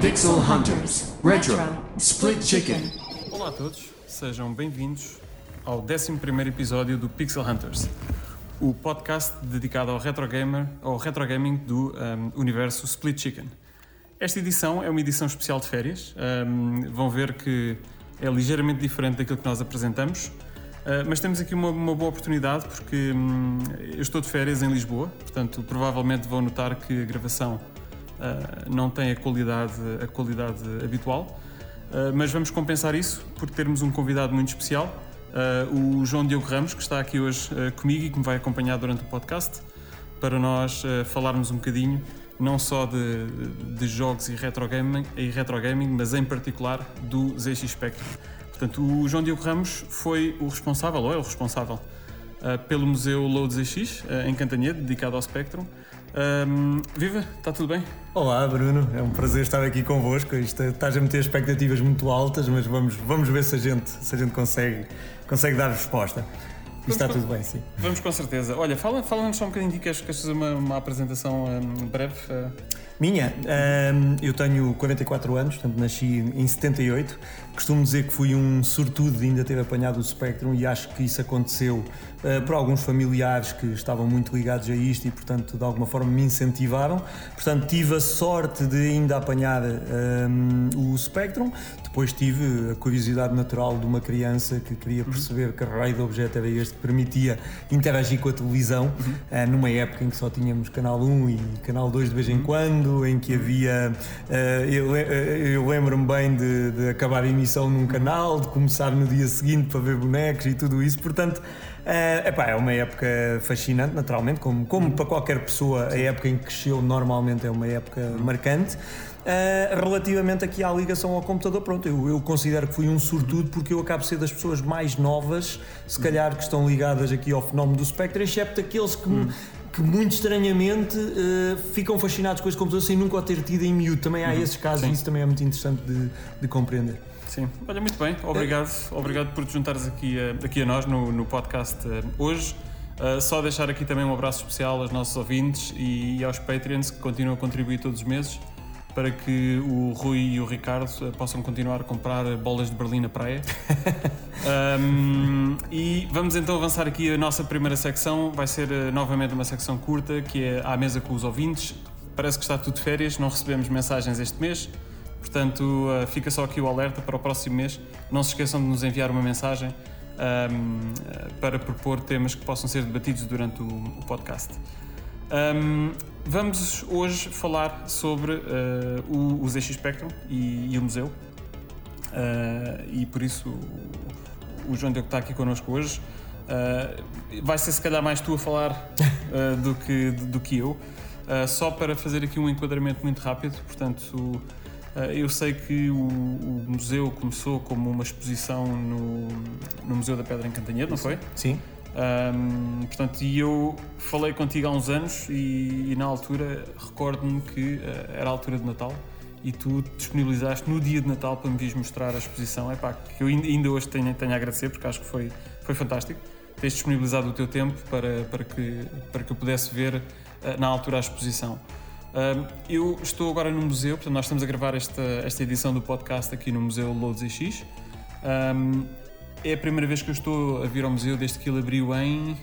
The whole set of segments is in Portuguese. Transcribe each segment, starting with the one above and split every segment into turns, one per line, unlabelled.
Pixel Hunters Retro Split Chicken.
Olá a todos, sejam bem-vindos ao 11 episódio do Pixel Hunters, o podcast dedicado ao retro, gamer, ao retro gaming do um, universo Split Chicken. Esta edição é uma edição especial de férias, um, vão ver que é ligeiramente diferente daquilo que nós apresentamos, uh, mas temos aqui uma, uma boa oportunidade porque um, eu estou de férias em Lisboa, portanto, provavelmente vão notar que a gravação uh, não tem a qualidade, a qualidade habitual. Uh, mas vamos compensar isso por termos um convidado muito especial, uh, o João Diogo Ramos, que está aqui hoje comigo e que me vai acompanhar durante o podcast, para nós falarmos um bocadinho não só de, de jogos e retro, gaming, e retro gaming, mas em particular do ZX Spectrum. Portanto, o João Diogo Ramos foi o responsável, ou é o responsável, pelo Museu Load ZX, em Cantanhede, dedicado ao Spectrum. Um, viva, está tudo bem?
Olá, Bruno, é um prazer estar aqui convosco. Isto, estás a meter expectativas muito altas, mas vamos, vamos ver se a gente, se a gente consegue, consegue dar resposta. Está tudo bem, sim.
Vamos com certeza. Olha, fala-nos fala só um bocadinho de queres, queres fazer uma, uma apresentação um, breve? Uh...
Minha, um, eu tenho 44 anos, portanto nasci em 78. Costumo dizer que fui um sortudo de ainda ter apanhado o Spectrum e acho que isso aconteceu uh, por alguns familiares que estavam muito ligados a isto e, portanto, de alguma forma me incentivaram. Portanto, tive a sorte de ainda apanhar um, o Spectrum. Depois tive a curiosidade natural de uma criança que queria perceber que raio de objeto era este que permitia interagir com a televisão, uhum. uh, numa época em que só tínhamos Canal 1 e Canal 2 de vez em quando, em que havia. Uh, eu, eu lembro-me bem de, de acabar a emissão num canal, de começar no dia seguinte para ver bonecos e tudo isso, portanto. Uh, epá, é uma época fascinante, naturalmente, como, como para qualquer pessoa, a época em que cresceu normalmente é uma época marcante. Uh, relativamente aqui à ligação ao computador, pronto, eu, eu, considero que fui um sortudo porque eu acabo de ser das pessoas mais novas, se calhar, que estão ligadas aqui ao fenómeno do Spectre, excepto aqueles que, hum. que muito estranhamente uh, ficam fascinados com este computador sem nunca o ter tido em miúdo. Também há uhum. esses casos Sim. e isso também é muito interessante de, de compreender.
Sim, olha, muito bem, obrigado, é. obrigado por te juntares aqui a, aqui a nós no, no podcast uh, hoje. Uh, só deixar aqui também um abraço especial aos nossos ouvintes e, e aos Patreons que continuam a contribuir todos os meses para que o Rui e o Ricardo eh, possam continuar a comprar bolas de Berlim na praia. um, e vamos então avançar aqui a nossa primeira secção. Vai ser uh, novamente uma secção curta, que é à mesa com os ouvintes. Parece que está tudo de férias, não recebemos mensagens este mês. Portanto, uh, fica só aqui o alerta para o próximo mês. Não se esqueçam de nos enviar uma mensagem um, para propor temas que possam ser debatidos durante o, o podcast. Um, vamos hoje falar sobre uh, o, o ZX Spectrum e, e o museu. Uh, e por isso o, o João Diogo está aqui connosco hoje. Uh, vai ser se calhar mais tu a falar do, que, do, do, que eu. só para fazer aqui um enquadramento muito rápido, portanto, eu sei que o, o, museu começou como uma exposição no, no Museu da Pedra em Cantanhede, não foi?
Sim.
Um, portanto, e eu falei contigo há uns anos e, e na altura recordo-me que uh, era a altura de Natal e tu disponibilizaste no dia de Natal para me vires mostrar a exposição. É pá, que eu ainda hoje tenho, tenho a agradecer porque acho que foi, foi fantástico. Tens disponibilizado o teu tempo para, para, que, para que eu pudesse ver uh, na altura a exposição. Um, eu estou agora no museu, portanto, nós estamos a gravar esta, esta edição do podcast aqui no Museu Lourdes EX. Um, é a primeira vez que eu estou a vir ao museu desde que ele abriu em.
Uh,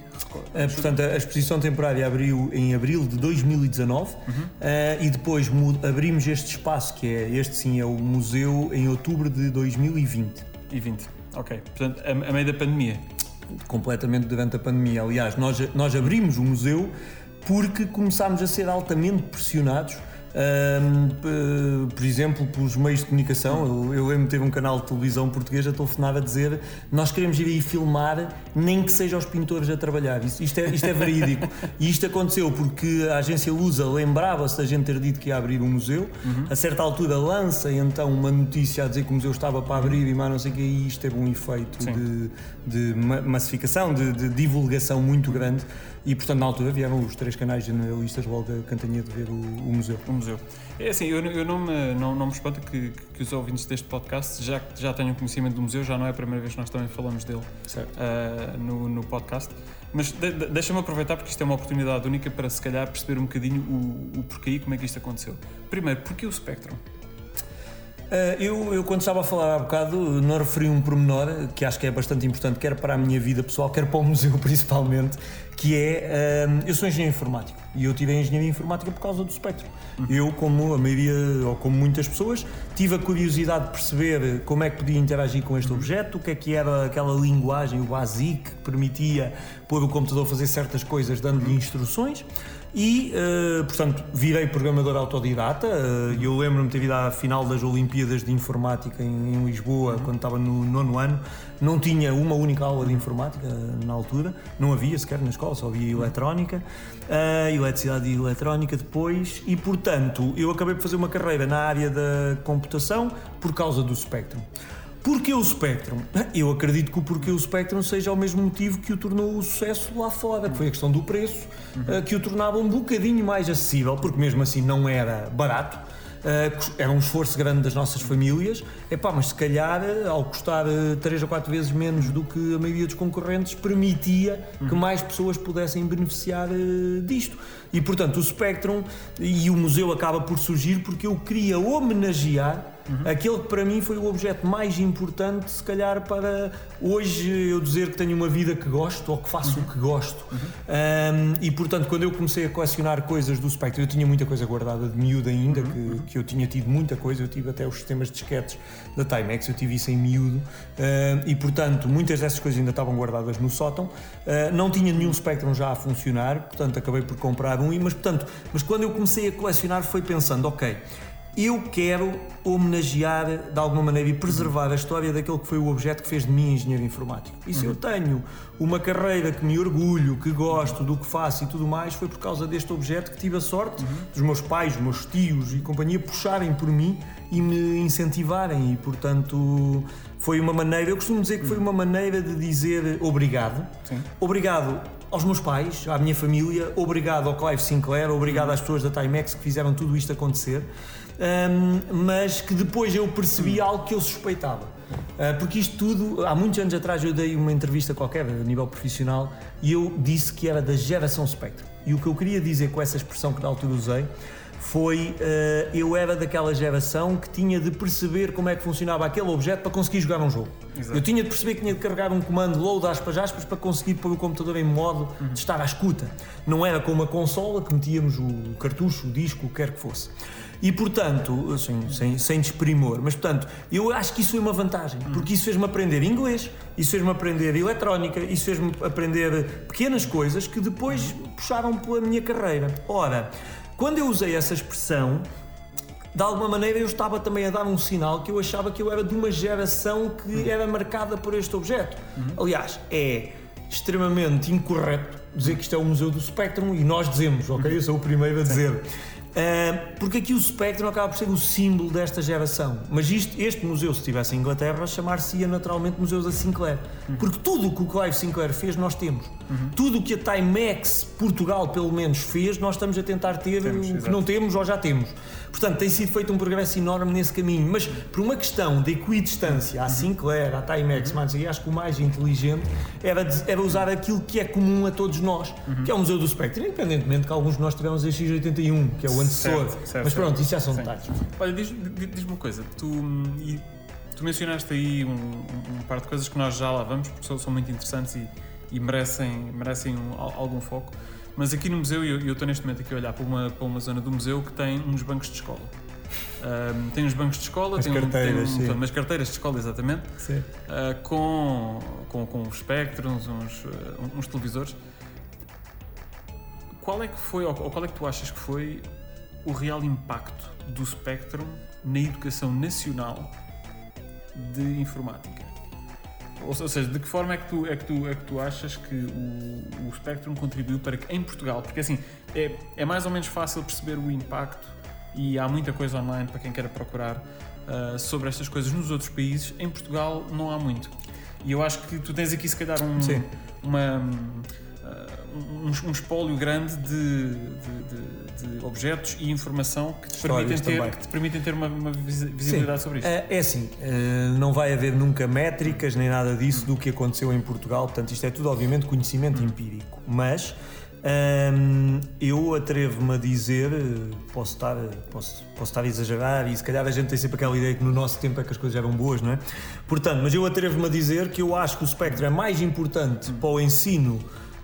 portanto, a exposição temporária abriu em abril de 2019 uhum. uh, e depois abrimos este espaço, que é este sim, é o museu, em outubro de 2020.
E 20, ok. Portanto, a, a meio da pandemia.
Completamente durante a pandemia. Aliás, nós, nós abrimos o museu porque começámos a ser altamente pressionados um, por exemplo, pelos meios de comunicação. Eu, eu lembro de ter um canal de televisão português a telefonar a dizer nós queremos ir aí filmar, nem que seja os pintores a trabalhar. Isto, isto, é, isto é verídico. e isto aconteceu porque a agência Lusa lembrava-se da gente ter dito que ia abrir um museu. Uhum. A certa altura lança então uma notícia a dizer que o museu estava para abrir e mais não sei o que, e isto teve um efeito de, de, massificação, de, de divulgação muito grande. E portanto na altura vieram os três canais generalistas logo a Cantanhede ver o, o museu.
O museu. É assim, eu, eu não, me, não, não me espanto que, que os ouvintes deste podcast já, já tenham conhecimento do museu, já não é a primeira vez que nós também falamos dele uh, no, no podcast. Mas de, de, deixa-me aproveitar porque isto é uma oportunidade única para se calhar perceber um bocadinho o, o porquê e como é que isto aconteceu. Primeiro, porquê o Spectrum?
Uh, eu, eu, quando estava a falar há bocado, não referi um pormenor que acho que é bastante importante, quer para a minha vida pessoal, quer para o museu principalmente, que é, uh, eu sou engenheiro informático e eu tive a engenharia informática por causa do espectro. Eu, como a maioria, ou como muitas pessoas, tive a curiosidade de perceber como é que podia interagir com este objeto, o que é que era aquela linguagem, o BASIC, que permitia pôr o computador a fazer certas coisas dando-lhe instruções. E, uh, portanto, virei programador autodidata. Uh, eu lembro-me de ter ido à final das Olimpíadas de Informática em, em Lisboa, quando estava no nono ano. Não tinha uma única aula de informática uh, na altura, não havia sequer na escola, só havia eletrónica, eletricidade e eletrónica depois. E, portanto, eu acabei por fazer uma carreira na área da computação por causa do Spectrum. Porquê o Spectrum? Eu acredito que o porquê o Spectrum seja o mesmo motivo que o tornou o sucesso lá fora, que foi a questão do preço, uhum. que o tornava um bocadinho mais acessível, porque mesmo assim não era barato. Uh, era um esforço grande das nossas famílias, Epá, mas se calhar ao custar 3 ou 4 vezes menos do que a maioria dos concorrentes, permitia uhum. que mais pessoas pudessem beneficiar disto. E portanto o Spectrum e o museu acaba por surgir porque eu queria homenagear Uhum. Aquele que para mim foi o objeto mais importante, se calhar, para hoje eu dizer que tenho uma vida que gosto ou que faço uhum. o que gosto. Uhum. Um, e portanto, quando eu comecei a colecionar coisas do Spectre, eu tinha muita coisa guardada de miúdo ainda, que, que eu tinha tido muita coisa. Eu tive até os sistemas de disquetes da Timex, eu tive isso em miúdo. Uh, e portanto, muitas dessas coisas ainda estavam guardadas no sótão. Uh, não tinha nenhum Spectrum já a funcionar, portanto, acabei por comprar um. Mas, portanto, mas quando eu comecei a colecionar, foi pensando, ok eu quero homenagear de alguma maneira e preservar a história daquele que foi o objeto que fez de mim engenheiro informático. E se uhum. eu tenho uma carreira que me orgulho, que gosto do que faço e tudo mais, foi por causa deste objeto que tive a sorte uhum. dos meus pais, meus tios e companhia puxarem por mim e me incentivarem. E portanto foi uma maneira, eu costumo dizer que foi uma maneira de dizer obrigado. Sim. Obrigado aos meus pais, à minha família, obrigado ao Clive Sinclair, obrigado uhum. às pessoas da Timex que fizeram tudo isto acontecer um, mas que depois eu percebi algo que eu suspeitava. Uh, porque isto tudo, há muitos anos atrás eu dei uma entrevista qualquer, a nível profissional, e eu disse que era da geração Spectrum. E o que eu queria dizer com essa expressão que na altura usei foi uh, eu era daquela geração que tinha de perceber como é que funcionava aquele objeto para conseguir jogar um jogo. Exato. Eu tinha de perceber que tinha de carregar um comando load aspas aspas para conseguir pôr o computador em modo uhum. de estar à escuta. Não era com uma consola que metíamos o cartucho, o disco, o que quer que fosse. E portanto, assim, sem, sem desprimor, mas portanto, eu acho que isso foi uma vantagem, porque isso fez-me aprender inglês, isso fez-me aprender eletrónica, isso fez-me aprender pequenas coisas que depois puxaram pela minha carreira. Ora, quando eu usei essa expressão, de alguma maneira eu estava também a dar um sinal que eu achava que eu era de uma geração que era marcada por este objeto. Uhum. Aliás, é extremamente incorreto dizer que isto é o Museu do Spectrum e nós dizemos, ok? Eu sou o primeiro a dizer. Uh, porque aqui o Spectrum acaba por ser o símbolo desta geração. Mas isto, este museu, se estivesse em Inglaterra, chamar-se-ia naturalmente Museus da Sinclair. Uhum. Porque tudo o que o Clive Sinclair fez, nós temos. Uhum. Tudo o que a Timex Portugal, pelo menos, fez, nós estamos a tentar ter temos, o que não temos ou já temos. Portanto, tem sido feito um progresso enorme nesse caminho, mas por uma questão de equidistância à Sinclair, à Timex, mas acho que o mais inteligente era, era usar aquilo que é comum a todos nós, uhum. que é o Museu do Spectrum, independentemente que alguns de nós tivemos em X81, que é o antecessor. Certo, certo, mas pronto, isso já são Sim. detalhes.
Olha, diz-me diz uma coisa, tu, tu mencionaste aí um, um, par de coisas que nós já lá vamos, porque são, são muito interessantes e, e merecem, merecem um, algum foco. Mas aqui no museu, e eu estou neste momento aqui a olhar para uma, para uma zona do museu que tem uns bancos de escola. Um, tem uns bancos de escola, tem,
carteiras,
um, tem umas carteiras de escola, exatamente, uh, com, com, com os espectros, uns, uh, uns televisores. Qual é que foi, ou qual é que tu achas que foi o real impacto do Spectrum na educação nacional de informática? Ou, seja, de que forma é que tu, é que tu, é que tu achas que o, o Spectrum contribuiu para que em Portugal, porque assim, é, é mais ou menos fácil perceber o impacto e há muita coisa online para quem queira procurar uh, sobre estas coisas nos outros países, em Portugal não há muito. E eu acho que tu tens aqui se calhar um, uma, uh, um, um espólio grande de, de, de, de, objetos e informação que te, permitem ter, que te permitem ter uma, uma visibilidade
Sim.
sobre isto.
É, é assim, uh, não vai haver nunca métricas nem nada disso do que aconteceu em Portugal, portanto, isto é tudo, obviamente, conhecimento empírico. Mas um, eu atrevo-me a dizer, posso estar, posso, posso estar a exagerar e se calhar a gente tem sempre aquela ideia que no nosso tempo é que as coisas eram boas, não é? Portanto, mas eu atrevo-me a dizer que eu acho que o espectro é mais importante para o ensino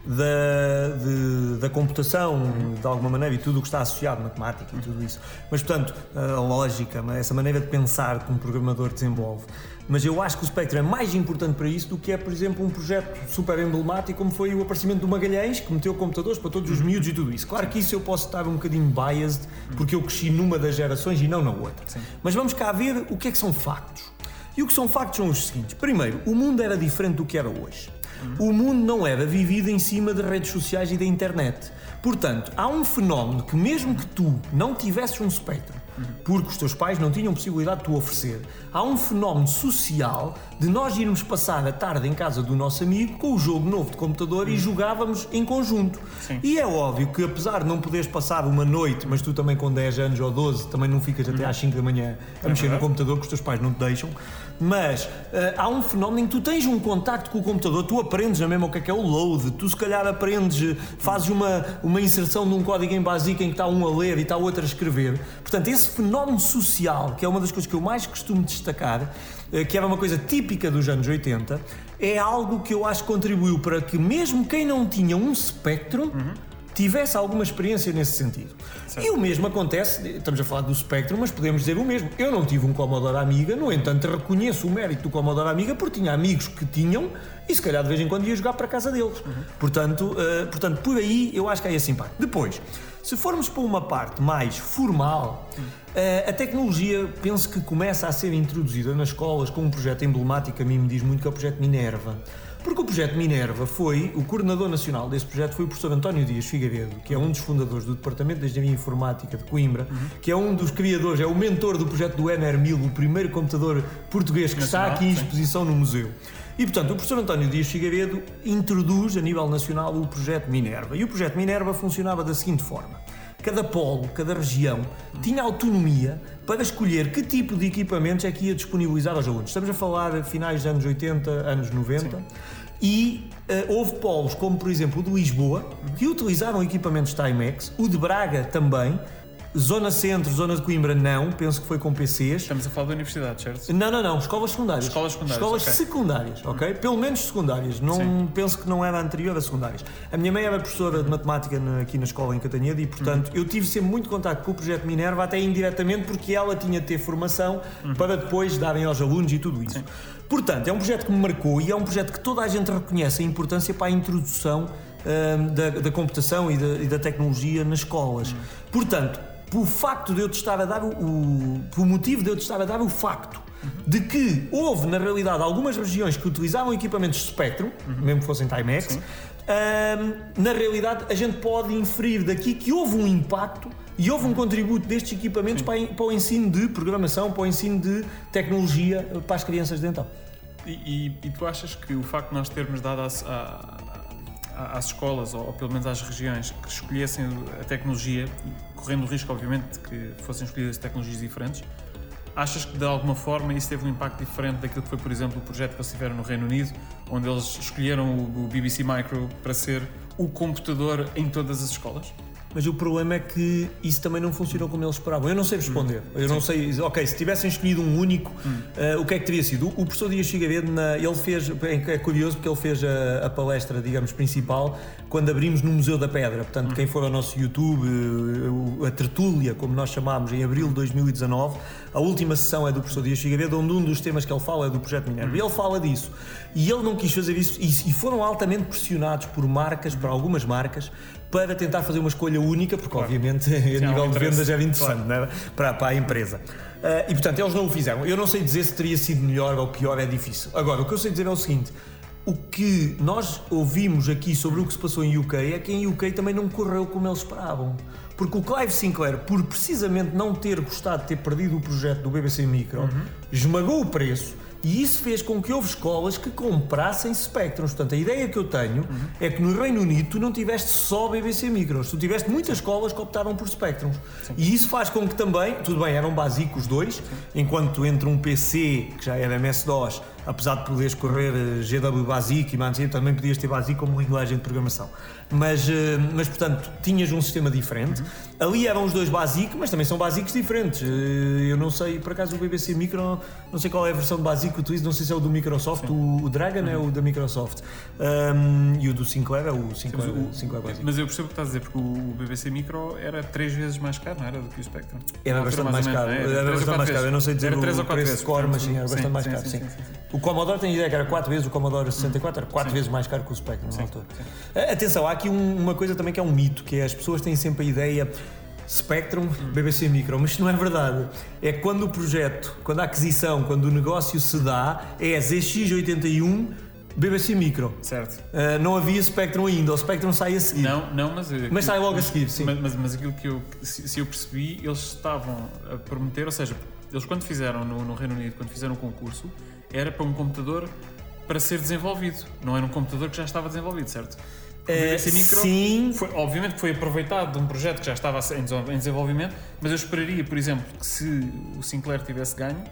da, de, da computação, de alguma maneira, e tudo o que está associado, matemática e tudo isso. Mas, portanto, a lógica, essa maneira de pensar que um programador desenvolve mas eu acho que o Spectrum é mais importante para isso do que é, por exemplo, um projeto super emblemático como foi o aparecimento do Magalhães, que meteu computadores para todos os miúdos e tudo isso. Claro que isso eu posso estar um bocadinho biased, porque eu cresci numa das gerações e não na outra. Sim. Mas vamos cá ver o que é que são factos. E o que são factos são os seguintes. Primeiro, o mundo era diferente do que era hoje. O mundo não era vivido em cima de redes sociais e da internet. Portanto, há um fenómeno que, mesmo que tu não tivesses um Spectrum, porque os teus pais não tinham possibilidade de te oferecer. Há um fenómeno social de nós irmos passar a tarde em casa do nosso amigo com o jogo novo de computador e jogávamos em conjunto. Sim. E é óbvio que apesar de não poderes passar uma noite, mas tu também com 10 anos ou 12 também não ficas até às 5 da manhã a é mexer no computador que os teus pais não te deixam, mas uh, há um fenómeno em que tu tens um contacto com o computador, tu aprendes na mesma o que é que é o load, tu se calhar aprendes, fazes uma, uma inserção num código em básico em que está um a ler e está outro a escrever. Portanto, esse fenómeno social, que é uma das coisas que eu mais costumo destacar, uh, que era uma coisa típica dos anos 80, é algo que eu acho que contribuiu para que mesmo quem não tinha um espectro uhum tivesse alguma experiência nesse sentido. Certo. E o mesmo acontece, estamos a falar do Spectrum, mas podemos dizer o mesmo. Eu não tive um Commodore Amiga, no entanto reconheço o mérito do Commodore Amiga porque tinha amigos que tinham e se calhar de vez em quando ia jogar para a casa deles. Uhum. Portanto, uh, portanto, por aí eu acho que é esse impacto. Depois, se formos para uma parte mais formal, uh, a tecnologia penso que começa a ser introduzida nas escolas com um projeto emblemático, a mim me diz muito que é o projeto Minerva. Porque o projeto Minerva foi, o coordenador nacional desse projeto foi o professor António Dias Figueiredo, que é um dos fundadores do Departamento de Engenharia Informática de Coimbra, uhum. que é um dos criadores, é o mentor do projeto do NR1000, o primeiro computador português que nacional, está aqui em exposição sim. no museu. E, portanto, o professor António Dias Figueiredo introduz a nível nacional o projeto Minerva. E o projeto Minerva funcionava da seguinte forma. Cada polo, cada região tinha autonomia para escolher que tipo de equipamentos é que ia disponibilizar aos alunos. Estamos a falar finais dos anos 80, anos 90. Sim. E uh, houve polos, como por exemplo o de Lisboa, que utilizaram equipamentos Timex, o de Braga também, Zona Centro, Zona de Coimbra, não, penso que foi com PCs.
Estamos a falar da universidade, certo?
Não, não, não, escolas secundárias.
Escolas secundárias.
Escolas
okay.
secundárias, ok? Pelo menos secundárias. Não Sim. penso que não era anterior a secundárias. A minha mãe era professora de matemática aqui na escola em Catanhede e, portanto, uhum. eu tive sempre muito contato com o projeto Minerva, até indiretamente, porque ela tinha de ter formação uhum. para depois darem aos alunos e tudo isso. Sim. Portanto, é um projeto que me marcou e é um projeto que toda a gente reconhece a importância para a introdução hum, da, da, computação e da, e da, tecnologia nas escolas. Portanto, pelo facto de eu te estar a dar o, o pelo motivo de eu te estar a dar o facto de que houve na realidade algumas regiões que utilizavam equipamentos Spectrum, uhum. mesmo que fossem Timex, um, na realidade a gente pode inferir daqui que houve um impacto e houve um contributo destes equipamentos para, para, o ensino de programação, para o ensino de tecnologia para as crianças de então.
E, e, e tu achas que o facto de nós termos dado às, às escolas, ou, ou, pelo menos às regiões, que escolhessem a tecnologia, correndo o risco, obviamente, de que fossem escolhidas tecnologias diferentes, achas que de alguma forma isso teve um impacto diferente daquilo que foi, por exemplo, o projeto que eles tiveram no Reino Unido, onde eles escolheram o, o BBC Micro para ser o computador em todas as escolas?
Mas o problema é que isso também não funcionou como eles esperavam. Eu não sei responder. Hum. Eu não sei, ok, se tivessem escolhido um único, hum. uh, o que é que teria sido? O professor Dias Figueiredo, ele fez, é curioso porque ele fez a, a, palestra, digamos, principal quando abrimos no Museu da Pedra. Portanto, hum. quem for ao nosso YouTube, eh, a tertúlia, como nós chamámos, em abril de 2019, a última sessão é do professor Dias Figueiredo, onde um dos temas que ele fala é do projeto Minerva. Hum. E ele fala disso. E ele não quis fazer isso, e, foram altamente pressionados por marcas, por algumas marcas, para tentar fazer uma escolha única, porque claro. obviamente a nível de vendas era interessante claro. né? para, para a empresa. Uh, e portanto eles não o fizeram. Eu não sei dizer se teria sido melhor ou pior, é difícil. Agora, o que eu sei dizer é o seguinte: o que nós ouvimos aqui sobre o que se passou em UK é que em UK também não correu como eles esperavam. Porque o Clive Sinclair, por precisamente não ter gostado de ter perdido o projeto do BBC Micro, uhum. esmagou o preço E isso fez com que houve escolas que comprassem Spectrums. Portanto, a ideia que eu tenho uhum. é que no Reino Unido tu não tiveste só BBC Micros, tu tiveste muitas escolas que optaram por Spectrums. Sim. E isso faz com que também, tudo bem, eram básicos dois, Sim. enquanto entre um PC, que já era MS-DOS, apesar de poderes correr eh, GW Basic e Manzino, também podias ter Basic como linguagem de programação. Mas, eh, mas portanto, tinhas um sistema diferente. Uhum. Ali eram os dois Basic, mas também são Basics diferentes. Eh, eu não sei, por acaso o BBC Micro, não sei qual é a versão de Basic que utilizo, não sei se é o do Microsoft, o, o, Dragon uhum. é o da Microsoft. Um, e o do Sinclair é o Sinclair, Sim, mas, o, Sinclair Basic.
Mas eu percebo o que estás a dizer, porque o BBC Micro era três vezes mais caro, não era? Do que o Spectrum.
Era bastante mais, mais caro. Era, era bastante mais caro. Eu não sei dizer era o preço vezes, core, mas sim, era bastante mais caro. Sim. O Commodore tem ideia que era 4 vezes, o Commodore 64 era 4 vezes mais caro que o Spectrum na altura. Atenção, há aqui um, uma coisa também que é um mito, que é as pessoas têm sempre a ideia Spectrum, BBC Micro, mas isto não é verdade. É quando o projeto, quando a aquisição, quando o negócio se dá, é ZX81 BBC Micro.
Certo.
Uh, não havia Spectrum ainda, o Spectrum sai a seguir.
Não, não mas.
Mas sai logo a seguir, sim.
Mas, mas, mas aquilo que eu. Se, se, eu percebi, eles estavam a prometer, ou seja, eles quando fizeram no, no Reino Unido, quando fizeram o concurso, era para um computador para ser desenvolvido. Não era um computador que já estava desenvolvido, certo?
Micro, sim.
Foi, obviamente foi aproveitado de um projeto que já estava em desenvolvimento, mas eu esperaria, por exemplo, que se o Sinclair tivesse ganho,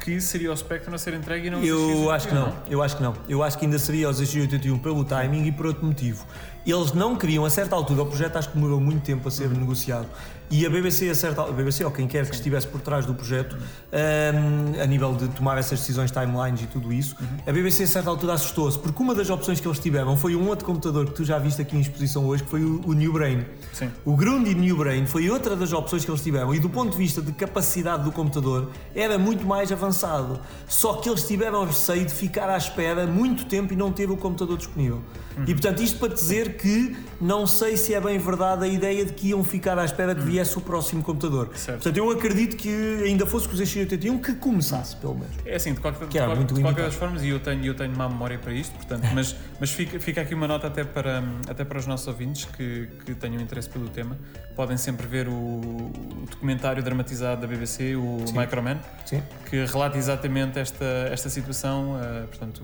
que seria o Spectrum a ser entregue e não
Eu acho que não. não. Eu acho que não. Eu acho que ainda seria o ZX81 pelo timing e por outro motivo. Eles não queriam, a certa altura, o projeto acho que demorou muito tempo a ser uhum. negociado. E a BBC, a certa a BBC ou quem quer que estivesse por trás do projeto, um, a nível de tomar essas decisões, timelines e tudo isso, uhum. a BBC a certa altura assustou-se, porque uma das opções que eles tiveram foi um outro computador que tu já viste aqui em exposição hoje, que foi o, o New Brain.
Sim.
O Grundy New Brain foi outra das opções que eles tiveram, e do ponto de vista de capacidade do computador, era muito mais avançado. Só que eles tiveram receio de ficar à espera muito tempo e não ter o computador disponível. Uhum. E portanto, isto para dizer que não sei se é bem verdade a ideia de que iam ficar à espera que viesse o próximo computador.
Certo.
Portanto, eu acredito que ainda fosse com o ZX81 que começasse, pelo menos.
É assim, de qualquer, de qualquer, de qualquer das formas, e eu tenho, eu tenho má memória para isto, portanto, mas, mas fica, fica aqui uma nota até para, até para os nossos ouvintes que, que tenham interesse pelo tema. Podem sempre ver o, o documentário dramatizado da BBC, o Sim. Microman,
Sim.
que relata exatamente esta, esta situação, uh, portanto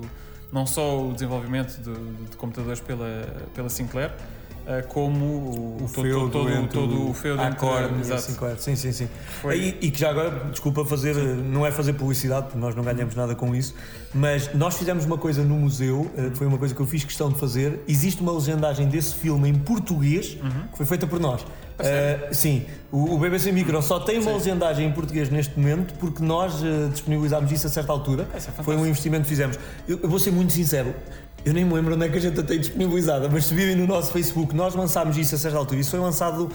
não só o desenvolvimento de, de computadores pela, pela Sinclair, como o,
o todo, todo,
todo, o feudo
entre a Sinclair. Sim, sim, sim. E, e, que já agora, desculpa fazer, não é fazer publicidade, porque nós não ganhamos nada com isso, mas nós fizemos uma coisa no museu, uh, foi uma coisa que eu fiz questão de fazer. Existe uma legendagem desse filme em português uhum. que foi feita por nós. Uh, sim, o, o, BBC Micro só tem uma sim. legendagem em português neste momento porque nós uh, disponibilizámos isso a certa altura. É Foi um investimento que fizemos. Eu, eu, vou ser muito sincero, eu nem me lembro onde é que a gente a tem disponibilizada, mas se virem no nosso Facebook, nós lançámos isso a certa altura. Isso foi lançado.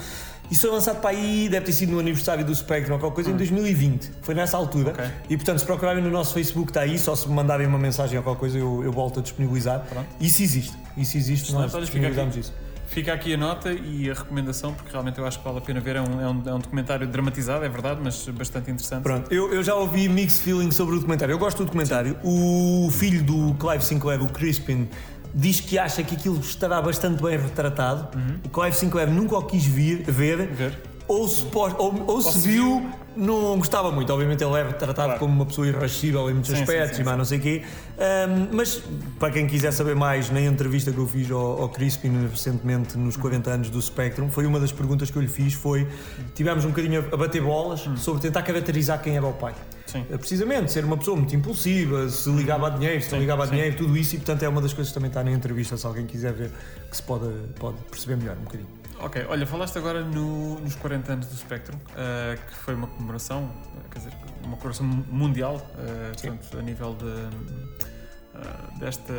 Isso foi lançado para aí, deve ter sido no aniversário do Spectrum ou qualquer coisa, hum. em 2020. Foi nessa altura. Okay. E portanto, se procurarem no nosso Facebook, está aí. Só se me mandarem uma mensagem ou qualquer coisa, eu, eu volto a disponibilizar. Pronto. Isso existe. Isso existe, nós disponibilizamos isso.
Fica aqui a nota e a recomendação, porque realmente eu acho que vale a pena ver. É um, é um, é um documentário dramatizado, é verdade, mas bastante interessante.
Pronto, eu, eu já ouvi mixed feelings sobre o documentário. Eu gosto do documentário. Sim. O filho do Clive Sinclair, o Crispin, diz que acha que aquilo estará bastante bem retratado. Uhum. O Clive Sinclair nunca o quis vir, ver.
ver.
Ou se, ou, ou se viu, não gostava muito. Obviamente ele é tratado claro. como uma pessoa irrascível em muitos sim, aspectos sim, sim, e mais não sei o quê. Um, mas para quem quiser saber mais, na entrevista que eu fiz ao, ao Crispin recentemente nos 40 anos do Spectrum, foi uma das perguntas que eu lhe fiz, foi tivemos um bocadinho a bater bolas hum. sobre tentar caracterizar quem era o pai.
Sim.
Eh, precisamente, ser uma pessoa muito impulsiva, se ligava a dinheiro, se não ligava a dinheiro, tudo isso, e portanto é uma das coisas que também está na entrevista, se alguém quiser ver, que se pode, pode perceber melhor um bocadinho.
Ok, olha, falaste agora no, nos 40 anos do Spectrum, uh, que foi uma comemoração, quer dizer, uma comemoração mundial, uh, portanto, a nível de, uh, desta,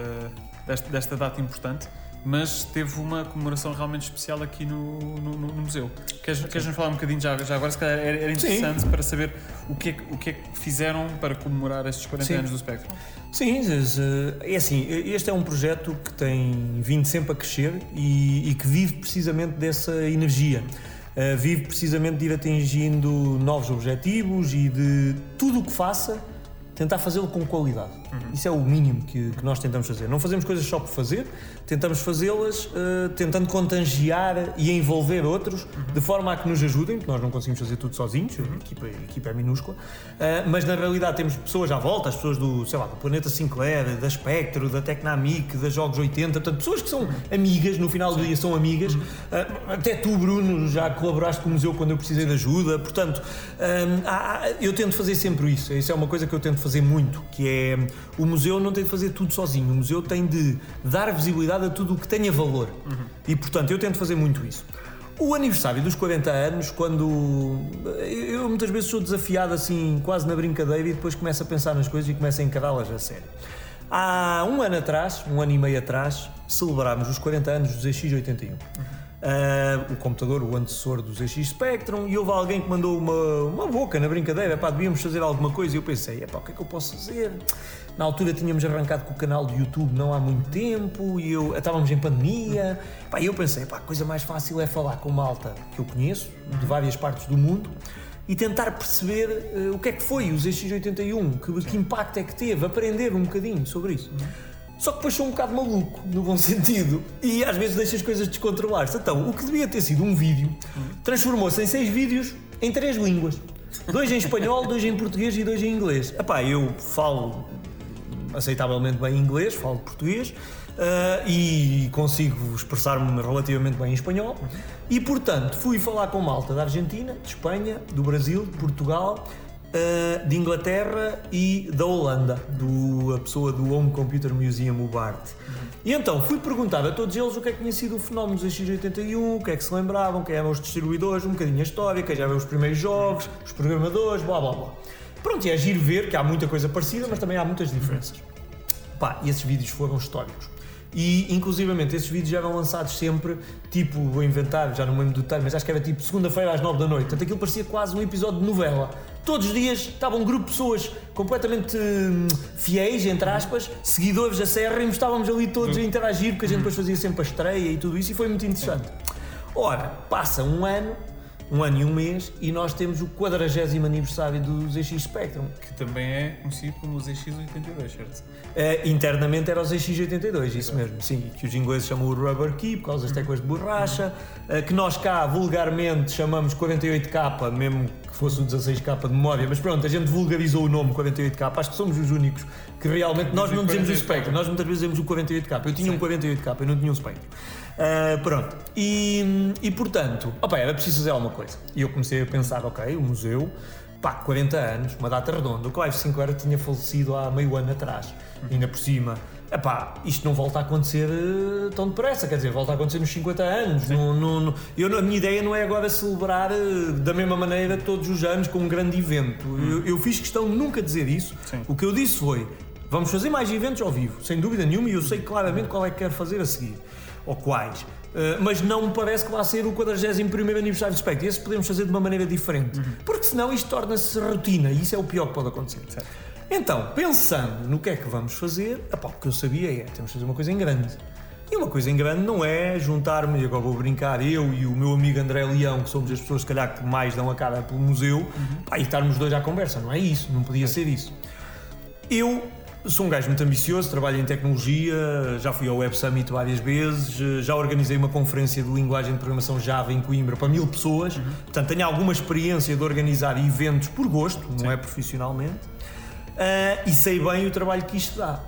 desta, desta data importante mas teve uma comemoração realmente especial aqui no, no, no museu. Queres, queres nos falar um bocadinho já, já agora? Se calhar era, era interessante Sim. para saber o que, é, o que é que fizeram para comemorar estes 40 Sim. anos do Spectrum.
Sim, é assim, este é um projeto que tem vindo sempre a crescer e, e que vive precisamente dessa energia. Uh, vive precisamente de ir atingindo novos objetivos e de tudo o que faça tentar fazê-lo com qualidade. Isso é o mínimo que, que nós tentamos fazer. Não fazemos coisas só por fazer, tentamos fazê-las uh, tentando contagiar e envolver outros de forma a que nos ajudem, porque nós não conseguimos fazer tudo sozinhos, a, equipa, a equipa é minúscula, uh, mas na realidade temos pessoas à volta, as pessoas do, sei lá, do Planeta Sinclair, da Spectro, da Tecnamic, da Jogos 80, portanto, pessoas que são amigas, no final do dia são amigas, uh, até tu, Bruno, já colaboraste com o museu quando eu precisei de ajuda, portanto, há, eu tento fazer sempre isso, isso é uma coisa que eu tento fazer muito, que é o museu não tem de fazer tudo sozinho, o museu tem de dar visibilidade a tudo o que tenha valor. Uhum. E portanto eu tento fazer muito isso. O aniversário dos 40 anos, quando eu muitas vezes sou desafiado assim, quase na brincadeira, e depois começo a pensar nas coisas e começo a encará-las a sério. Há um ano atrás, um ano e meio atrás, celebrámos os 40 anos dos ZX81. Uhum. Uh, o computador, o antecessor do ZX Spectrum, e houve alguém que mandou uma, uma boca na brincadeira, pá, devíamos fazer alguma coisa, e eu pensei, pá, o que é que eu posso fazer? Na altura tínhamos arrancado com o canal do YouTube não há muito tempo, e eu, estávamos em pandemia, pá, e eu pensei, pá, a coisa mais fácil é falar com malta que eu conheço, de várias partes do mundo, e tentar perceber uh, o que é que foi o ZX81, que, que impacto é que teve, aprender um bocadinho sobre isso. Só que depois sou um bocado maluco, no bom sentido, e às vezes deixo as coisas descontrolar-se. Então, o que devia ter sido um vídeo transformou-se em seis vídeos em três línguas: dois em espanhol, dois em português e dois em inglês. Epá, eu falo aceitavelmente bem inglês, falo português. Uh, e consigo expressar-me relativamente bem em espanhol. E portanto fui falar com malta da Argentina, de Espanha, do Brasil, de Portugal uh, de Inglaterra e da Holanda, do, a pessoa do Home Computer Museum, o Bart. E então fui perguntar a todos eles o que é que tinha sido o fenómeno dos X81, o que é que se lembravam, quem eram os distribuidores, um bocadinho a história, quem já viu os primeiros jogos, os programadores, blá blá blá. Pronto, e é giro ver que há muita coisa parecida, mas também há muitas diferenças. Pá, e esses vídeos foram históricos. E, inclusivamente, esses vídeos já eram lançados sempre, tipo, vou inventar, já não me lembro do detalhe, mas acho que era tipo segunda-feira às nove da noite. Portanto, aquilo parecia quase um episódio de novela. Todos os dias estava um grupo de pessoas completamente hum, fiéis, entre aspas, seguidores da serra, e estávamos ali todos a interagir, porque a gente depois fazia sempre a estreia e tudo isso, e foi muito interessante. Ora, passa um ano um ano e um mês e nós temos o 40 aniversário do ZX Spectrum.
Que também é conhecido como o ZX82, certo?
Uh, internamente era o ZX82, isso mesmo, sim, que os ingleses chamam o Rubber Key por causa das teclas de borracha, uh, que nós cá vulgarmente chamamos 48K, mesmo que fosse o 16K de memória, mas pronto, a gente vulgarizou o nome 48K, acho que somos os únicos que realmente, nós não dizemos o Spectrum, nós muitas vezes dizemos o 48K, eu tinha um 48K, eu não tinha um Spectrum. Uh, pronto. E, e portanto, opa, era preciso fazer alguma coisa. E eu comecei a pensar, ok, o museu, pá, 40 anos, uma data redonda. O Clive Sinclair tinha falecido há meio ano atrás, ainda por cima. Epá, isto não volta a acontecer uh, tão depressa, quer dizer, volta a acontecer nos 50 anos. No, no, no, eu, a minha ideia não é agora celebrar uh, da mesma maneira todos os anos com um grande evento. Hum. Eu, eu, fiz questão de nunca dizer isso. Sim. O que eu disse foi: vamos fazer mais eventos ao vivo, sem dúvida nenhuma, e eu sei claramente qual é que quero fazer a seguir ou quais. Uh, mas não me parece que vá ser o 41 aniversário do Spectre. Esse podemos fazer de uma maneira diferente. Uhum. Porque senão isto torna-se rotina e isso é o pior que pode acontecer. Certo. Então, pensando no que é que vamos fazer, epá, o que eu sabia é temos de fazer uma coisa em grande. E uma coisa em grande não é juntar-me, e agora vou brincar, eu e o meu amigo André Leão, que somos as pessoas, se calhar, que mais dão a cara pelo museu, uhum. pá, e estarmos dois à conversa. Não é isso, não podia ser isso. Eu Sou um gajo muito ambicioso, trabalho em tecnologia, já fui ao Web Summit várias vezes, já organizei uma conferência de linguagem de programação Java em Coimbra para mil pessoas, uhum. portanto tenho alguma experiência de organizar eventos por gosto, Sim. não é profissionalmente, uh, e sei bem o trabalho que isto dá.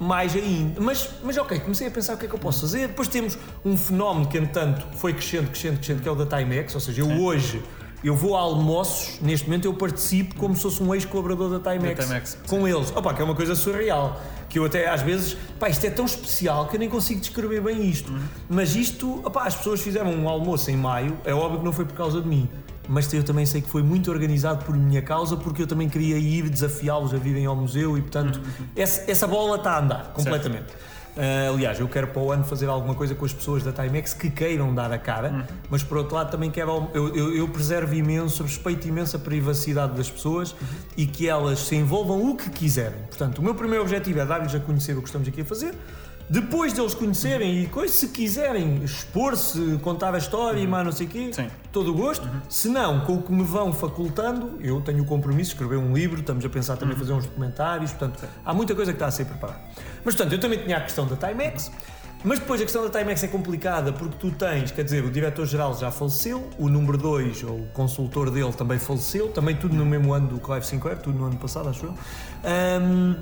Mais ainda. Mas, mas ok, comecei a pensar o que é que eu posso fazer. Depois temos um fenómeno que, entretanto, foi crescendo, crescendo, crescendo, que é o da Timex, ou seja, eu hoje eu vou a almoços, neste momento eu participo como se fosse um ex-colaborador da Timex, da Timex com sim. eles. Opa, que é uma coisa surreal. Que eu até às vezes, pá, isto é tão especial que eu nem consigo descrever bem isto. Uhum. Mas isto, opa, as pessoas fizeram um almoço em maio, é óbvio que não foi por causa de mim. Mas eu também sei que foi muito organizado por minha causa, porque eu também queria ir desafiá-los a virem ao museu e, portanto, uhum. essa, essa bola está a andar completamente. Certo. Uh, aliás, eu quero para o ano fazer alguma coisa com as pessoas da Timex que queiram dar a cara, uhum. mas por outro lado também quero. Eu, eu, eu, preservo imenso, respeito imenso a privacidade das pessoas uhum. e que elas se envolvam o que quiserem. Portanto, o meu primeiro objetivo é dar-lhes a conhecer o que estamos aqui a fazer. Depois deles conhecerem e coisa, se quiserem expor-se, contar a história e mais não sei o quê,
Sim.
todo o gosto. Se não, com o que me vão facultando, eu tenho o compromisso de escrever um livro, estamos a pensar também fazer uns documentários, portanto, há muita coisa que está a ser preparada. Mas, portanto, eu também tinha a questão da Timex, mas depois a questão da Timex é complicada porque tu tens, quer dizer, o diretor-geral já faleceu, o número 2, ou o consultor dele também faleceu, também tudo no mesmo ano do Clive Sinclair, tudo no ano passado, acho eu. Ahm,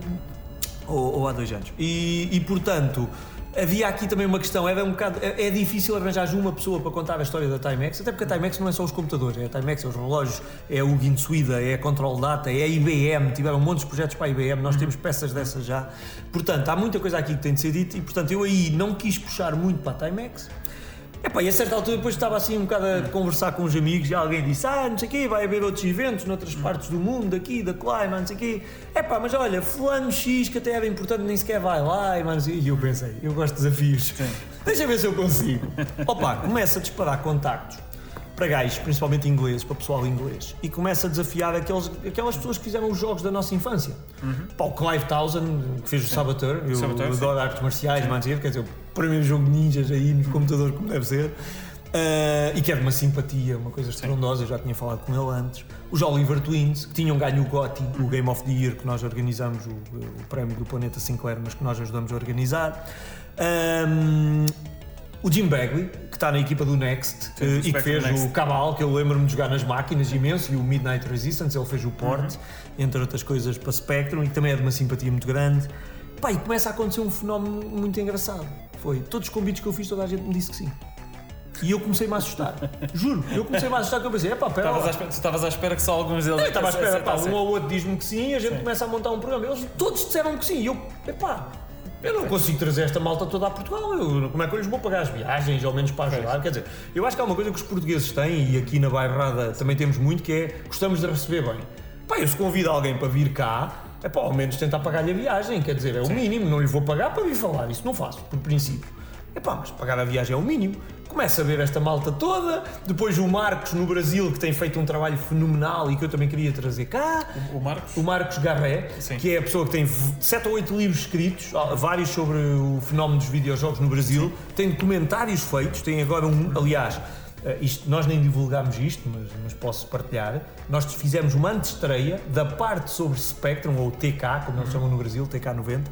ou, ou há dois anos. E, e, portanto, havia aqui também uma questão, era um bocado, é, é difícil arranjar uma pessoa para contar a história da Timex, até porque a Timex não é só os computadores, é a Timex, é os relógios, é o Ginsuida, é a Control Data, é a IBM, tiveram montes de projetos para a IBM, nós temos peças dessas já. Portanto, há muita coisa aqui que tem de ser dita e, portanto, eu aí não quis puxar muito para a Timex. Epá, e a certa altura depois estava assim um bocado a conversar com os amigos e alguém disse ah, não sei o quê, vai haver outros eventos noutras partes do mundo, daqui, da Clima, não sei o quê. Epá, mas olha, fulano X que até era importante nem sequer vai lá e, mas, e eu pensei, eu gosto de desafios. Deixa ver se eu consigo. Opa, começa a disparar contactos para gajos, principalmente ingleses, para pessoal inglês, e começa a desafiar aqueles, aquelas pessoas que fizeram os jogos da nossa infância. Pá, o Clive Townsend, que fez o Saboteur, eu
Saboteur, sim.
adoro artes marciais, mas quer dizer, o primeiro jogo de ninjas aí nos computadores, como deve ser. Ah, e que de uma simpatia, uma coisa estrondosa, eu já tinha falado com ele antes. Os Oliver Twins, que tinham ganho o GOTY, o Game of the Year, que nós organizamos, o, o prémio do Planeta Sinclair, mas que nós ajudamos a organizar. Ahm, o Jim Bagley, que está na equipa do Next
Sim,
eh, e que fez o Cabal, que eu lembro-me de jogar nas máquinas imenso, e o Midnight Resistance, ele fez o port, entre outras coisas, para Spectrum, e também é de uma simpatia muito grande. Pá, e começa a acontecer um fenómeno muito engraçado. Foi, todos os convites que eu fiz, toda a gente me disse que sim. E eu comecei-me a assustar. Juro, eu comecei-me a assustar, que eu pensei, epá, pera
Estavas à espera, à que só alguns deles.
Eu estava à espera, pá, um
aceitassem.
ou outro diz-me que sim, a gente começa a montar um programa. Eles todos disseram que sim, e eu, epá, eu não consigo trazer esta malta toda a Portugal. Eu, como é que eu lhes vou pagar as viagens, ao menos para ajudar? Quer dizer, eu acho que há uma coisa que os portugueses têm, e aqui na Bairrada também temos muito, que é gostamos de receber bem. Pá, eu se convido alguém para vir cá, é pá, ao menos tentar pagar-lhe a viagem, quer dizer, é o mínimo, não lhe vou pagar para vir falar, isso não faço, por princípio. É pá, mas pagar a viagem é o mínimo. Começa a ver esta malta toda, depois o Marcos no Brasil, que tem feito um trabalho fenomenal e que eu também queria trazer cá.
O Marcos?
O Marcos Garré,
Sim.
que é a pessoa que tem 7 ou 8 livros escritos, ah, vários sobre o fenómeno dos videojogos no Brasil, tem documentários feitos, tem agora um, aliás, eh, isto, nós nem divulgámos isto, mas, mas posso partilhar. Nós fizemos uma antestreia da parte sobre Spectrum, ou TK, como eles chamam no Brasil, TK90.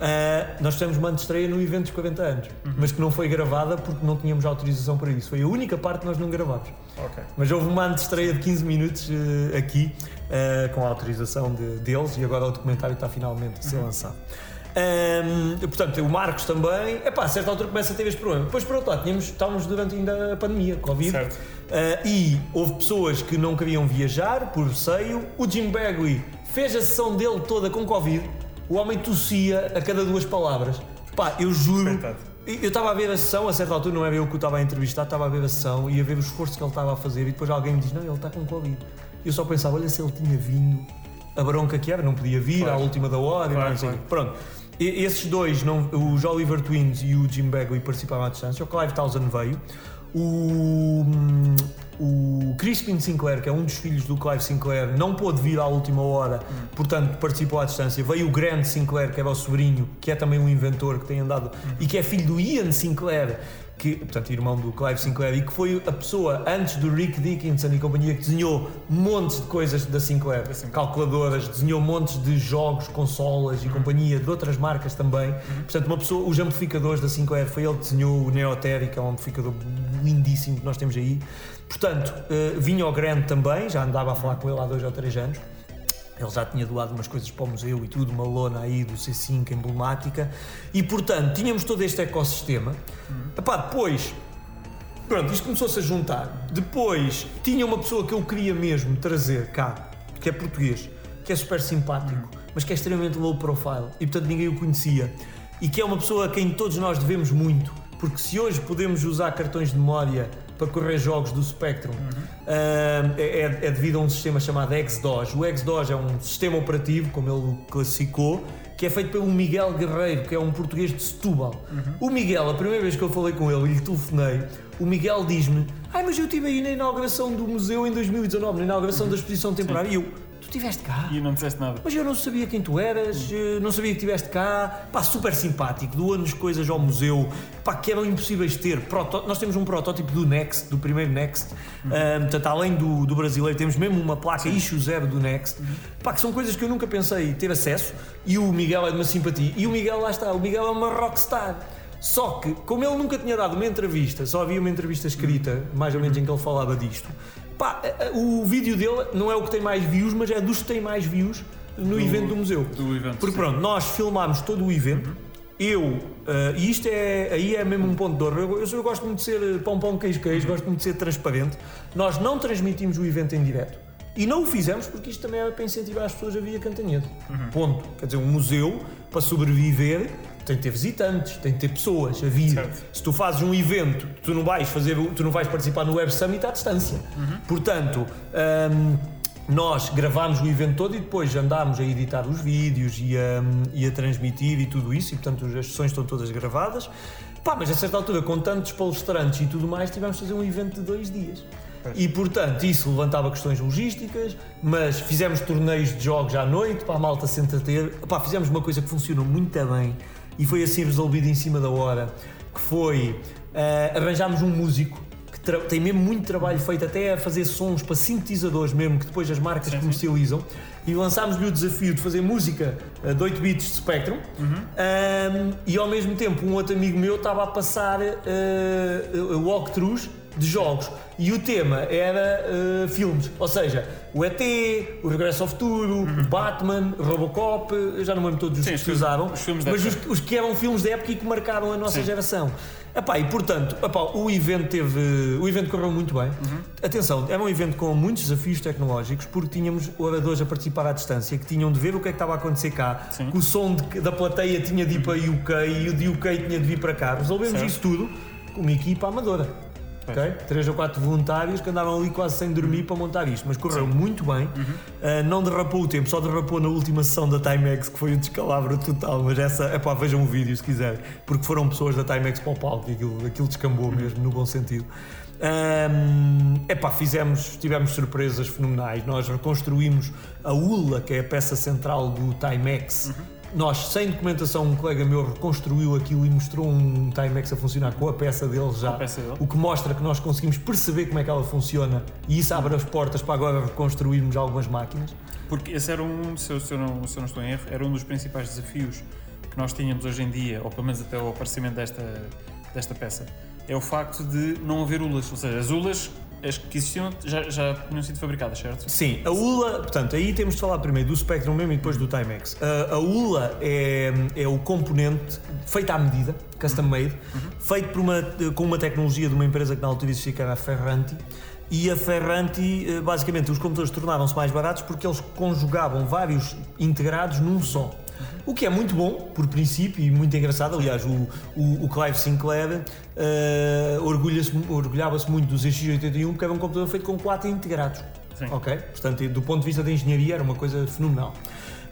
Ah, nós fizemos uma antestreia no evento dos 40 anos, mas que não foi gravada porque não tínhamos autorização para isso. Foi a única parte que nós não gravámos.
Ok.
Mas houve uma antestreia de 15 minutos eh, aqui, eh, com a autorização de- deles, e agora o documentário está finalmente a ser lançado. Ahm, portanto, o Marcos também. Epá, a certa altura começa a ter este problema. Depois, por outro lado, tínhamos, estávamos durante ainda a pandemia, Covid.
Certo.
Ah, e houve pessoas que não queriam viajar por receio. O Jim Bagley fez a sessão dele toda com Covid. O homem tossia a cada duas palavras. Pá, eu juro. Eu estava a ver a sessão, a certa altura não era eu que o estava a entrevistar, estava a ver a sessão e a ver o esforço que ele estava a fazer e depois alguém me diz, não, ele está com Covid. Eu só pensava, olha se ele tinha vindo, a bronca que era, não podia vir
Claro.
à última da hora
Claro,
não sei
claro.
Pronto. E- esses dois, não, os Oliver Twins e o Jim Bagley participaram à distância, o Clive Townsend veio, o, hum, o Crispin Sinclair, que é um dos filhos do Clive Sinclair, não pôde vir à última hora, portanto participou à distância. Veio o Grant Sinclair, que era o sobrinho, que é também um inventor que tem andado e que é filho do Ian Sinclair, que, portanto, irmão do Clive Sinclair, e que foi a pessoa antes do Rick Dickinson e companhia que desenhou montes de coisas da Sinclair, calculadoras, desenhou montes de jogos, consolas e companhia de outras marcas também. Portanto, uma pessoa, os amplificadores da Sinclair, foi ele que desenhou o Neoterry, que é um amplificador lindíssimo que nós temos aí. Portanto, eh, vinha ao Grande também, já andava a falar com ele há dois ou três anos. Ele já tinha doado umas coisas para o museu e tudo, uma lona aí do C5 emblemática. E portanto, tínhamos todo este ecossistema. Epá, depois, pronto, isto começou-se a juntar. Depois, tinha uma pessoa que eu queria mesmo trazer cá, que é português, que é super simpático, mas que é extremamente low profile e portanto ninguém o conhecia. E que é uma pessoa a quem todos nós devemos muito, porque se hoje podemos usar cartões de memória para correr jogos do Spectrum, ah, é, é devido a um sistema chamado XDOS. O XDOS é um sistema operativo, como ele classificou, que é feito pelo Miguel Guerreiro, que é um português de Setúbal. O Miguel, a primeira vez que eu falei com ele e lhe telefonei, o Miguel diz-me: Ai, mas eu estive aí na inauguração do museu em 2019, na inauguração da exposição temporária. E eu, estiveste cá?
E não disseste nada.
Mas eu não sabia quem tu eras, eh, não sabia que estiveste cá. Pá, super simpático, doou-nos coisas ao museu, pá, que eram impossíveis de ter. Proto- Nós temos um protótipo do Next, do primeiro Next. Ah, portanto, além do, do brasileiro, temos mesmo uma placa issue zero do Next. Pá, que são coisas que eu nunca pensei ter acesso. E o Miguel é de uma simpatia. E o Miguel, lá está, o Miguel é uma rockstar. Só que, como ele nunca tinha dado uma entrevista, só havia uma entrevista escrita, mais ou menos em que ele falava disto, pá, a- a- o vídeo dele não é o que tem mais views, mas é dos que tem mais views no evento do museu.
do evento,
Porque
sim.
pronto, nós filmámos todo o evento. Eu, eh, e isto é, aí é mesmo um ponto de dor. Eu, eu, eu gosto muito de ser eh, pão, pão, queijo, queijo, gosto muito de ser transparente. Nós não transmitimos o evento em direto. E não o fizemos porque isto também é para incentivar as pessoas a vir a Cantanhede. Ponto. Quer dizer, um museu, para sobreviver, tem que ter visitantes, tem que ter pessoas a vir.
Certo.
Se tu fazes um evento, tu não vais fazer, tu não vais participar no Web Summit à distância. Portanto, hum, nós gravámos o evento todo e depois andámos a editar os vídeos e a, e a transmitir e tudo isso, e portanto as sessões estão todas gravadas. Pá, mas a certa altura, com tantos palestrantes e tudo mais, tivemos de fazer um evento de dois dias. E portanto, isso levantava questões logísticas, mas fizemos torneios de jogos à noite para a malta se entreter. Pá, fizemos uma coisa que funcionou muito bem e foi assim resolvido em cima da hora, que foi eh, arranjámos um músico que tem mesmo muito trabalho feito até a fazer sons para sintetizadores mesmo, que depois as marcas
Sim, sim.
comercializam, e lançámos-lhe o desafio de fazer música eh, de 8 bits de Spectrum, Ahm, e ao mesmo tempo um outro amigo meu estava a passar eh, walkthroughs de jogos. E o tema era eh, filmes, ou seja, o ET, o Regresso ao Futuro, o Batman, o Robocop, eu já não me lembro todos os
Sim,
que se usaram,
os
mas os, os que eram filmes da época e que marcaram a nossa
Sim.
geração. Epá, e portanto, epá, o evento teve. O evento correu muito bem.
Uhum.
Atenção, era um evento com muitos desafios tecnológicos, porque tínhamos oradores a participar à distância que tinham de ver o que é que estava a acontecer cá,
Sim.
que o som de- da plateia tinha de ir para UK e o de UK tinha de vir para cá. Resolvemos
Certo.
isso tudo com uma equipa amadora.
Pois.
ok? Três ou quatro voluntários que andaram ali quase sem dormir para montar isto, mas correu muito bem. Uh, não derrapou o tempo, só derrapou na última sessão da Timex, que foi um descalabro total. Mas essa, é pá, vejam o vídeo se quiserem, porque foram pessoas da Timex para o palco e aquilo, aquilo descambou mesmo, no bom sentido. é pá, fizemos, tivemos surpresas fenomenais. Nós reconstruímos a ULA, que é a peça central do Timex. Nós, sem documentação, um colega meu reconstruiu aquilo e mostrou um Timex a funcionar com a peça dele já.
Peça dele.
O que mostra que nós conseguimos perceber como é que ela funciona e isso abre as portas para agora reconstruirmos algumas máquinas.
Porque esse era um, se eu, se eu não, se eu não estou em erro, era um dos principais desafios que nós tínhamos hoje em dia, ou pelo menos até o aparecimento desta, desta peça, é o facto de não haver ulas. Ou seja, as ulas, as que existiam, já, já tinham sido fabricadas, certo?
Sim, a ULA, portanto, aí temos de falar primeiro do Spectrum mesmo e depois do Timex. A, a ULA é, é o componente feito à medida, custom made, feito por uma, com uma tecnologia de uma empresa que na altura existia que era a Ferranti. E a Ferranti, eh, basicamente, os computadores tornaram-se mais baratos porque eles conjugavam vários integrados num só. O que é muito bom, por princípio, e muito engraçado. Aliás, o, o, o Clive Sinclair eh, orgulha-se- orgulhava-se muito do ZX81 porque era um computador feito com quatro integrados.
Sim.
Ok? Portanto, do ponto de vista da engenharia, era uma coisa fenomenal.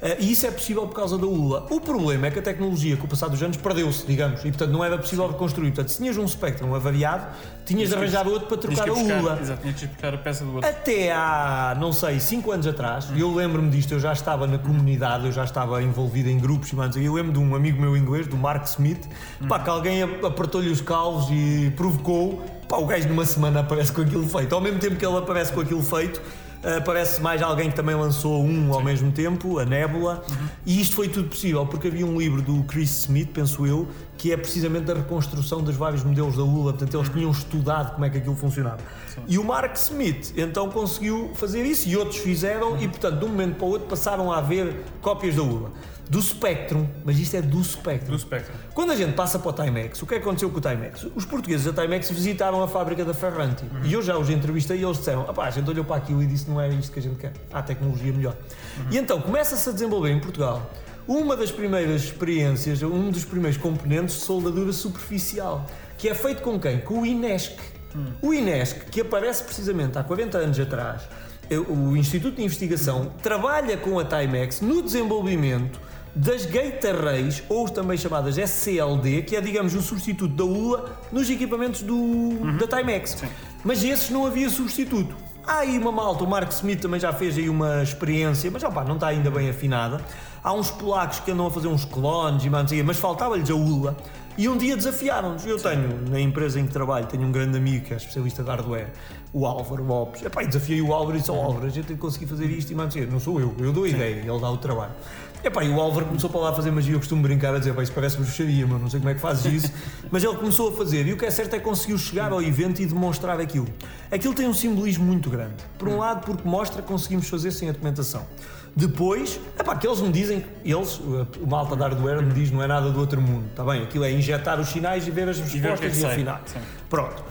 Eh, e isso é possível por causa da ULA. O problema é que a tecnologia, com o passar dos anos, perdeu-se, digamos, e portanto não era possível reconstruir. Portanto, se tinhas um Spectrum avariado, tinhas de arranjar outro para trocar a ULA.
Exato, buscar a peça do outro.
Até há, não sei, 5 anos atrás, e eu lembro-me disto, eu já estava na comunidade, eu já estava envolvido em grupos e mais, eu lembro de um amigo meu inglês, do Mark Smith, pá, que alguém ap- apertou-lhe os calvos e provocou, pá, o gajo numa semana aparece com aquilo feito. Ao mesmo tempo que ele aparece com aquilo feito, aparece mais alguém que também lançou um ao mesmo tempo, a Nebula, e isto foi tudo possível porque havia um livro do Chris Smith, penso eu, que é precisamente da reconstrução dos vários modelos da ULA, portanto eles tinham estudado como é que aquilo funcionava. E o Mark Smith então conseguiu fazer isso e outros fizeram. E portanto de um momento para o outro passaram a haver cópias da ULA. Do Spectrum, mas isto é do Spectrum.
Do Spectrum.
Quando a gente passa para o Timex, o que é que aconteceu com o Timex? Os portugueses da Timex visitaram a fábrica da Ferranti e eu já os entrevistei e eles disseram: "Apá, a gente olhou para aquilo e disse não é isto que a gente quer, há tecnologia melhor. E então começa-se a desenvolver em Portugal uma das primeiras experiências, um dos primeiros componentes de soldadura superficial, que é feito com quem? Com o INESC. O INESC, que aparece precisamente há 40 anos atrás, eh, o Instituto de Investigação trabalha com a Timex no desenvolvimento das gate arrays, ou também chamadas SCLD, que é, digamos, o substituto da ULA nos equipamentos do, da Timex. Mas esses não havia substituto. Há aí uma malta, o Mark Smith também já fez aí uma experiência, mas opá, não está ainda bem afinada. Há uns polacos que andam a fazer uns clones e mais, mas faltava-lhes a ULA. E um dia desafiaram-nos. Eu tenho, na empresa em que trabalho, tenho um grande amigo que é especialista de hardware, o Álvaro Lopes. Epá, desafiei o Álvaro e disse ao Álvaro, a gente tem que conseguir fazer isto e mais, não sou eu, eu dou a ideia, ele dá o trabalho. Epá, e o Álvaro começou para lá a fazer magia, eu costumo brincar a dizer, isso parece bruxaria, mas não sei como é que fazes isso. mas ele começou a fazer, e o que é certo é que conseguiu chegar ao evento e demonstrar aquilo. Aquilo tem um simbolismo muito grande. Por um lado, porque mostra que conseguimos fazer sem a documentação. Depois, epá, que eles me dizem, eles, o malta da hardware me diz, não é nada do outro mundo, está bem? Aquilo é injetar os sinais e ver as respostas e, e afinar. Pronto.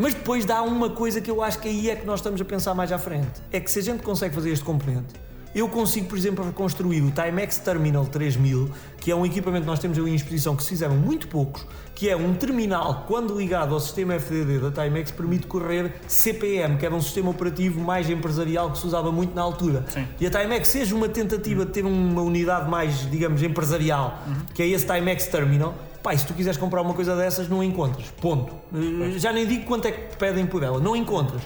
Mas depois dá uma coisa que eu acho que aí é que nós estamos a pensar mais à frente. É que se a gente consegue fazer este componente, eu consigo, por exemplo, reconstruir o Timex Terminal 3000, que é um equipamento que nós temos ali em exposição que se fizeram muito poucos, que é um terminal, quando ligado ao sistema FDD da Timex, permite correr CPM, que era um sistema operativo mais empresarial que se usava muito na altura.
Sim.
E a Timex seja uma tentativa de ter uma unidade mais, digamos, empresarial, uhum. que é esse Timex Terminal, Pai, se tu quiseres comprar uma coisa dessas, não encontras. Ponto. Já nem digo quanto é que te pedem por ela. Não encontras.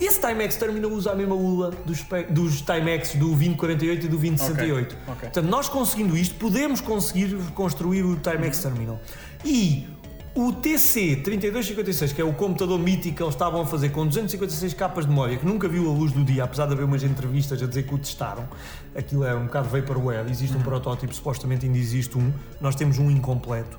Esse Timex Terminal usa a mesma ULA dos, dos Timex do 2048 e do 2068. Okay, okay. Portanto, nós conseguindo isto, podemos conseguir construir o Timex uhum. Terminal. E o TC3256, que é o computador mítico que eles estavam a fazer com 256 capas de memória, que nunca viu a luz do dia, apesar de haver umas entrevistas a dizer que o testaram, aquilo é um bocado vaporware, existe um uhum. protótipo, supostamente ainda existe um, nós temos um incompleto.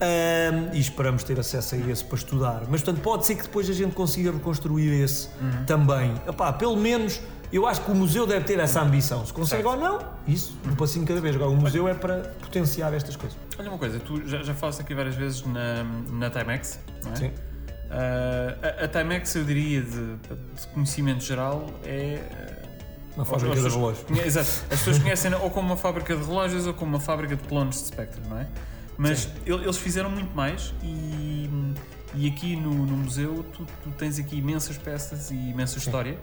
Um, e esperamos ter acesso a esse para estudar. Mas, portanto, pode ser que depois a gente consiga reconstruir esse uhum. também. Epá, pelo menos, eu acho que o museu deve ter essa ambição. Se consegue certo. ou não, isso, um passinho cada vez. Agora, o museu é para potenciar estas coisas.
Olha uma coisa, tu já, já falaste aqui várias vezes na, na Timex, não é? Sim. Uh, a, a, Timex, eu diria, de, de conhecimento geral, é.
Uma fábrica de relógios.
Exato. As pessoas conhecem ou como uma fábrica de relógios ou como uma fábrica de clones de Spectrum, não é? Mas Sim. eles fizeram muito mais e, e aqui no, no museu tu, tu, tens aqui imensas peças e imensa Sim. história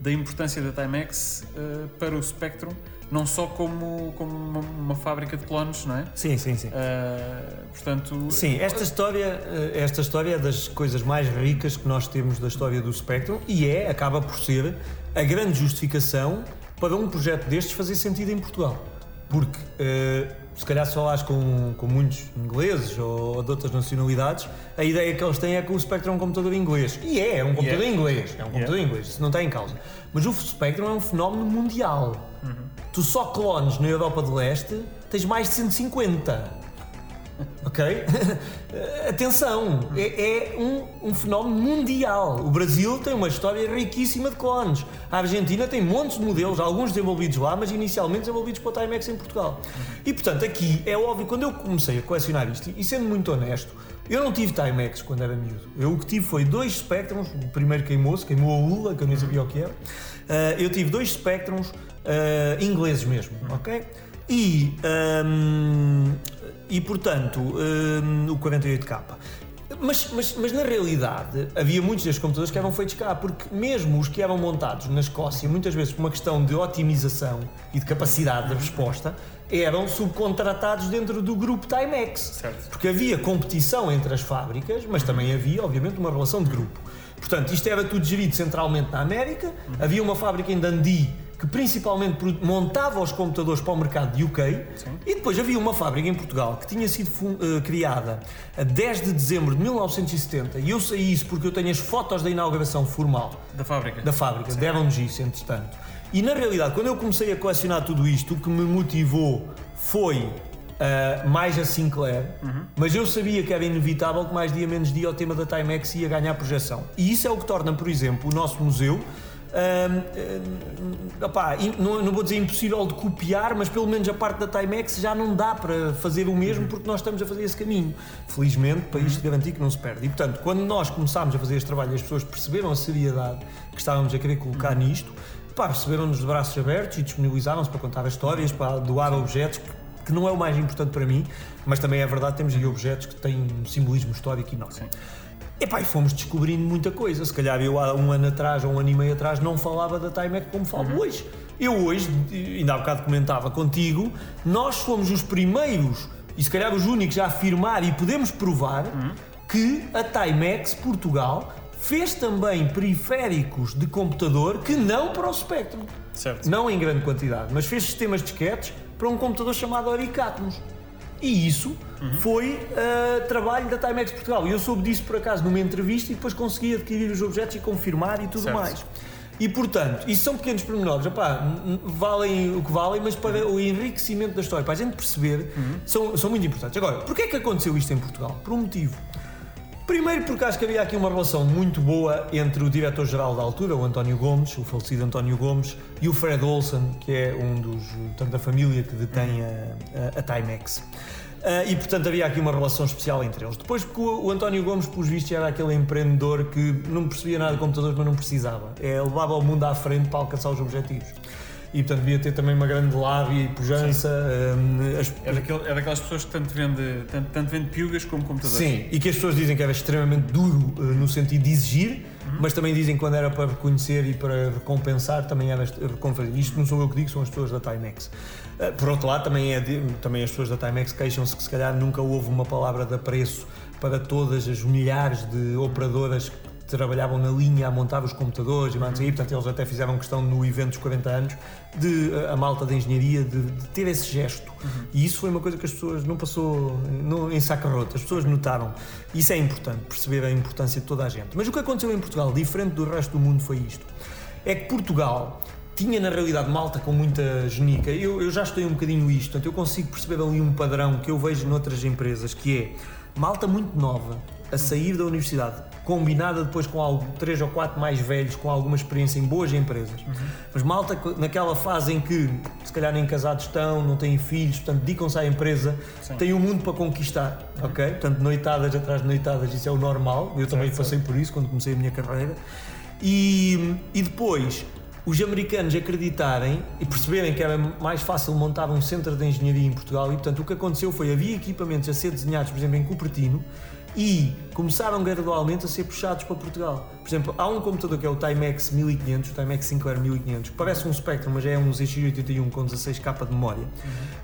da importância da Timex uh, para o Spectrum, não só como, como uma, uma, fábrica de clones, não é?
Sim, sim, sim.
Uh, portanto...
Sim, esta história, eh, esta história é das coisas mais ricas que nós temos da história do Spectrum e é, acaba por ser, a grande justificação para um projeto destes fazer sentido em Portugal. Porque... Uh, se calhar só falas com, com muitos ingleses ou de outras nacionalidades, a ideia que eles têm é que o Spectrum é um computador inglês. E é, é um computador yeah. inglês. É um computador yeah. inglês, isso não está em causa. Mas o Spectrum é um fenómeno mundial. Uhum. Tu só clones na Europa de Leste tens mais de 150. Ok? Atenção, é, é um, um, fenómeno mundial. O Brasil tem uma história riquíssima de clones. A Argentina tem montes de modelos, alguns desenvolvidos lá, mas inicialmente desenvolvidos pela Timex em Portugal. E portanto, aqui é óbvio, quando eu comecei a colecionar isto, e sendo muito honesto, eu não tive Timex quando era miúdo. Eu o que tive foi dois Spectrums, o primeiro queimou-se, queimou a ULA, que eu nem sabia o que era. Uh, eu tive dois Spectrums uh, ingleses mesmo, ok? E. Um, e portanto, um, o 48K. Mas, mas, mas, na realidade havia muitos destes computadores que eram feitos cá, porque mesmo os que eram montados na Escócia, muitas vezes por uma questão de otimização e de capacidade de resposta, eram subcontratados dentro do grupo Timex.
Certo.
Porque havia competição entre as fábricas, mas também havia, obviamente, uma relação de grupo. Portanto, isto era tudo gerido centralmente na América, havia uma fábrica em Dundee que principalmente montava os computadores para o mercado de UK, Sim. e depois havia uma fábrica em Portugal que tinha sido uh, criada a 10 de dezembro de 1970, e eu sei isso porque eu tenho as fotos da inauguração formal
da fábrica.
Da fábrica, deram-nos isso, entretanto. E na realidade, quando eu comecei a colecionar tudo isto, o que me motivou foi uh, mais a Sinclair, uhum. mas eu sabia que era inevitável que mais dia menos dia o tema da Timex ia ganhar projeção. E isso é o que torna, por exemplo, o nosso museu não, não, vou dizer impossível de copiar, mas pelo menos a parte da Timex já não dá para fazer o mesmo porque nós estamos a fazer esse caminho. Felizmente, para isto garantir que não se perde. E portanto, quando nós começámos a fazer este trabalho e as pessoas perceberam a seriedade que estávamos a querer colocar nisto, pá, receberam-nos de braços abertos e disponibilizaram-se para contar as histórias, para doar objetos, que, não é o mais importante para mim, mas também é verdade, temos aí objetos que têm um simbolismo histórico enorme. Epá, e fomos descobrindo muita coisa. Se calhar eu há um ano atrás ou um ano e meio atrás não falava da Timex como falo uhum. hoje. Eu hoje, ainda há bocado comentava contigo, nós fomos os primeiros e se calhar os únicos a afirmar e podemos provar uhum. que a Timex Portugal fez também periféricos de computador que não para o Spectrum.
Certo.
Não em grande quantidade, mas fez sistemas de disquetes para um computador chamado Oricatmos. E isso foi uh, trabalho da Timex Portugal. E eu soube disso por acaso numa entrevista e depois consegui adquirir os objetos e confirmar e tudo
Certo.
mais. E portanto, isso são pequenos pormenores, n- valem o que valem, mas para o enriquecimento da história, para a gente perceber, são, são muito importantes. Agora, porquê é que aconteceu isto em Portugal? Por um motivo. Primeiro porque acho que havia aqui uma relação muito boa entre o diretor-geral da altura, o António Gomes, o falecido António Gomes, e o Fred Olsen, que é um dos, tanto da família que detém a, a, a Timex. Ah, e portanto havia aqui uma relação especial entre eles. Depois porque o, o António Gomes, pelos vistos, era aquele empreendedor que não percebia nada de computadores, mas não precisava. É, levava o mundo à frente para alcançar os objetivos. E portanto devia ter também uma grande lábia e pujança. ah, as-
É, daquele, é daquelas pessoas que tanto vende, tanto, tanto vende piugas como computadores.
Sim, e que as pessoas dizem que era extremamente duro eh, no sentido de exigir, mas também dizem que quando era para reconhecer e para recompensar, também era recompensar. Isto não sou eu que digo, são as pessoas da Timex. Eh, Por outro lado, também, é também as pessoas da Timex queixam-se que se calhar nunca houve uma palavra de apreço para todas as milhares de operadoras trabalhavam na linha a montar os computadores e mais, e portanto eles até fizeram questão no evento dos 40 anos de eh, a malta da engenharia de, de ter esse gesto. E isso foi uma coisa que as pessoas não passou não, em saca-rota, as pessoas notaram. Isso é importante, perceber a importância de toda a gente. Mas o que aconteceu em Portugal, diferente do resto do mundo foi isto, é que Portugal tinha na realidade malta com muita genica. Eu, eu já estou um bocadinho isto, portanto eu consigo perceber ali um padrão que eu vejo noutras empresas que é malta muito nova a sair da universidade combinada depois com algo, três ou quatro mais velhos com alguma experiência em boas empresas. Mas malta naquela fase em que se calhar nem casados estão, não têm filhos, portanto dedicam-se à empresa, têm um mundo para conquistar, ok? Portanto, noitadas atrás de noitadas, isso é o normal. Eu também
Certo,
passei por isso quando comecei a minha carreira. E, e depois os americanos acreditarem e perceberem que era mais fácil montar um centro de engenharia em Portugal e portanto o que aconteceu foi havia equipamentos a ser desenhados, por exemplo, em Cupertino e começaram gradualmente a ser puxados para Portugal. Por exemplo, há um computador que é o Timex 1500, o Timex Sinclair 1500, que parece um Spectrum, mas é um ZX81 com 16K de memória,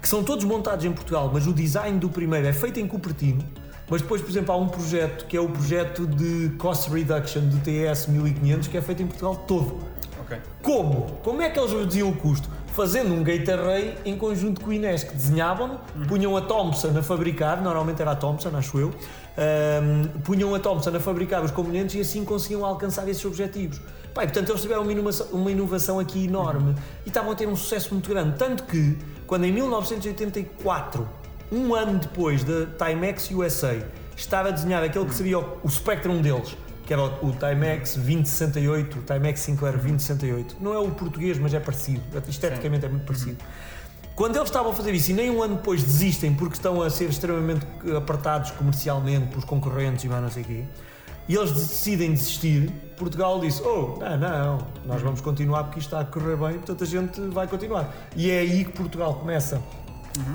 que são todos montados em Portugal, mas o design do primeiro é feito em Cupertino. Mas depois, por exemplo, há um projeto que é o projeto de Cost Reduction do TS 1500 que é feito em Portugal todo.
Ok.
Como? Como é que eles reduziam o custo? Fazendo um gate array em conjunto com o Inés, que desenhavam, punham a Thompson a fabricar, normalmente era a Thompson, acho eu, ahm, punham a Thompson a fabricar os componentes e assim conseguiam alcançar esses objetivos. E, portanto, eles tiveram uma inovação, uma inovação aqui enorme e estavam a ter um sucesso muito grande. Tanto que, quando em 1984, um ano depois da Timex USA, estava a desenhar aquele que seria o, o Spectrum deles, que era o, o Timex 2068, o Timex Sinclair 2068. Não é o português, mas é parecido. Esteticamente é muito parecido. Quando eles estavam a fazer isso e nem um ano depois desistem porque estão a ser extremamente apertados comercialmente pelos concorrentes e mais não sei o quê, e eles decidem desistir, Portugal disse: Oh, não, não, nós vamos continuar porque isto está a correr bem, portanto a gente vai continuar. E é aí que Portugal começa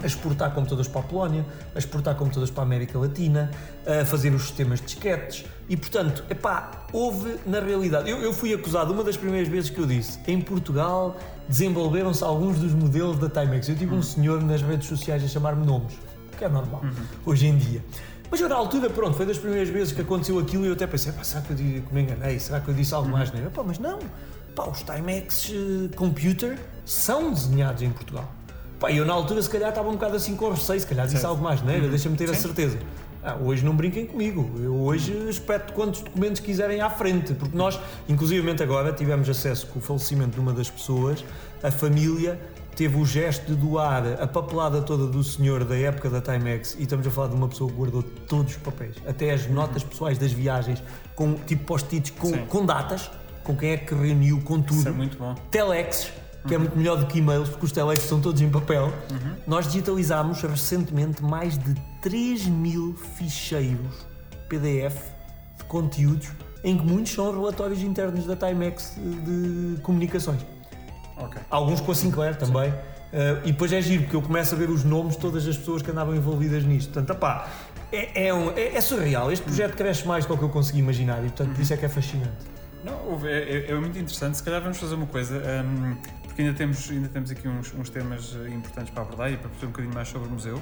a exportar computadores para a Polónia, a exportar computadores para a América Latina, a fazer os sistemas de disquetes e, portanto, epá, houve na realidade. Eu, eu fui acusado, uma das primeiras vezes que eu disse, em Portugal desenvolveram-se alguns dos modelos da Timex. Eu tive um senhor nas redes sociais a chamar-me nomes, o que é normal hoje em dia. Mas eu, na altura, pronto, foi das primeiras vezes que aconteceu aquilo e eu até pensei, pá, será que eu di- que me enganei? Será que eu disse algo mais nele? Pá, mas não, pá, os Timex eh, Computer são desenhados em Portugal. Pá, eu na altura se calhar estava um bocado assim com receio, se calhar disse
Certo.
algo mais neira, deixa-me ter a
Sim.
certeza. Ah, hoje não brinquem comigo, eu hoje espeto quantos documentos quiserem à frente, porque nós, inclusivamente agora, tivemos acesso com o falecimento de uma das pessoas, a família teve o gesto de doar a papelada toda do senhor da época da Timex e estamos a falar de uma pessoa que guardou todos os papéis, até as notas pessoais das viagens, com tipo post-its com, com datas, com quem é que reuniu, com tudo
Isso é muito bom.
telex, que é muito melhor do que e-mails, porque os telex são todos em papel.
Uhum.
Nós digitalizámos recentemente mais de 3 mil ficheiros PDF de conteúdos, em que muitos são relatórios internos da Timex de comunicações.
Ok.
Alguns com a Sinclair também. Uh, e depois é giro, porque eu começo a ver os nomes de todas as pessoas que andavam envolvidas nisto. Portanto, opá, é, é, um- é- é surreal. Este projeto cresce mais do que eu consegui imaginar e, portanto, por isso é que é fascinante.
Não, é, é- é muito interessante. Se calhar vamos fazer uma coisa, hum, ainda temos, ainda temos aqui uns, uns temas eh, importantes para abordar e para perceber um bocadinho mais sobre o museu.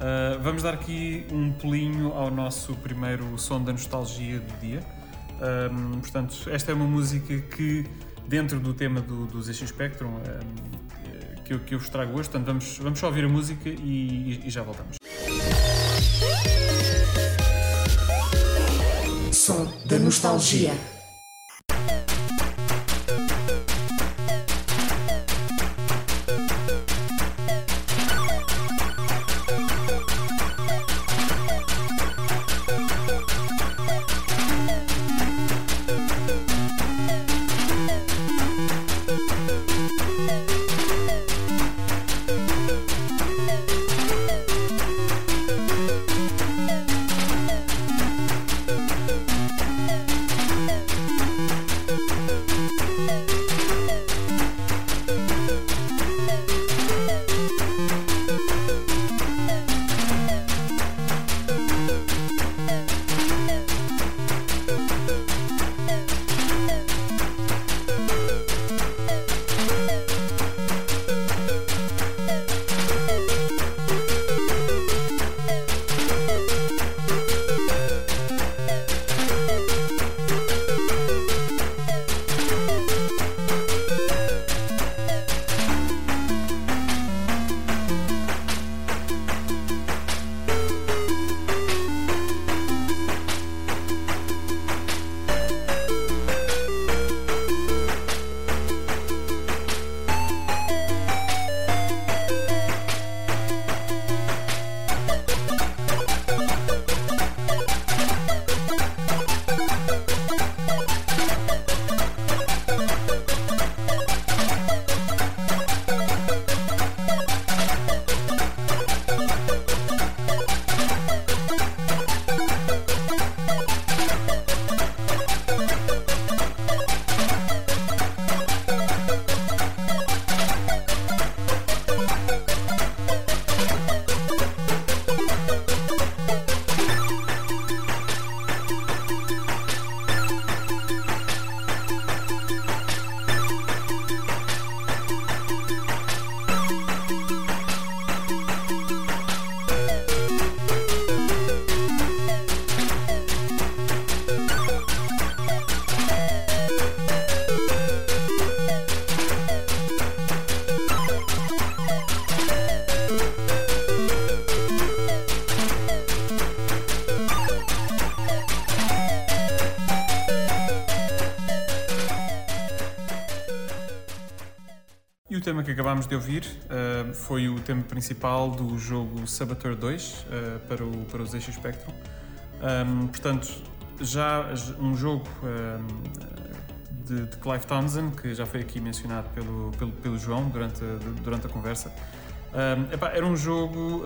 Ah, vamos dar aqui um pulinho ao nosso primeiro som da nostalgia do dia. Um, portanto, esta é uma música que, dentro do tema do, do ZX Spectrum, um, que, eu, que eu vos trago hoje, portanto, vamos, vamos só ouvir a música e, e já voltamos.
Som da nostalgia.
Tema que acabámos de ouvir uh, foi o tema principal do jogo Saboteur 2 uh, para, o, para o ZX Spectrum. Um, portanto, já um jogo um, de, de, Clive Townsend, que já foi aqui mencionado pelo, pelo, pelo João durante, durante a conversa. Um, epá, era um jogo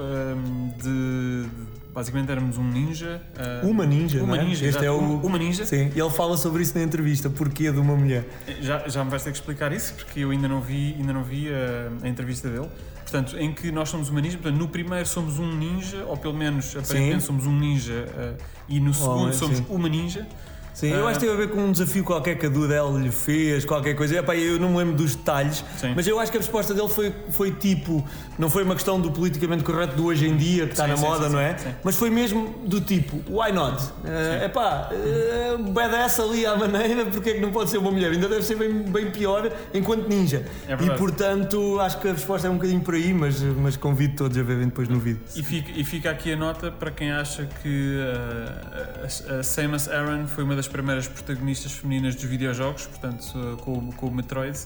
de Basicamente éramos um ninja.
Uh, uma ninja,
uma
é?
ninja, este é o, uma ninja.
Sim, e ele fala sobre isso na entrevista, porquê de uma mulher.
Já, já me vais ter que explicar isso, porque eu ainda não vi, ainda não vi a, a entrevista dele. Portanto, em que nós somos uma ninja, portanto, no primeiro somos um ninja, ou pelo menos aparentemente sim. somos um ninja, uh, e no segundo oh, somos sim. uma ninja.
Sim, eu acho que teve a ver com um desafio qualquer que a Dudel lhe fez, qualquer coisa. Epá, eu não me lembro dos detalhes, Sim. mas eu acho que a resposta dele foi, foi tipo, não foi uma questão do politicamente correto do hoje em dia, que está na sim, moda, sim, não é? Mas foi mesmo do tipo, why not? Uh, epá, uh, badass ali à maneira, porque é que não pode ser uma mulher? Ainda deve ser bem, bem pior enquanto ninja.
É
e portanto, acho que a resposta é um bocadinho por aí, mas, mas convido todos a verem depois no vídeo.
E fica, e fica aqui a nota para quem acha que uh, a, a Samus Aran foi uma das primeiras protagonistas femininas dos videojogos, portanto, com, com o Metroid.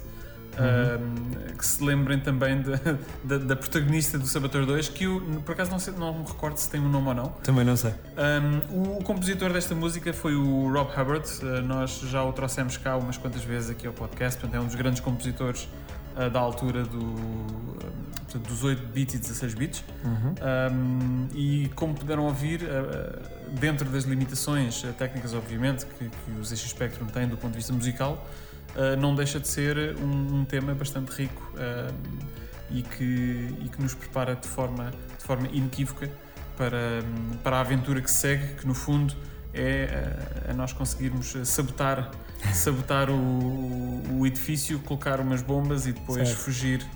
Uhum. que se lembrem também de, de, da protagonista do Sabator 2, que eu, por acaso não, sei, não me recordo se tem um nome ou não.
Também não sei.
Um, o, o, compositor desta música foi o Rob Hubbard, uh, nós já o trouxemos cá umas quantas vezes aqui ao podcast, portanto é um dos grandes compositores uh, da altura do, uh, dos 8 bits e 16 bits.
Uhum.
Um, e como puderam ouvir, dentro das limitações técnicas, obviamente, que, que o ZX Spectrum tem do ponto de vista musical, não deixa de ser um, um tema bastante rico e, que, e que nos prepara de forma, de forma inequívoca para, para a aventura que segue, que no fundo é a nós conseguirmos sabotar, sabotar o, o edifício, colocar umas bombas e depois certo. fugir.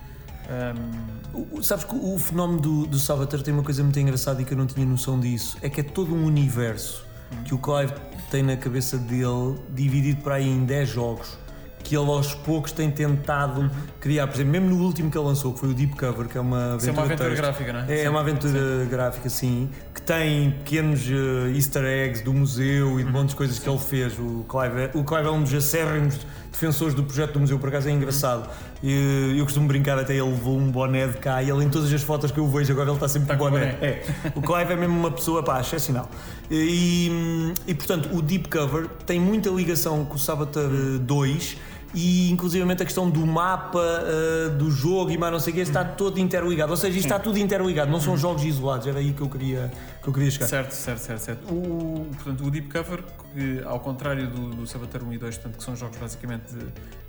Um... O, sabes que o fenómeno do, do Salvatore tem uma coisa muito engraçada e que eu não tinha noção disso: é que é todo um universo que o Clive tem na cabeça dele, dividido para aí em 10 jogos, que ele aos poucos tem tentado criar. Por exemplo, mesmo no último que ele lançou, que foi o Deep Cover, que é uma
Isso é
aventura,
uma aventura gráfica, não é?
É,
Sim.
uma aventura gráfica, sim, que tem pequenos eh, easter eggs do museu e de montes de coisas que ele fez. O Clive, é, o Clive é um dos acérrimos defensores do projeto do museu, por acaso é engraçado. E eu costumo brincar, até ele levou um boné de cá e ele em todas as fotos que eu vejo agora ele está sempre
Está
com boné.
boné.
É. O Clive é mesmo uma pessoa pá, excepcional. E, e portanto, o Deep Cover tem muita ligação com o Saboteur eh, 2 e inclusivamente a questão do mapa eh, do jogo e mais não sei o que está todo interligado. Ou seja, isto está tudo interligado, não são jogos isolados, era aí que eu queria, que eu queria chegar.
Certo, certo, certo, certo. O, portanto, o Deep Cover, que, ao contrário do, do Saboteur 1 e 2, portanto, que são jogos basicamente de,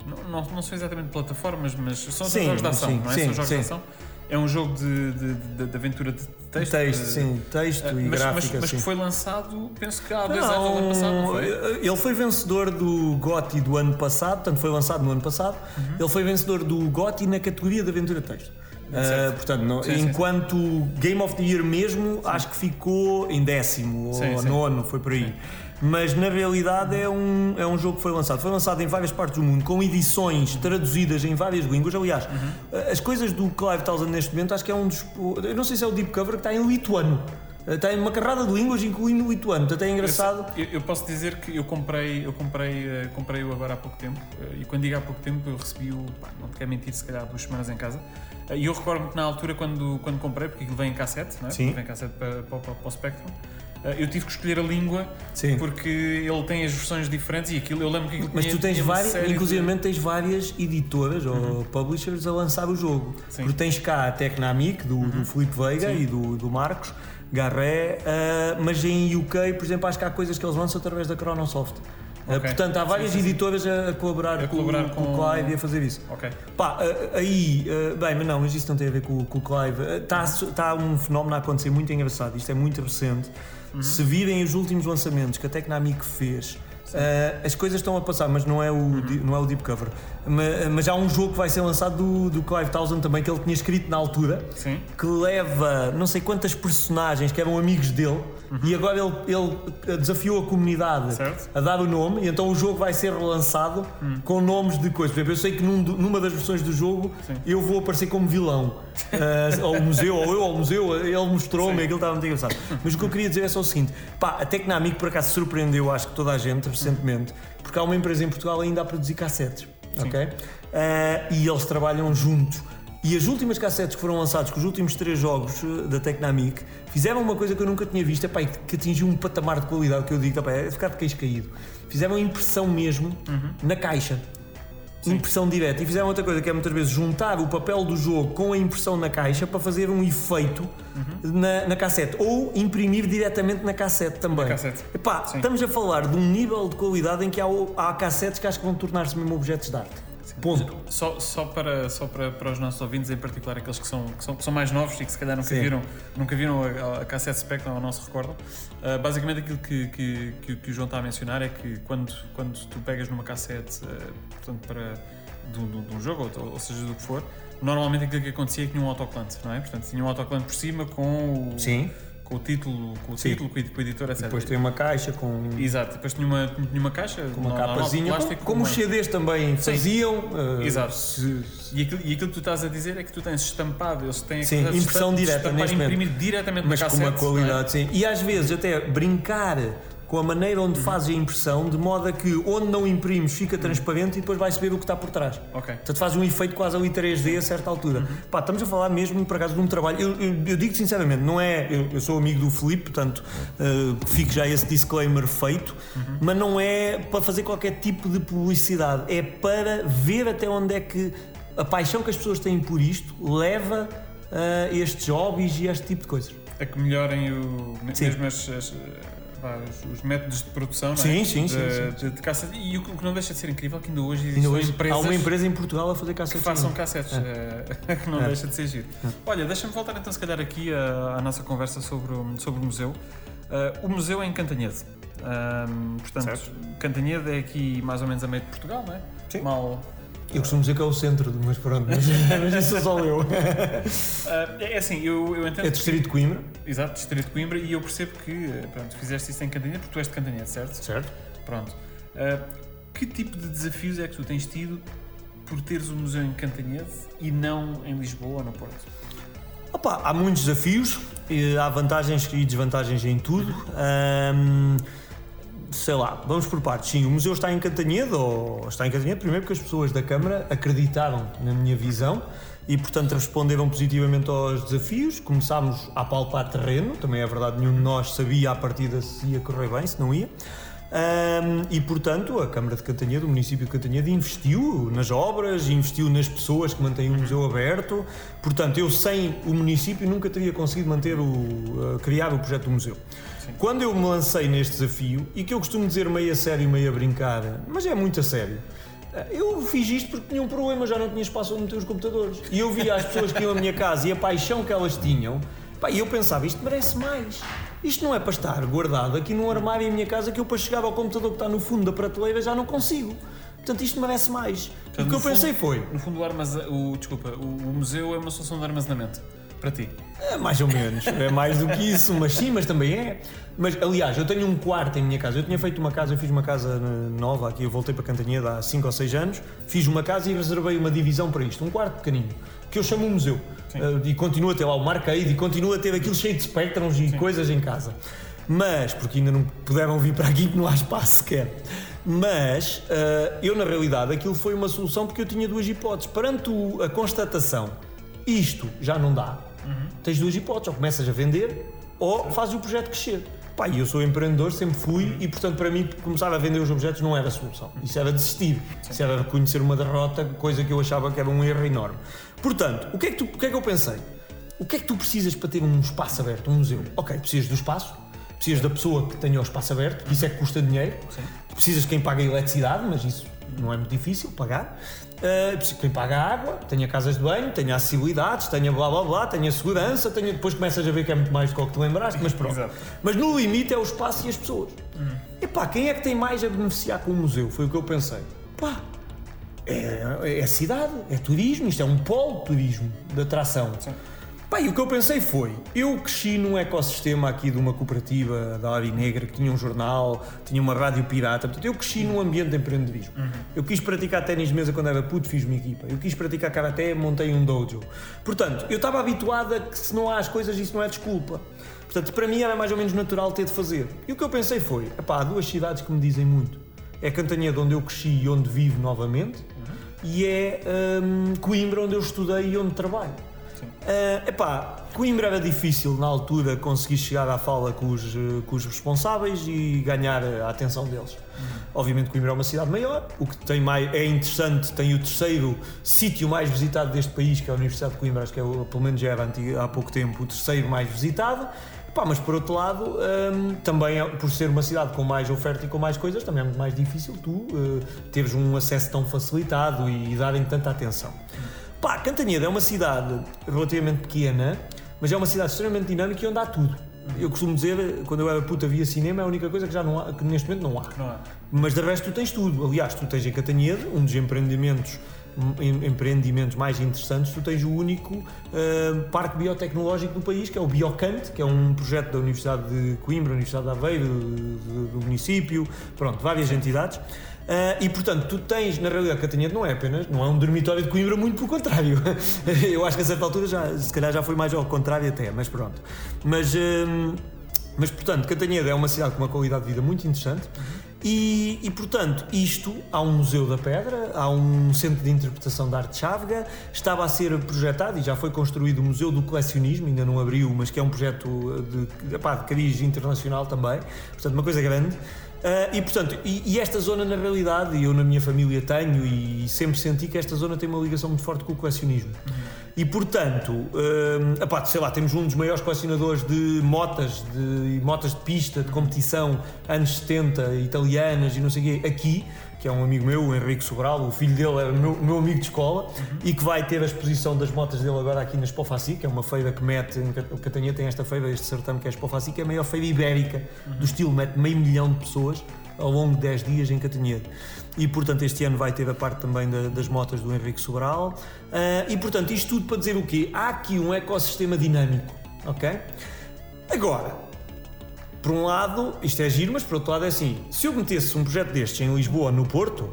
não, não, não são exatamente plataformas, mas são, são
Sim,
jogos de ação,
sim,
não é?
sim,
são jogos
sim.
de ação. É um jogo de, de, de- de aventura de texto.
Texto, sim, texto
eh,
e
mas, mas,
gráfica,
mas
sim.
que foi lançado, penso que há dois anos, no ano passado, não
Não,
foi?
ele foi vencedor do GOTY do ano passado, portanto foi lançado no ano passado.
Uhum.
Ele foi vencedor do GOTY na categoria de aventura de texto. Uh, portanto, não-
Sim, sim,
enquanto Game of the Year mesmo, acho que ficou em décimo
Sim,
ou
sim.
nono, foi por aí. Mas na realidade é um, é um jogo que foi lançado. Foi lançado em várias partes do mundo, com edições traduzidas em várias línguas. Aliás,
Uhum.
as coisas do Clive Townsend neste momento, acho que é um dos. Eu não sei se é o Deep Cover que está em lituano. Está em uma carrada de línguas, incluindo o lituano. Portanto, é engraçado.
Eu, eu posso dizer que eu comprei, eu comprei, eh, comprei-o agora há pouco tempo eh, e quando digo há pouco tempo eu recebi-o, não te quero mentir, se calhar duas semanas em casa. Eh, E eu recordo-me que na altura quando, quando comprei, porque aquilo vem em cassete, não é?
Sim.
Porque Vem em cassete para, para, para, para o Spectrum. Eh, Eu tive que escolher a língua
Sim.
porque ele tem as versões diferentes e aquilo eu lembro que aquilo
Mas
tinha-
tu tens várias,
série de- Uhum.
inclusive tens várias editoras ou publishers a lançar o jogo.
Sim.
Porque tens cá a Tecnamic do, do Filipe Veiga
Sim.
e do, do Marcos Garré, ah, mas em UK, por exemplo, acho que há coisas que eles lançam através da Chronosoft. Ah,
Ok.
portanto, há várias
Sim, sim, sim.
editoras a, a colaborar,
A
com,
colaborar
com o Clive e a fazer isso.
Ok.
Pá, aí, bem, mas não, mas isso não tem a ver com, com o Clive. Está tá um fenómeno a acontecer muito engraçado, isto é muito recente.
Uhum.
Se virem os últimos lançamentos que a Tecnamic fez, ah, as coisas estão a passar, mas não é o,
Uhum.
não é o Deep Cover. Mas, mas há um jogo que vai ser lançado do, do Clive Townsend também, que ele tinha escrito na altura,
Sim.
que leva não sei quantas personagens que eram amigos dele, e agora ele, ele desafiou a comunidade
Uhum. Certo.
a dar o nome, e então o jogo vai ser relançado com nomes de coisas. Por exemplo, eu sei que num numa das versões do jogo
Sim.
eu vou aparecer como vilão ah, ao museu, ou eu ao museu, ele mostrou-me,
Sim.
aquilo estava muito engraçado. Mas o que eu queria dizer é só o seguinte: pá, a Tecnamic por acaso surpreendeu, acho que toda a gente recentemente, porque há uma empresa em Portugal ainda a produzir cassetes, ok? Ah, e eles trabalham juntos. E as últimas cassetes que foram lançados com os últimos três jogos eh, da Tecnamic fizeram uma coisa que eu nunca tinha visto, epá, que atingiu um patamar de qualidade que eu digo, epá, é ficar de queixo caído. Fizeram impressão mesmo na caixa. Impressão direta. E fizeram outra coisa que é muitas vezes juntar o papel do jogo com a impressão na caixa para fazer um efeito na, na cassete. Ou imprimir diretamente na cassete também.
Na cassete.
Epá,
Sim.
estamos a falar de um nível de qualidade em que há, há cassetes que acho que vão tornar-se mesmo objetos de arte. Ponto.
Só, só, para, só para, para os nossos ouvintes, em particular aqueles que são, que são, que são mais novos e que se calhar nunca
Sim.
viram, nunca viram a, a cassete Spectrum ou não se recordam, ah, basicamente aquilo que, que, que, que o João está a mencionar é que quando, quando tu pegas numa cassete, ah, portanto, para, de, um- de um jogo, ou, ou seja, do que for, normalmente aquilo que acontecia é que tinha um autoclante, não é? Portanto, tinha um autoclante por cima com o,
Sim.
Com o título, com o,
Sim.
título, com o, com editor, etc.
Depois tem uma caixa com,
Exato, depois tinha uma, tinha uma caixa,
com uma capazinha, como,
plástico,
como
com
os CDs também faziam. eh,
Exato.
se-
E aquilo, e aquilo que tu estás a dizer é que tu tens estampado, eles têm a
Sim, impressão direta, neste
imprimir diretamente
mas com uma
é?
qualidade, sim. E às vezes até brincar com a maneira onde
Uhum.
fazes a impressão, de modo a que onde não imprimes fica transparente e depois vai-se ver o que está por trás.
Ok.
Portanto, faz um efeito quase ali 3D a certa altura.
Uhum.
Pá, estamos a falar mesmo, por acaso, de um trabalho. Eu, eu, eu digo sinceramente, não é. Eu, eu sou amigo do Filipe, portanto, uh, fico já esse disclaimer feito,
Uhum.
mas não é para fazer qualquer tipo de publicidade, é para ver até onde é que a paixão que as pessoas têm por isto leva a estes hobbies e este tipo de coisas.
A que melhorem o,
Sim.
mesmo as, as, os, os métodos de produção não é?
Sim, sim,
de,
sim, sim,
De, de cassete. E o que não deixa de ser incrível é que ainda hoje existem
Ainda hoje
empresas
há uma empresa em Portugal a fazer
que
cassetes.
façam
assim.
cassetes, eh, que não
É.
deixa de ser giro. Olha, deixa-me voltar então se calhar aqui à, à nossa conversa sobre o, sobre o museu. Eh, o museu é em Cantanhede. Ahm, portanto,
Certo.
Cantanhede é aqui mais ou menos a meio de Portugal, não é?
Sim.
Mal
Eu costumo dizer que é o centro, mas pronto, mas, mas isso sou eu.
Ah, é assim, eu, eu entendo.
É distrito de Coimbra.
Exato, Distrito de Coimbra, e eu percebo que eh, pronto, fizeste isso em Cantanhede porque tu és de Cantanhede, certo?
Certo.
Pronto. Ah, que tipo de desafios é que tu tens tido por teres o museu em Cantanhede e não em Lisboa ou no Porto?
Opa, há muitos desafios, e há vantagens e desvantagens em tudo. Sei lá, vamos por partes. Sim, o museu está em Cantanhede, ou está em Cantanhede primeiro porque as pessoas da Câmara acreditaram na minha visão e, portanto, responderam positivamente aos desafios. Começámos a palpar terreno, também é verdade, nenhum de nós sabia à partida se ia correr bem, se não ia. Ahm, e, portanto, a Câmara de Cantanhede, o município de Cantanhede, investiu nas obras, investiu nas pessoas que mantêm o museu aberto. Portanto, eu sem o município nunca teria conseguido manter o, uh, criar o projeto do museu. Quando eu me lancei neste desafio, e que eu costumo dizer meio a sério, meio a brincar, mas é muito a sério, eh, eu fiz isto porque tinha um problema, já não tinha espaço onde meter os computadores. E eu via as pessoas que iam à minha casa e a paixão que elas tinham, pá, e eu pensava, isto merece mais. Isto não é para estar guardado aqui num armário em minha casa que eu para chegar ao computador que está no fundo da prateleira já não consigo. Portanto, isto merece mais. o que eu pensei
fundo-
foi,
No fundo, o, armaze- o, desculpa, o, o museu é uma solução de armazenamento para ti.
É, mais ou menos, é mais do que isso, mas sim, mas também é. Mas aliás, eu tenho um quarto em minha casa. Eu tinha feito uma casa, eu fiz uma casa nova aqui, eu voltei para Cantanhede há 5 ou 6 anos, fiz uma casa e reservei uma divisão para isto, um quarto pequenino, que eu chamo um museu.
Sim.
Eh, e continua a ter lá o arcade e continua a ter aquilo cheio de spectrums e coisas em casa. Mas, porque ainda não puderam vir para aqui que não há espaço sequer. Mas eh, eu, na realidade, aquilo foi uma solução porque eu tinha duas hipóteses. Perante o- a constatação, isto já não dá, tens duas hipóteses: ou começas a vender ou fazes o projeto crescer. Pá, eu sou empreendedor, sempre fui, e portanto, para mim, começar a vender os objetos não era a solução. Isso era desistir. Isso era reconhecer uma derrota, coisa que eu achava que era um erro enorme. Portanto, o que é que, tu, o que, é que eu pensei? O que é que tu precisas para ter um espaço aberto, um museu? Ok, precisas do espaço, precisas da pessoa que tenha o espaço aberto, isso é que custa dinheiro. Precisas de quem paga a eletricidade, mas isso não é muito difícil pagar. Uh, preciso de quem paga a água, tenha casas de banho, tenha acessibilidades, tenha blá blá blá, tenha segurança, tenha... depois começas a ver que é muito mais do que o que te lembraste, mas pronto.
Exato.
Mas no limite é o espaço e as pessoas. Epá, quem é que tem mais a beneficiar com o museu? Foi o que eu pensei. Pá, é, é a cidade, é turismo, isto é um polo de turismo, de atração. Pá, e o que eu pensei foi, eu cresci num ecossistema aqui de uma cooperativa da Área Negra que tinha um jornal, tinha uma rádio pirata, portanto eu cresci num ambiente de empreendedorismo. Eu quis praticar ténis de mesa quando era puto, fiz uma equipa. Eu quis praticar karaté, montei um dojo. Portanto, eu estava habituado a que se não há as coisas isso não é desculpa. Portanto, para mim era mais ou menos natural ter de fazer. E o que eu pensei foi, epá, há duas cidades que me dizem muito. É Cantanhede, onde eu cresci e onde vivo novamente, e é hum, Coimbra, onde eu estudei e onde trabalho. Uh, epá, Coimbra era difícil na altura conseguir chegar à fala com os, eh, com os responsáveis e ganhar a atenção deles. Obviamente Coimbra é uma cidade maior, o que tem mais, é interessante, tem o terceiro sítio mais visitado deste país, que é a Universidade de Coimbra, acho que é, o- pelo menos já era antiga- há pouco tempo o terceiro mais visitado. Mas por outro lado, hum, também por ser uma cidade com mais oferta e com mais coisas, também é muito mais difícil tu eh, teres um acesso tão facilitado e, e darem tanta atenção. Pá, Cantanhede é uma cidade relativamente pequena, mas é uma cidade extremamente dinâmica e onde há tudo. Eu costumo dizer, quando eu era puta via cinema, é a única coisa que já não há, que neste momento não há.
Não é?
Mas de resto tu tens tudo. Aliás, tu tens em Catanhede, um dos empreendimentos, em- empreendimentos mais interessantes, tu tens o único ah, parque biotecnológico do país, que é o Biocante, que é um projeto da Universidade de Coimbra, Universidade de Aveiro, do, do- do município, pronto, várias entidades. Ah, e portanto, tu tens, na realidade, Catanhede não é apenas, não é um dormitório de Coimbra, muito pelo contrário. Eu acho que a certa altura já, se calhar já foi mais ao contrário até, mas pronto. Mas, hum, mas portanto, Cantanhede é uma cidade com uma qualidade de vida muito interessante. E, e, portanto, isto, há um Museu da Pedra, há um centro de interpretação da arte chávega, estava a ser projetado e já foi construído o Museu do Colecionismo, ainda não abriu, mas que é um projeto de, epá, de cariz internacional também, portanto, uma coisa grande. Ah, e portanto, e, e esta zona na realidade, eu na minha família tenho e sempre senti que esta zona tem uma ligação muito forte com o colecionismo. E portanto, hum, epá, sei lá, temos um dos maiores colecionadores de motas, de motas de pista, de competição, anos 70, italianas e não sei o quê, aqui, que é um amigo meu, o Henrique Sobral, o filho dele era meu, meu amigo de escola, e que vai ter a exposição das motas dele agora aqui na Expo Faci, que é uma feira que mete, em Cat- Catanha tem esta feira, este certame que é a Expo Faci, que é a maior feira ibérica do estilo, mete meio milhão de pessoas, ao longo de 10 dias em Catanhedo. E portanto este ano vai ter a parte também da, das motas do Henrique Sobral. Uh, e portanto isto tudo para dizer o quê? Há aqui um ecossistema dinâmico, ok? Agora, por um lado, isto é giro, mas por outro lado é assim: se eu metesse um projeto destes em Lisboa, no Porto,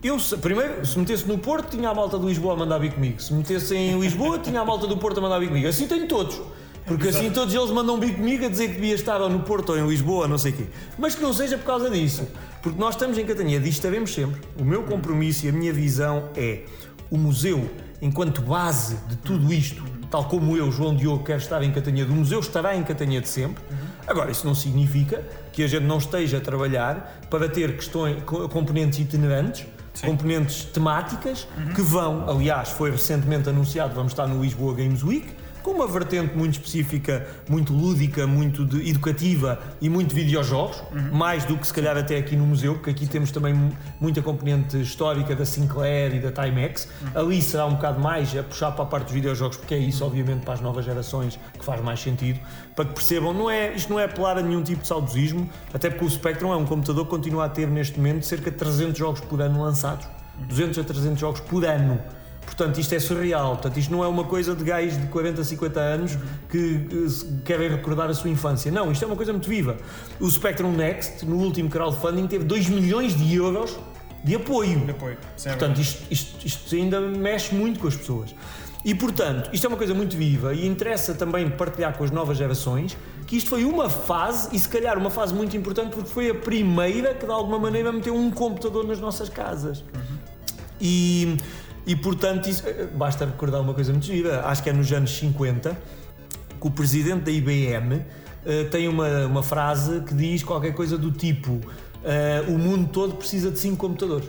eu, primeiro, se metesse no Porto, tinha a malta de Lisboa a mandar vir comigo. Se metesse em Lisboa, tinha a malta do Porto a mandar vir comigo. Assim tenho todos. Porque assim todos eles mandam vir comigo a dizer que devia estar ou no Porto ou em Lisboa, não sei o quê. Mas que não seja por causa disso. Porque nós estamos em Catanha, disto estaremos sempre. O meu compromisso e a minha visão é o museu, enquanto base de tudo isto, tal como eu, João Diogo, quero estar em Catanha, o museu estará em Catanha de sempre. Agora, isso não significa que a gente não esteja a trabalhar para ter questões, componentes itinerantes, Sim. componentes temáticas, uhum. que vão, aliás, foi recentemente anunciado, vamos estar no Lisboa Games Week, com uma vertente muito específica, muito lúdica, muito educativa e muito videojogos, uhum. mais do que se calhar até aqui no museu, porque aqui temos também muita componente histórica da Sinclair e da Timex. Uhum. Ali será um bocado mais a puxar para a parte dos videojogos, porque é isso, obviamente, para as novas gerações que faz mais sentido, para que percebam, não é, isto não é apelar a nenhum tipo de saudosismo, até porque o Spectrum é um computador que continua a ter neste momento cerca de 300 jogos por ano lançados. 200 a 300 jogos por ano. Portanto, isto é surreal. Portanto, isto não é uma coisa de gajos de 40, 50 anos que, querem recordar a sua infância. Não, isto é uma coisa muito viva. O Spectrum Next, no último crowdfunding, teve 2 milhões de euros de apoio.
De apoio.
É portanto, isto, isto, isto ainda mexe muito com as pessoas. E, portanto, isto é uma coisa muito viva e interessa também partilhar com as novas gerações que isto foi uma fase, e se calhar uma fase muito importante, porque foi a primeira que de alguma maneira meteu um computador nas nossas casas. Uhum. E e portanto, isso, eh, basta recordar uma coisa muito gira, acho que é nos anos 50, que o presidente da IBM uh, eh, tem uma, uma frase que diz qualquer coisa do tipo: uh, O mundo todo precisa de cinco computadores.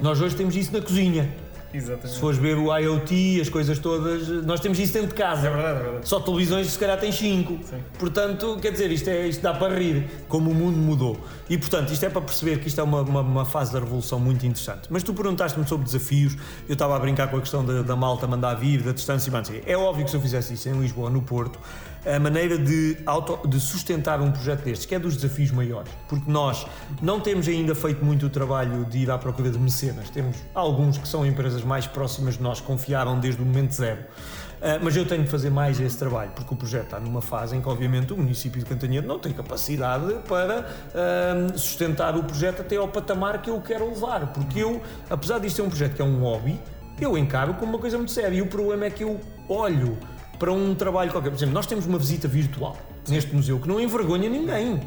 Nós hoje temos isso na cozinha.
Exatamente.
Se fores ver o IoT, as coisas todas, nós temos isso dentro de casa.
É verdade, é verdade.
Só televisões se calhar tem 5. Portanto, quer dizer, isto, é, isto dá para rir, como o mundo mudou. E portanto, isto é para perceber que isto é uma, uma, uma fase da revolução muito interessante. Mas tu perguntaste-me sobre desafios, eu estava a brincar com a questão da, da malta mandar vir, da distância e É óbvio que se eu fizesse isso em Lisboa, no Porto, a maneira de, auto, de sustentar um projeto destes, que é dos desafios maiores. Porque nós não temos ainda feito muito o trabalho de ir à procura de mecenas. Temos alguns que são empresas mais próximas de nós, confiaram desde o momento zero. Uh, mas eu tenho de fazer mais esse trabalho, porque o projeto está numa fase em que, obviamente, o município de Cantanhede não tem capacidade para uh, sustentar o projeto até ao patamar que eu quero levar. Porque eu, apesar disto ser um projeto que é um hobby, eu encaro como uma coisa muito séria. E o problema é que eu olho para um trabalho qualquer. Por exemplo, nós temos uma visita virtual neste museu que não envergonha ninguém. Uh,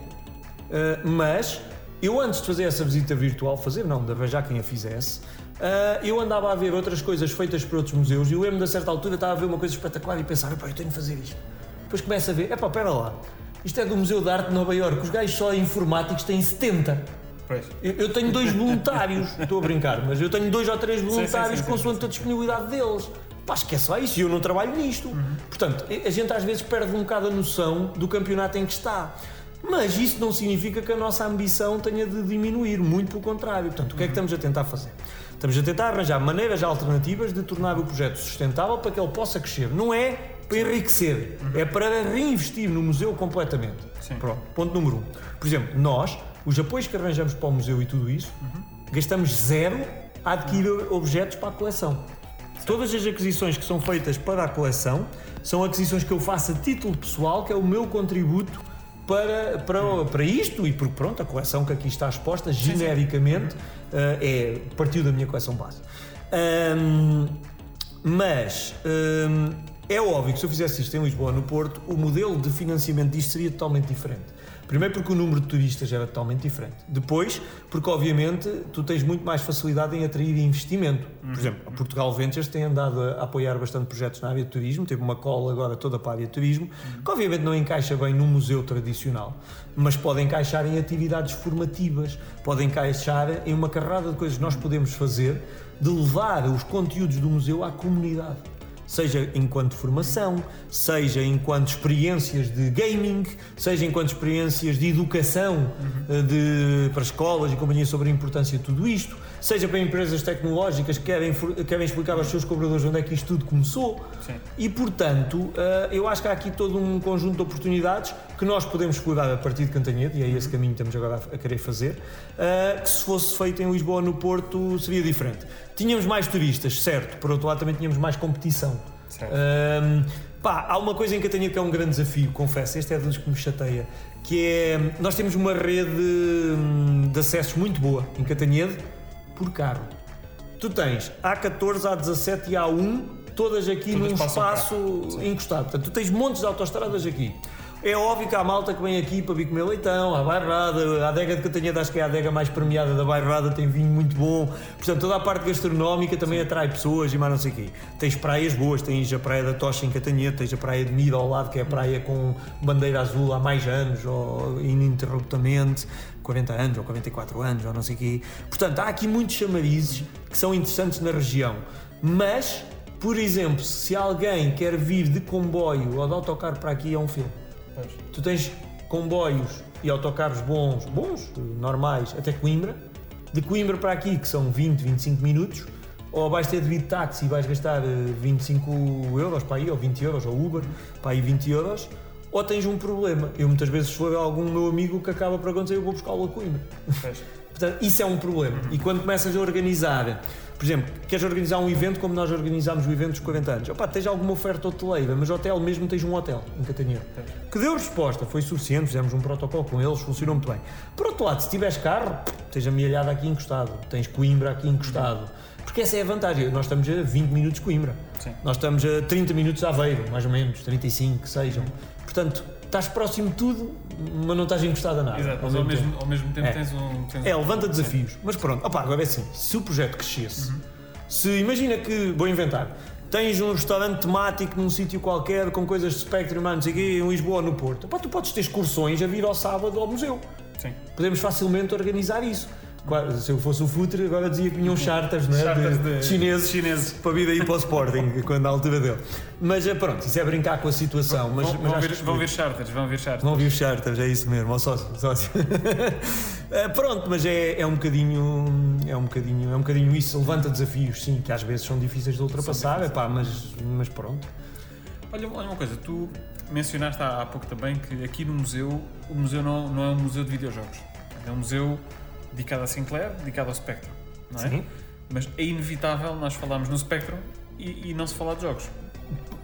mas eu, antes de fazer essa visita virtual, fazer não, de arranjar quem a fizesse, uh, eu andava a ver outras coisas feitas por outros museus e eu lembro-me, a certa altura, estava a ver uma coisa espetacular e pensar, eu tenho de fazer isto. Depois começo a ver, epá, espera lá, isto é do Museu de Arte de Nova Iorque, os gajos só informáticos têm 70. Eu, eu, tenho dois voluntários, estou a brincar, mas eu tenho dois ou três voluntários sim, sim, sim, consoante a disponibilidade deles. Pá, esquece lá isso, eu não trabalho nisto. Uhum. Portanto, a gente às vezes perde um bocado a noção do campeonato em que está. Mas isso não significa que a nossa ambição tenha de diminuir, muito pelo contrário. Portanto, o que é que estamos a tentar fazer? Estamos a tentar arranjar maneiras alternativas de tornar o projeto sustentável para que ele possa crescer. Não é para enriquecer, é para reinvestir no museu completamente. Sim. Pronto, ponto número um. Por exemplo, nós, os apoios que arranjamos para o museu e tudo isso, uhum. gastamos zero a adquirir objetos para a coleção. Todas as aquisições que são feitas para a coleção são aquisições que eu faço a título pessoal, que é o meu contributo para, para, para isto e porque pronto, a coleção que aqui está exposta genericamente uh, é, partiu da minha coleção base. Um, mas um, é óbvio que se eu fizesse isto em Lisboa, no Porto, o modelo de financiamento disto seria totalmente diferente. Primeiro porque o número de turistas era totalmente diferente. Depois, porque obviamente tu tens muito mais facilidade em atrair investimento. Por uhum. exemplo, a Portugal Ventures tem andado a apoiar bastante projetos na área de turismo, teve uma cola agora toda para a área de turismo, uhum. que obviamente não encaixa bem num museu tradicional, mas pode encaixar em atividades formativas, pode encaixar em uma carrada de coisas que nós podemos fazer de levar os conteúdos do museu à comunidade seja enquanto formação, seja enquanto experiências de gaming, seja enquanto experiências de educação eh, de, para escolas e companhias sobre a importância de tudo isto, seja para empresas tecnológicas que querem, querem explicar aos seus colaboradores onde é que isto tudo começou.
Sim.
E portanto, eh, eu acho que há aqui todo um conjunto de oportunidades que nós podemos explorar a partir de Cantanhede, e é esse caminho que estamos agora a a querer fazer, eh, que se fosse feito em Lisboa ou no Porto seria diferente. Tínhamos mais turistas, certo, por outro lado também tínhamos mais competição.
Certo.
Ahm, pá, há uma coisa em Cantanhede que é um grande desafio, confesso, este é dos que me chateia, que é, nós temos uma rede hum, de acessos muito boa em Cantanhede por carro. Tu tens A14, A17 e A1, todas aqui
Todas
num espaço encostado. Portanto, tu tens montes de autoestradas aqui. É óbvio que há malta que vem aqui para vir comer leitão, há bairrada, a adega de Cantanhede acho que é a adega mais premiada da bairrada, tem vinho muito bom. Portanto, toda a parte gastronómica também atrai pessoas e mais não sei o quê. Tens praias boas, tens a praia da Tocha em Cantanhede, tens a praia de Mida ao lado, que é a praia com bandeira azul há mais anos, ou ininterruptamente, 40 anos ou 44 anos, ou não sei o quê. Portanto, há aqui muitos chamarizes que são interessantes na região. Mas, por exemplo, se alguém quer vir de comboio ou de autocarro para aqui, é um filme.
Pois.
Tu tens comboios e autocarros bons, bons, normais, até Coimbra. De Coimbra para aqui, que são 20, 25 minutos, ou vais ter de vir de táxi e vais gastar eh, 25 euros para aí, ou 20 euros, ou Uber, para aí 20 euros, ou tens um problema. Eu muitas vezes sou algum meu amigo que acaba por acontecer, eu vou buscá-lo a Coimbra.
Pois.
Portanto, isso é um problema. E quando começas a organizar, por exemplo, queres organizar um evento como nós organizámos o evento dos 40 anos, opá, tens alguma oferta hoteleira, mas hotel mesmo tens um hotel em Catanheiro. Que deu resposta, foi suficiente, fizemos um protocolo com eles, funcionou muito bem. Por outro lado, se tiveres carro, tens a Mialhada aqui encostado, tens Coimbra aqui encostado. Porque essa é a vantagem. Nós estamos a 20 minutos de Coimbra.
Sim.
Nós estamos a 30 minutos de Aveiro, mais ou menos, 35, que sejam. Portanto, estás próximo de tudo, mas não estás encostado a nada.
Exato, ao
tempo.
mesmo, ao mesmo tempo
É.
tens um. Tens
É,
um-
levanta desafios. Mas pronto, opá, agora é assim, se o projeto crescesse, se imagina que, vou inventar, tens um restaurante temático num sítio qualquer com coisas de Spectrum, não sei quê, em Lisboa ou no Porto, opá, tu podes ter excursões a vir ao sábado ao museu.
Sim.
Podemos facilmente organizar isso. Se eu fosse o Futre, agora dizia que vinham charters, né,
Charters
de,
de-
chineses,
chineses.
para vir aí para o Sporting, quando na altura dele. Mas eh, pronto, isso é brincar com a situação. Mas,
vão,
mas
vão
acho
vir,
que
vão vir charters, vão vir charters.
Vão vir charters, é isso mesmo, ó sócio. sócio. Eh, pronto, mas é, é um bocadinho. É um bocadinho, é um bocadinho isso, levanta desafios, sim, que às vezes são difíceis de ultrapassar,
difíceis.
epá, mas, mas pronto.
Olha, olha uma coisa, tu mencionaste há, há pouco também que aqui no museu, o museu não, não é um museu de videojogos. É um museu dedicado a Sinclair, dedicado ao Spectrum, não é?
Sim.
Mas é inevitável nós falarmos no Spectrum e, e não se falar de jogos.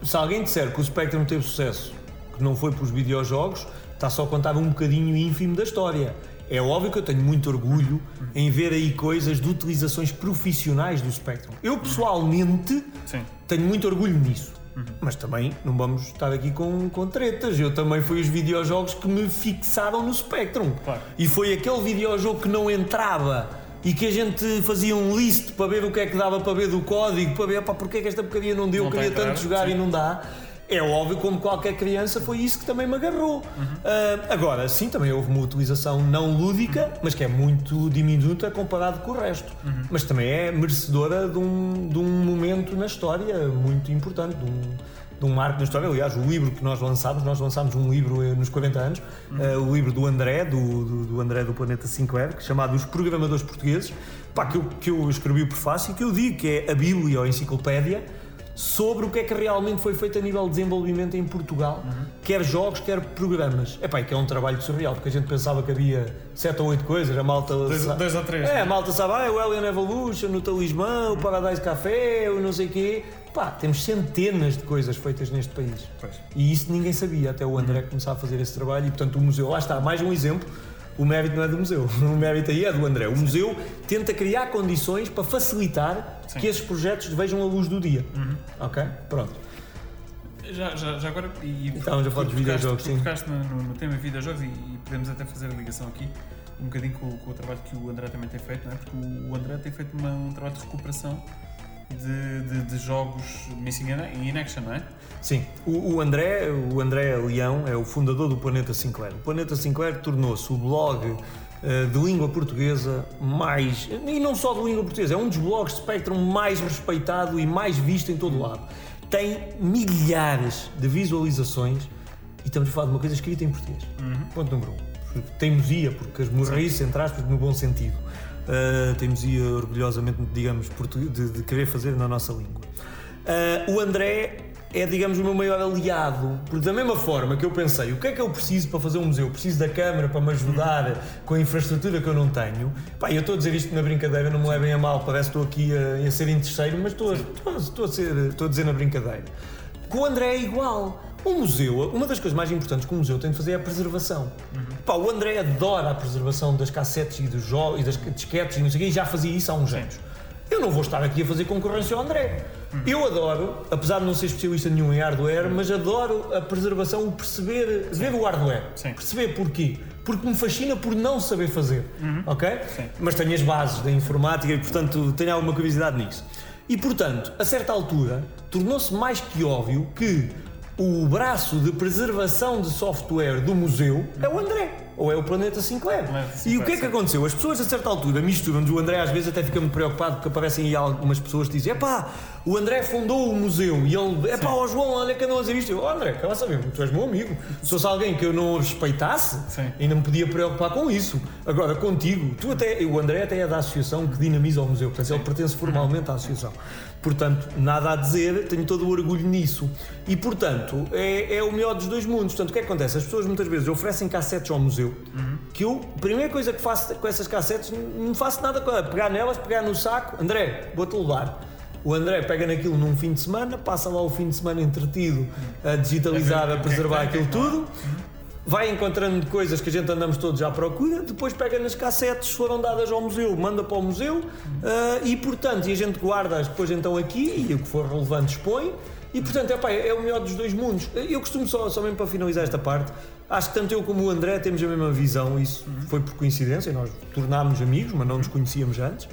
Se alguém disser que o Spectrum teve sucesso, que não foi pelos videojogos, está só a contar um bocadinho ínfimo da história. É óbvio que eu tenho muito orgulho em ver aí coisas de utilizações profissionais do Spectrum. Eu pessoalmente
Sim.
tenho muito orgulho nisso. Mas também não vamos estar aqui com, com tretas. Eu também fui os videojogos que me fixaram no Spectrum.
Claro.
E foi aquele videojogo que não entrava e que a gente fazia um list para ver o que é que dava para ver do código, para ver pá, porque é que esta porcaria não deu,
Não
queria tanto jogar
sim.
e não dá. É óbvio, como qualquer criança, foi isso que também me agarrou. Ah, agora, sim, também houve uma utilização não lúdica, mas que é muito diminuta comparado com o resto. Mas também é merecedora de um, de um momento na história muito importante, de um, de um marco na história. Aliás, o livro que nós lançámos, nós lançámos um livro eh, nos 40 anos, eh, o livro do André, do, do, do André do Planeta Sinclair, que é chamado Os Programadores Portugueses, pá, que, eu, que eu escrevi o prefácio e que eu digo que é a Bíblia ou a enciclopédia sobre o que é que realmente foi feito a nível de desenvolvimento em Portugal, quer jogos, quer programas. Epá, que é um trabalho surreal, porque a gente pensava que havia 7 ou 8 coisas, a malta...
Dois,
sa-
dois ou três.
é, a malta sabe, ah, o Alien Evolution, o Talismã, o Paradise Café, o não sei quê. Pá, temos centenas de coisas feitas neste país.
Pois.
E isso ninguém sabia, até o André começar a fazer esse trabalho e, portanto, o museu, lá está, mais um exemplo. O mérito não é do museu, o mérito aí é do André. O museu tenta criar condições para facilitar
Sim.
que esses projetos vejam a luz do dia. Ok? Pronto.
Já, já, já agora. E,
Estávamos a falar dos videojogos,
tu
sim.
tocaste no, no, no tema videojogos e, e podemos até fazer a ligação aqui um bocadinho com, com o trabalho que o André também tem feito, não é? Porque o, o André tem feito uma- um trabalho de recuperação de, de, de jogos Missing in, Action, não é?
Sim, o, o André, o André Leão é o fundador do Planeta Sinclair. O Planeta Sinclair tornou-se o blog eh, de língua portuguesa mais, e não só de língua portuguesa, é um dos blogs de Spectrum mais respeitado e mais visto em todo o lado. tem milhares de visualizações e estamos a falar de uma coisa escrita em português. Ponto número um. Teimosia, porque as morrice, entre aspas, no bom sentido. Uh, teimosia orgulhosamente, digamos, de, de querer fazer na nossa língua. Uh, o André é, digamos, o meu maior aliado, porque da mesma forma que eu pensei, o que é que eu preciso para fazer um museu? Preciso da câmara para me ajudar com a infraestrutura que eu não tenho. Pá, eu estou a dizer isto na brincadeira, não me levem a mal, parece que estou aqui a, a ser interesseiro, mas estou a, estou, a- estou a ser, estou a dizer na brincadeira. Com o André é igual. O museu, uma das coisas mais importantes que o museu tem de fazer é a preservação. Pá, o André adora a preservação das cassetes e dos jogos e das disquetes e não sei o quê, e já fazia isso há uns anos. Eu não vou estar aqui a fazer concorrência ao André. Eu adoro, apesar de não ser especialista nenhum em hardware, mas adoro a preservação, o perceber, ver o hardware.
Sim.
Perceber porquê. Porque me fascina por não saber fazer. Ok? Mas tenho as bases da informática e, portanto, tenho alguma curiosidade nisso. E, portanto, a certa altura, tornou-se mais que óbvio que o braço de preservação de software do museu é o André. Ou é o Planeta Sinclair.
Planeta
E o
Sinclair,
que é que
sim.
aconteceu? As pessoas a certa altura misturam-nos. O André às vezes até fica muito preocupado porque aparecem aí algumas pessoas que dizem: Epá, o André fundou o museu e ele, epá, ó João, olha que andam a dizer isto. Eu, "Oh, André, lá saber, tu és meu amigo. Se fosse alguém que eu não respeitasse,
Sim.
ainda me podia preocupar com isso. Agora, contigo, tu até, o André até é da associação que dinamiza o museu, portanto, ele pertence formalmente à associação. Portanto, nada a dizer, tenho todo o orgulho nisso. E, portanto, é, é o melhor dos dois mundos. Portanto, o que é que acontece? As pessoas muitas vezes oferecem cassetes ao museu, que eu, a primeira coisa que faço com essas cassetes, não faço nada com elas. Pegar nelas, pegar no saco, André, vou-te levar. O André pega naquilo num fim de semana, passa lá o fim de semana entretido a digitalizar,
A é
preservar
é
aquilo tudo vai encontrando coisas que a gente andamos todos à procura, depois pega nas cassetes, foram dadas ao museu, manda para o museu ah, e portanto, e a gente guarda-as depois então aqui e o que for relevante expõe e portanto, epá, é o melhor dos dois mundos. Eu costumo só, só mesmo para finalizar esta parte, acho que tanto eu como o André temos a mesma visão, isso foi por coincidência, nós tornámos amigos, mas não nos conhecíamos antes.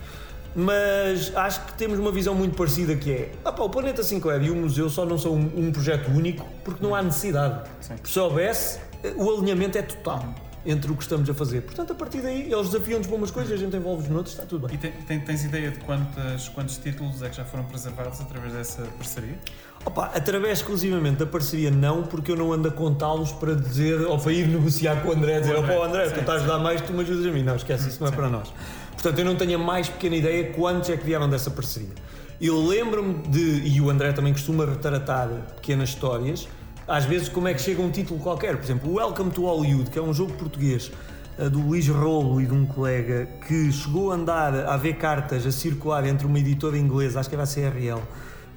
Mas acho que temos uma visão muito parecida que é pá, o Planeta Sinclair e o museu só não são um, um projeto único porque não há necessidade.
Sim.
Se houvesse, o alinhamento é total entre o que estamos a fazer. Portanto, a partir daí, eles desafiam-nos para umas coisas, a gente envolve-nos noutras, está tudo bem.
E tem- tem- tens ideia de quantas, quantos títulos é que já foram preservados através dessa parceria?
Opa, através exclusivamente da parceria, não, porque eu não ando a contá-los para dizer, ou para ir negociar com o André, dizer,
o André, sim,
tu estás a dar mais, tu me ajudas a mim. Não, esquece, isso não é para nós. Portanto, eu não tenho a mais pequena ideia quantos é que vieram dessa parceria. Eu lembro-me de, e o André também costuma retratar pequenas histórias, às vezes como é que chega um título qualquer. Por exemplo, Welcome to Hollywood, que é um jogo português eh, do Luís Rolo e de um colega que chegou a andar a ver cartas a circular entre uma editora inglesa, acho que era a CRL,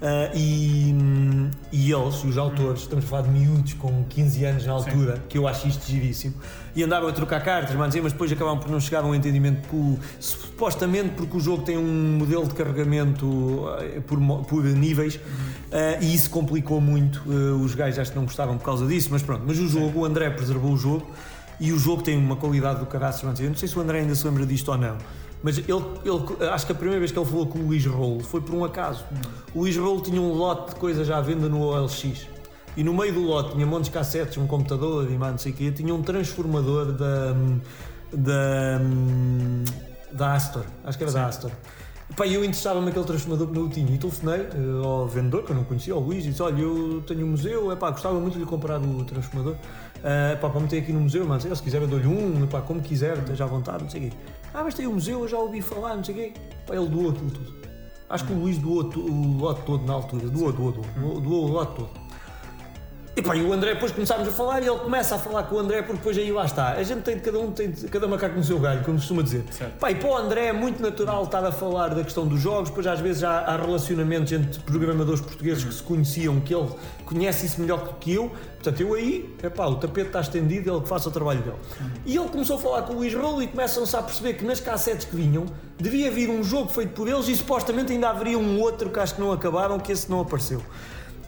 eh, e, hum, e eles, os autores, estamos a falar de miúdos com 15 anos na altura, que eu acho isto giríssimo, e andavam a trocar cartas, mas depois acabavam por não chegar a um entendimento, por- supostamente porque o jogo tem um modelo de carregamento eh, por, por níveis, eh, e isso complicou muito. eh, os gajos acho que não gostavam por causa disso, mas pronto. Mas o jogo, o André preservou o jogo, e o jogo tem uma qualidade do caraças. Eu não sei se o André ainda se lembra disto ou não. Mas ele, ele- acho que a primeira vez que ele falou com o Luís Rolo foi por um acaso. O Luís Rolo tinha um lote de coisas à venda no OLX. E no meio do lote tinha montes de cassetes, um computador e mais não sei o quê. Tinha um transformador da. da. da Astor. Acho que era da Astor. Pá, eu interessava-me naquele transformador que não tinha. E telefonei eh, ao vendedor, que eu não conhecia, ao Luís, e disse: Olha, eu tenho um museu, epá, gostava muito de lhe comprar o transformador. Eh, pá, para meter aqui no museu, mas se quiser eu dou-lhe um, epá, como quiser, esteja à vontade, não sei o quê. Ah, mas tem o museu, eu já ouvi falar, não sei o quê. Pá, ele doou aquilo tudo. Acho que o Luís doou o lote todo na altura. Doou, doou, doou. Doou o lote todo. E pá, e o André, depois começámos a falar e ele começa a falar com o André, porque depois aí lá está. A gente tem de cada um, tem de, cada macaco no seu galho, como costuma dizer.
Certo.
Pá, e para o André é muito natural estar a falar da questão dos jogos, depois às vezes há, há relacionamentos entre programadores portugueses que se conheciam, que ele conhece isso melhor do que eu. Portanto, eu aí, epá, o tapete está estendido, ele que faça o trabalho dele. E ele começou a falar com o Luís Rolo e começam-se a perceber que nas cassetes que vinham devia vir um jogo feito por eles e supostamente ainda haveria um outro que acho que não acabaram, que esse não apareceu.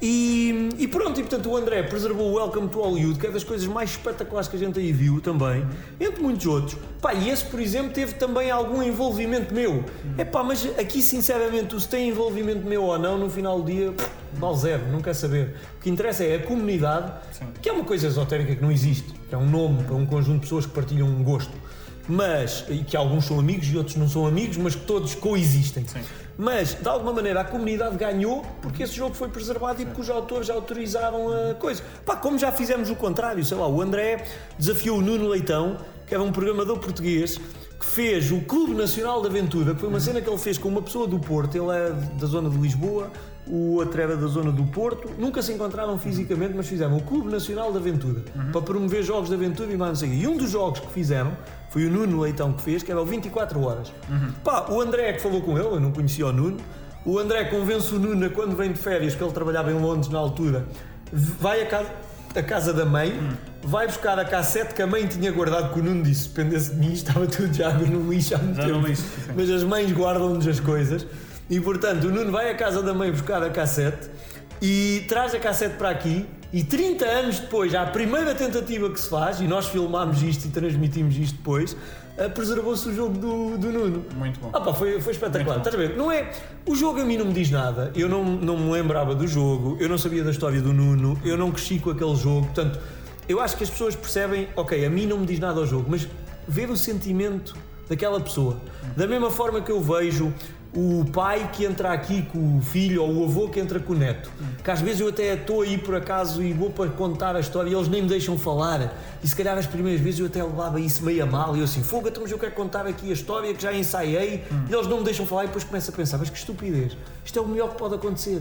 E, e pronto, e portanto o André preservou o Welcome to Hollywood, que é das coisas mais espetaculares que a gente aí viu também, entre muitos outros. Pá, e esse, por exemplo, teve também algum envolvimento meu. É pá, mas aqui sinceramente, se tem envolvimento meu ou não, no final do dia, vale zero, não quer saber. O que interessa é a comunidade,
Sim.
que é uma coisa esotérica que não existe, que é um nome para um conjunto de pessoas que partilham um gosto. mas e que alguns são amigos e outros não são amigos, mas que todos coexistem.
Sim.
Mas, de alguma maneira, a comunidade ganhou porque esse jogo foi preservado e porque os autores autorizaram a coisa. Pá, como já fizemos o contrário, sei lá, o André desafiou o Nuno Leitão, que era um programador português, que fez o Clube Nacional de Aventura, que foi uma cena que ele fez com uma pessoa do Porto, ele é da zona de Lisboa, o outro era da zona do Porto, nunca se encontraram fisicamente, mas fizeram o Clube Nacional de Aventura, para promover jogos de aventura e mais não sei. E um dos jogos que fizeram foi o Nuno Leitão que fez, que era o 24 Horas. Pá, o André que falou com ele, eu não conhecia o Nuno, o André convence o Nuno quando vem de férias, que ele trabalhava em Londres na altura, vai a casa, a casa da mãe, vai buscar a cassete que a mãe tinha guardado, que o Nuno disse, se dependesse de mim, estava tudo já no lixo há muito
Já
tempo.
lixo.
Mas as mães guardam-nos as coisas. E portanto, o Nuno vai à casa da mãe buscar a cassete e traz a cassete para aqui. E 30 anos depois, à primeira tentativa que se faz, e nós filmámos isto e transmitimos isto depois, eh, preservou-se o jogo do, do Nuno.
Muito bom.
Ah pá, foi, foi espetacular. Estás a ver? Não é, o jogo a mim não me diz nada. Eu não, não me lembrava do jogo, eu não sabia da história do Nuno, eu não cresci com aquele jogo. Portanto, eu acho que as pessoas percebem, ok, a mim não me diz nada ao jogo, mas ver o sentimento daquela pessoa. Da mesma forma que eu vejo o pai que entra aqui com o filho ou o avô que entra com o neto. Que às vezes eu até estou aí por acaso e vou para contar a história e eles nem me deixam falar. E se calhar as primeiras vezes eu até levava isso meio a mal e eu assim, fogo, então, mas eu quero contar aqui a história que já ensaiei e eles não me deixam falar e depois começo a pensar, mas que estupidez, isto é o melhor que pode acontecer.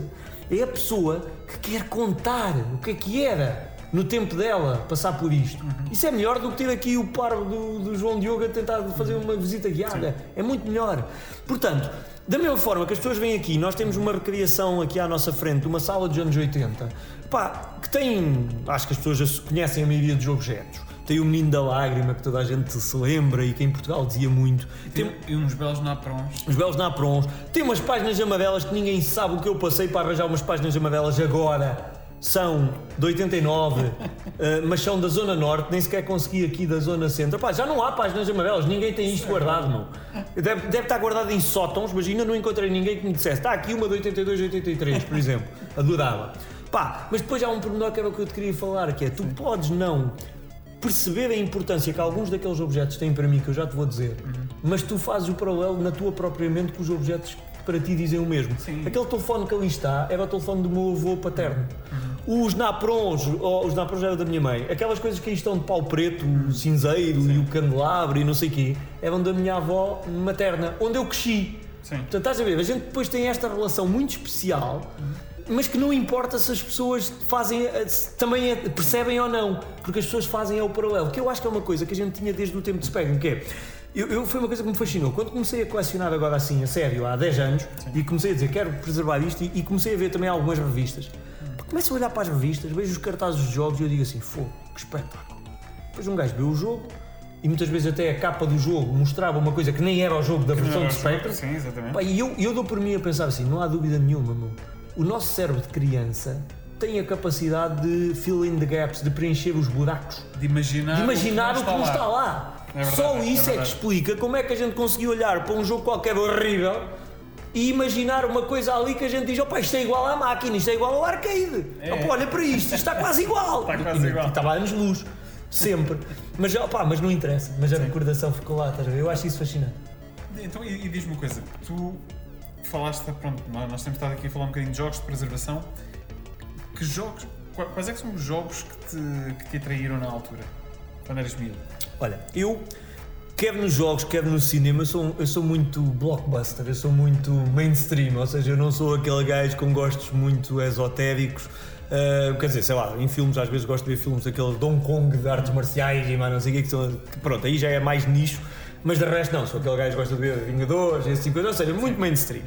É a pessoa que quer contar o que é que era no tempo dela passar por isto. Isso é melhor do que ter aqui o par do, do João Diogo a tentar fazer uma visita guiada. É muito melhor. Portanto, da mesma forma que as pessoas vêm aqui, nós temos uma recriação aqui à nossa frente, uma sala dos anos 80, pá, que tem, acho que as pessoas já se conhecem a maioria dos objetos. Tem o Menino da Lágrima, que toda a gente se lembra e que em Portugal dizia muito. Tem,
E uns belos naprons.
os belos naprons. Tem umas páginas amarelas que ninguém sabe o que eu passei para arranjar umas páginas amarelas agora. São de 89, eh, mas são da Zona Norte, nem sequer consegui aqui da Zona Centro. Pá, já não há páginas amarelas, ninguém tem isto guardado, meu. Deve, deve estar guardado em sótãos, mas ainda não encontrei ninguém que me dissesse. Está aqui uma de 82, 83, por exemplo. Adorava. Pá, mas depois há um pormenor que era o que eu te queria falar, que é tu podes não perceber a importância que alguns daqueles objetos têm para mim, que eu já te vou dizer, mas tu fazes o paralelo na tua própria mente com os objetos para ti dizem o mesmo.
Sim.
Aquele telefone que ali está era o telefone do meu avô paterno. Os naprons, ou os naprons eram da minha mãe, aquelas coisas que aí estão de pau preto, o cinzeiro e o candelabro e não sei o quê, eram da minha avó materna, onde eu cresci.
Sim.
Portanto, estás a ver, a gente depois tem esta relação muito especial, mas que não importa se as pessoas fazem, eh, também é- percebem ou não, porque as pessoas fazem é o paralelo, que eu acho que é uma coisa que a gente tinha desde o tempo de Spectrum, que é, eu, eu- foi uma coisa que me fascinou. Quando comecei a colecionar agora assim, a sério, há 10 anos, e comecei a dizer, quero preservar isto, e, e comecei a ver também algumas revistas. Começo a olhar para as revistas, vejo os cartazes dos jogos e eu digo assim, fogo, que espetáculo. Depois um gajo vê o jogo, e muitas vezes até a capa do jogo mostrava uma coisa que nem era o jogo da versão de Spectrum.
Sim, exatamente.
Pá, e eu, eu dou por mim a pensar assim, não há dúvida nenhuma, meu. O nosso cérebro de criança tem a capacidade de fill in the gaps, de preencher os buracos,
De imaginar,
de imaginar o que não está
lá. É verdade,
Só
é
isso é, que
verdade.
explica como é que a gente conseguiu olhar para um jogo qualquer horrível e imaginar uma coisa ali que a gente diz, opá, isto é igual à máquina, isto é igual ao arcade.
É.
Opá, olha para isto, isto está quase igual.
Está quase
e,
igual.
E estava a anos-luz, sempre. mas, opá, mas não interessa, mas a recordação ficou lá, estás a ver? Eu acho isso fascinante.
Então, e, e diz-me uma coisa, tu falaste, pronto, nós nós temos estado aqui a falar um bocadinho de jogos de preservação. Que jogos, qua- quais é que são os jogos que te, que te atraíram na altura, quando eras miúdo?
Olha, eu, quer nos jogos, quer no cinema, eu sou, eu sou muito blockbuster, eu sou muito mainstream, ou seja, eu não sou aquele gajo com gostos muito esotéricos. Uh, quer dizer, sei lá, em filmes às vezes gosto de ver filmes daqueles Hong Kong de artes marciais e mais não sei o que, que são. que pronto, aí já é mais nicho, mas de resto não, sou aquele gajo que gosta de ver Vingadores, esse tipo de coisa, ou seja, muito mainstream.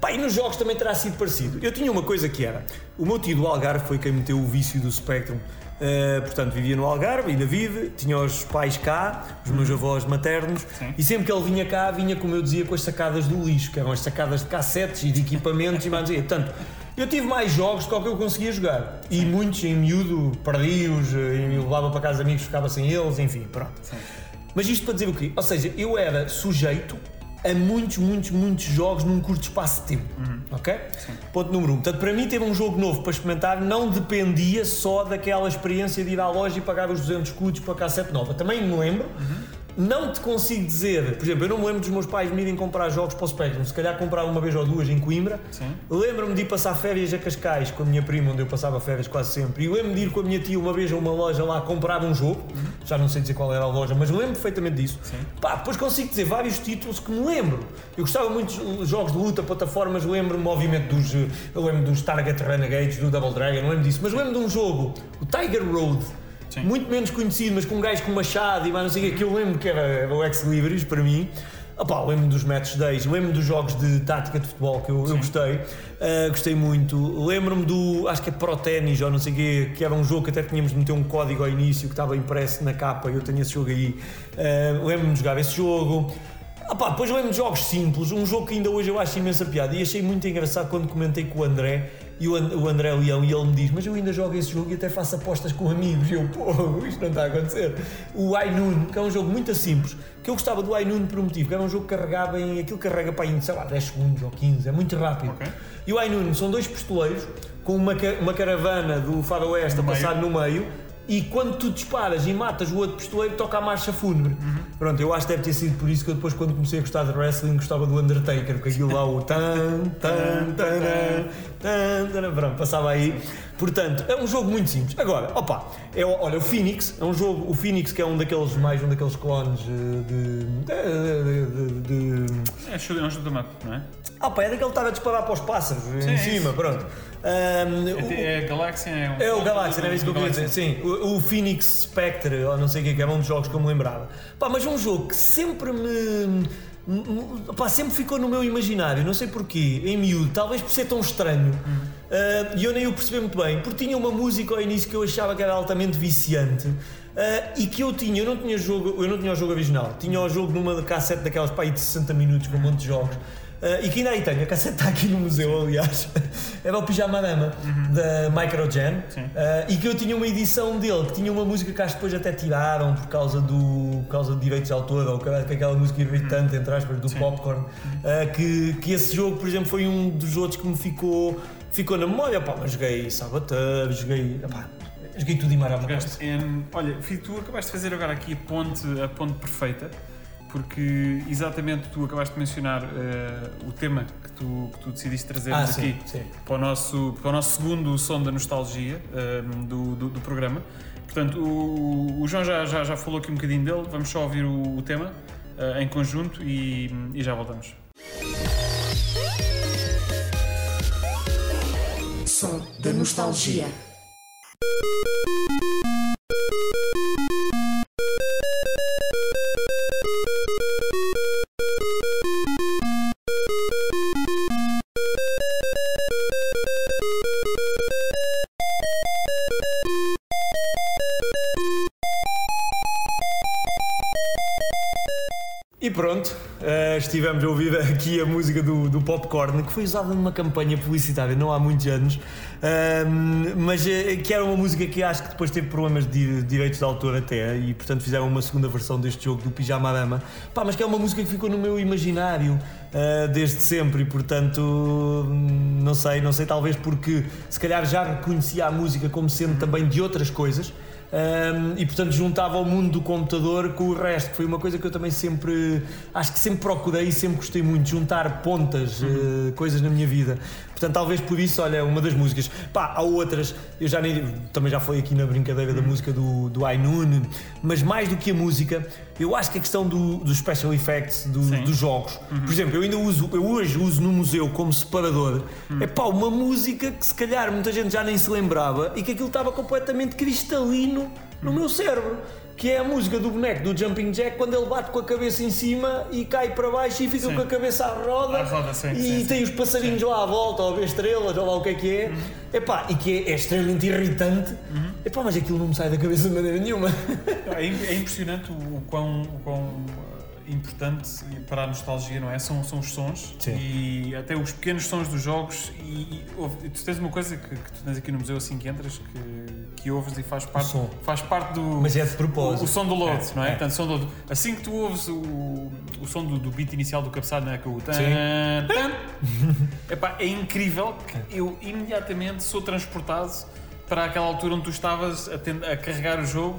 Pá, e nos jogos também terá sido parecido. Eu tinha uma coisa que era: o meu tio do Algarve foi quem meteu o vício do Spectrum. Uh, portanto, vivia no Algarve, ainda vive, tinha os pais cá, os meus avós maternos,
Sim.
e sempre que ele vinha cá, vinha, como eu dizia, com as sacadas do lixo, que eram as sacadas de cassetes e de equipamentos e mais. Portanto, eu tive mais jogos do que eu conseguia jogar. E muitos em miúdo, perdi-os, eh, levava para casa de amigos, ficava sem eles, enfim, pronto. Mas isto para dizer o quê? Ou seja, eu era sujeito a muitos, muitos, muitos jogos num curto espaço de tempo. Ok? Ponto número um. Portanto, para mim, ter um jogo novo para experimentar não dependia só daquela experiência de ir à loja e pagar os 200 escudos para a cassete nova. Também me lembro não te consigo dizer, por exemplo, eu não me lembro dos meus pais me irem comprar jogos para o Spectrum, se calhar comprar uma vez ou duas em Coimbra. Lembro-me de ir passar férias a Cascais com a minha prima, onde eu passava férias quase sempre. E lembro-me de ir com a minha tia uma vez a uma loja lá comprar um jogo, já não sei dizer qual era a loja, mas lembro perfeitamente disso.
Sim.
Pá, depois consigo dizer vários títulos que me lembro. Eu gostava muito de jogos de luta, plataformas, lembro-me, obviamente, dos, eh, eu lembro dos Target Renegades, do Double Dragon, lembro disso, mas lembro de um jogo, o Tiger Road.
Sim.
Muito menos conhecido, mas com um gajo com machado e mais não sei o quê, que eu lembro que era, o Ex-Libris para mim. Opá, lembro-me dos Match Days, lembro-me dos jogos de tática de futebol que eu, eu gostei, Uh, gostei muito. Lembro-me do, acho que é Pro Tennis ou não sei o quê, que era um jogo que até tínhamos de meter um código ao início que estava impresso na capa e eu tenho esse jogo aí. Uh, lembro-me de jogar esse jogo. Opá, depois lembro-me de jogos simples, um jogo que ainda hoje eu acho imensa piada e achei muito engraçado quando comentei com o André e o, And- o André Leão e ele me diz, mas eu ainda jogo esse jogo e até faço apostas com amigos. E eu, pô, isto não está a acontecer. O iNoon, que é um jogo muito simples, que eu gostava do iNoon por um motivo, que era um jogo que carregava em, aquilo carrega para em, sei lá, 10 segundos ou 15, é muito rápido.
Ok.
E o iNoon são dois pistoleiros com uma, uma caravana do faroeste a passar no meio e quando tu disparas e matas o outro pistoleiro toca a marcha fúnebre.
Uhum.
Pronto, eu acho que deve ter sido por isso que eu depois quando comecei a gostar de wrestling gostava do Undertaker, com aquilo lá o tan, tan, taran, tan, taran, pronto, passava aí. Portanto, é um jogo muito simples. Agora, opa, é, olha, o Phoenix, é um jogo, o Phoenix que é um daqueles, mais um daqueles clones eh, de... de, de, de,
É é um shoot 'em up, não é?
ah pá, é daquele que estava a disparar para os pássaros em
Sim, é
cima, pronto. Ahm, o-
É, é Galaxian, é um.
é o não era isso que eu queria
Galaxian.
dizer. Sim, o, o Phoenix Spectre, ou não sei o que, que era um dos jogos que eu me lembrava. Pá, mas um jogo que sempre me. me- Pá, sempre ficou no meu imaginário, não sei porquê, em miúdo, talvez por ser tão estranho, ah, e eu nem o percebi muito bem, porque tinha uma música ao início que eu achava que era altamente viciante. ah, e que eu tinha, eu não tinha jogo, eu não tinha o jogo original, tinha o jogo numa cassete daquelas pá, aí de 60 minutos com um monte de jogos. Ah, e que ainda aí tenho, a cassete está aqui no museu, aliás. Era o Pijama Dama da Microgen.
Sim.
Ah, e que eu tinha uma edição dele, que tinha uma música que acho que depois até tiraram por causa, do, por causa de direitos de autor, ou que que aquela música irritante, entre aspas, do popcorn. ah, que, que esse jogo, por exemplo, foi um dos outros que me ficou, ficou na memória. Pá, mas joguei Saboteur, joguei. Pá, joguei tudo e mais alguma coisa.
Jogaste em- olha, tu acabaste de fazer agora aqui a ponte, a ponte perfeita, porque exatamente tu acabaste de mencionar eh, o tema que tu, que tu decidiste trazer
Ah,
aqui
sim, sim.
Para, o nosso, para o nosso segundo som da nostalgia eh, do, do, do programa. Portanto, o, o João já, já, já falou aqui um bocadinho dele, vamos só ouvir o, o tema eh, em conjunto e, e já voltamos.
Som da nostalgia.
Popcorn, que foi usada numa campanha publicitária não há muitos anos, ahm, mas eh, que era uma música que acho que depois teve problemas de direitos de autor até, e portanto fizeram uma segunda versão deste jogo do Pijama Dama. Pá, mas que é uma música que ficou no meu imaginário ah, desde sempre, e portanto, não sei, não sei, talvez porque se calhar já reconhecia a música como sendo também de outras coisas. Um, e portanto juntava o mundo do computador com o resto, que foi uma coisa que eu também sempre acho que sempre procurei e sempre gostei muito, juntar pontas, eh, coisas na minha vida. Portanto, talvez por isso, olha, é uma das músicas. Pá, há outras, eu já nem também já foi aqui na brincadeira da música do, do iNoon, mas mais do que a música, eu acho que a questão do, dos special effects do- dos jogos. Por exemplo, eu ainda uso, eu hoje uso no museu como separador, é pá, uma música que se calhar muita gente já nem se lembrava e que aquilo estava completamente cristalino no meu cérebro. Que é a música do boneco do Jumping Jack quando ele bate com a cabeça em cima e cai para baixo e fica
Sim.
com a cabeça à roda,
À roda, sim,
e
sim,
tem os passarinhos lá à volta, ou a ver estrelas, ou lá o que é que é. Epá, e que é, é extremamente irritante. Epá, mas aquilo não me sai da cabeça de maneira nenhuma.
É, é impressionante o, quão, o quão importante para a nostalgia, não é? São, são os sons
Sim.
e até os pequenos sons dos jogos. E, e tu tens uma coisa que, que tu tens aqui no museu assim que entras que, que ouves e faz parte, faz parte do.
Mas é de propósito.
O, o som do load,
É,
não é?
é.
Portanto, som do, assim que tu ouves o, o som do, do beat inicial do cabeçalho, não é? Que é o tan, tan, Epá, é incrível que eu imediatamente sou transportado para aquela altura onde tu estavas a, ten- a carregar o jogo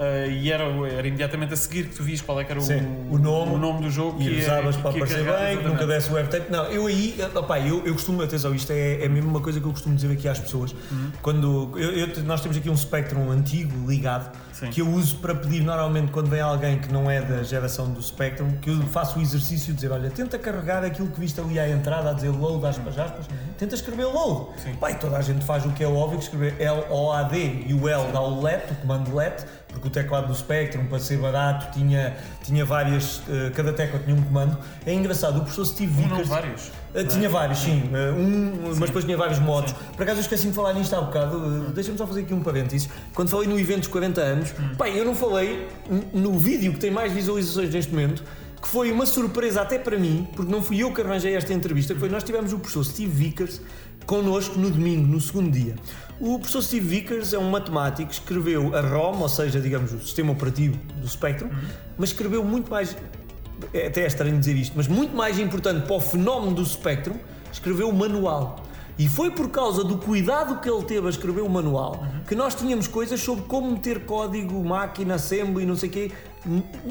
Uh, e era, era imediatamente a seguir que tu vias qual é que era
Sim,
o,
o nome,
o nome do jogo
E usavas
é,
para aparecer bem, que nunca
exatamente.
desse o webtape. Não, eu aí, opá, eu, eu costumo, atenção, isto é, é mesmo uma coisa que eu costumo dizer aqui às pessoas.
Uhum.
Quando eu- eu- nós temos aqui um Spectrum antigo ligado
Sim.
que eu uso para pedir normalmente quando vem alguém que não é da geração do Spectrum, que eu faço o exercício de dizer: olha, tenta carregar aquilo que viste ali à entrada, a dizer load, aspas, aspas, tenta escrever load.
Uhum. Sim.
Pai, toda a gente faz o que é óbvio, que escrever L-O-A-D e o L dá o let, o comando let, porque o teclado do Spectrum, para ser barato, tinha, tinha várias, eh, cada tecla tinha um comando. É engraçado, o professor Steve
Um, não,
Vickers.
vários.
Uh, tinha vários, sim. Uh, um, mas depois tinha vários modos. Por acaso eu esqueci de falar nisto há bocado. Uh, Deixa-me só fazer aqui um parênteses. Quando falei no evento dos 40 anos, bem, eu não falei no vídeo que tem mais visualizações neste momento, que foi uma surpresa até para mim, porque não fui eu que arranjei esta entrevista, que foi nós tivemos o professor Steve Vickers connosco no domingo, no segundo dia. O professor Steve Vickers é um matemático, escreveu a ROM, ou seja, digamos, o sistema operativo do Spectrum, mas escreveu muito mais é até é estranho dizer isto, mas muito mais importante para o fenómeno do Spectrum, escreveu o manual. E foi por causa do cuidado que ele teve a escrever o manual que nós tínhamos coisas sobre como meter código, máquina, assembly, não sei o quê,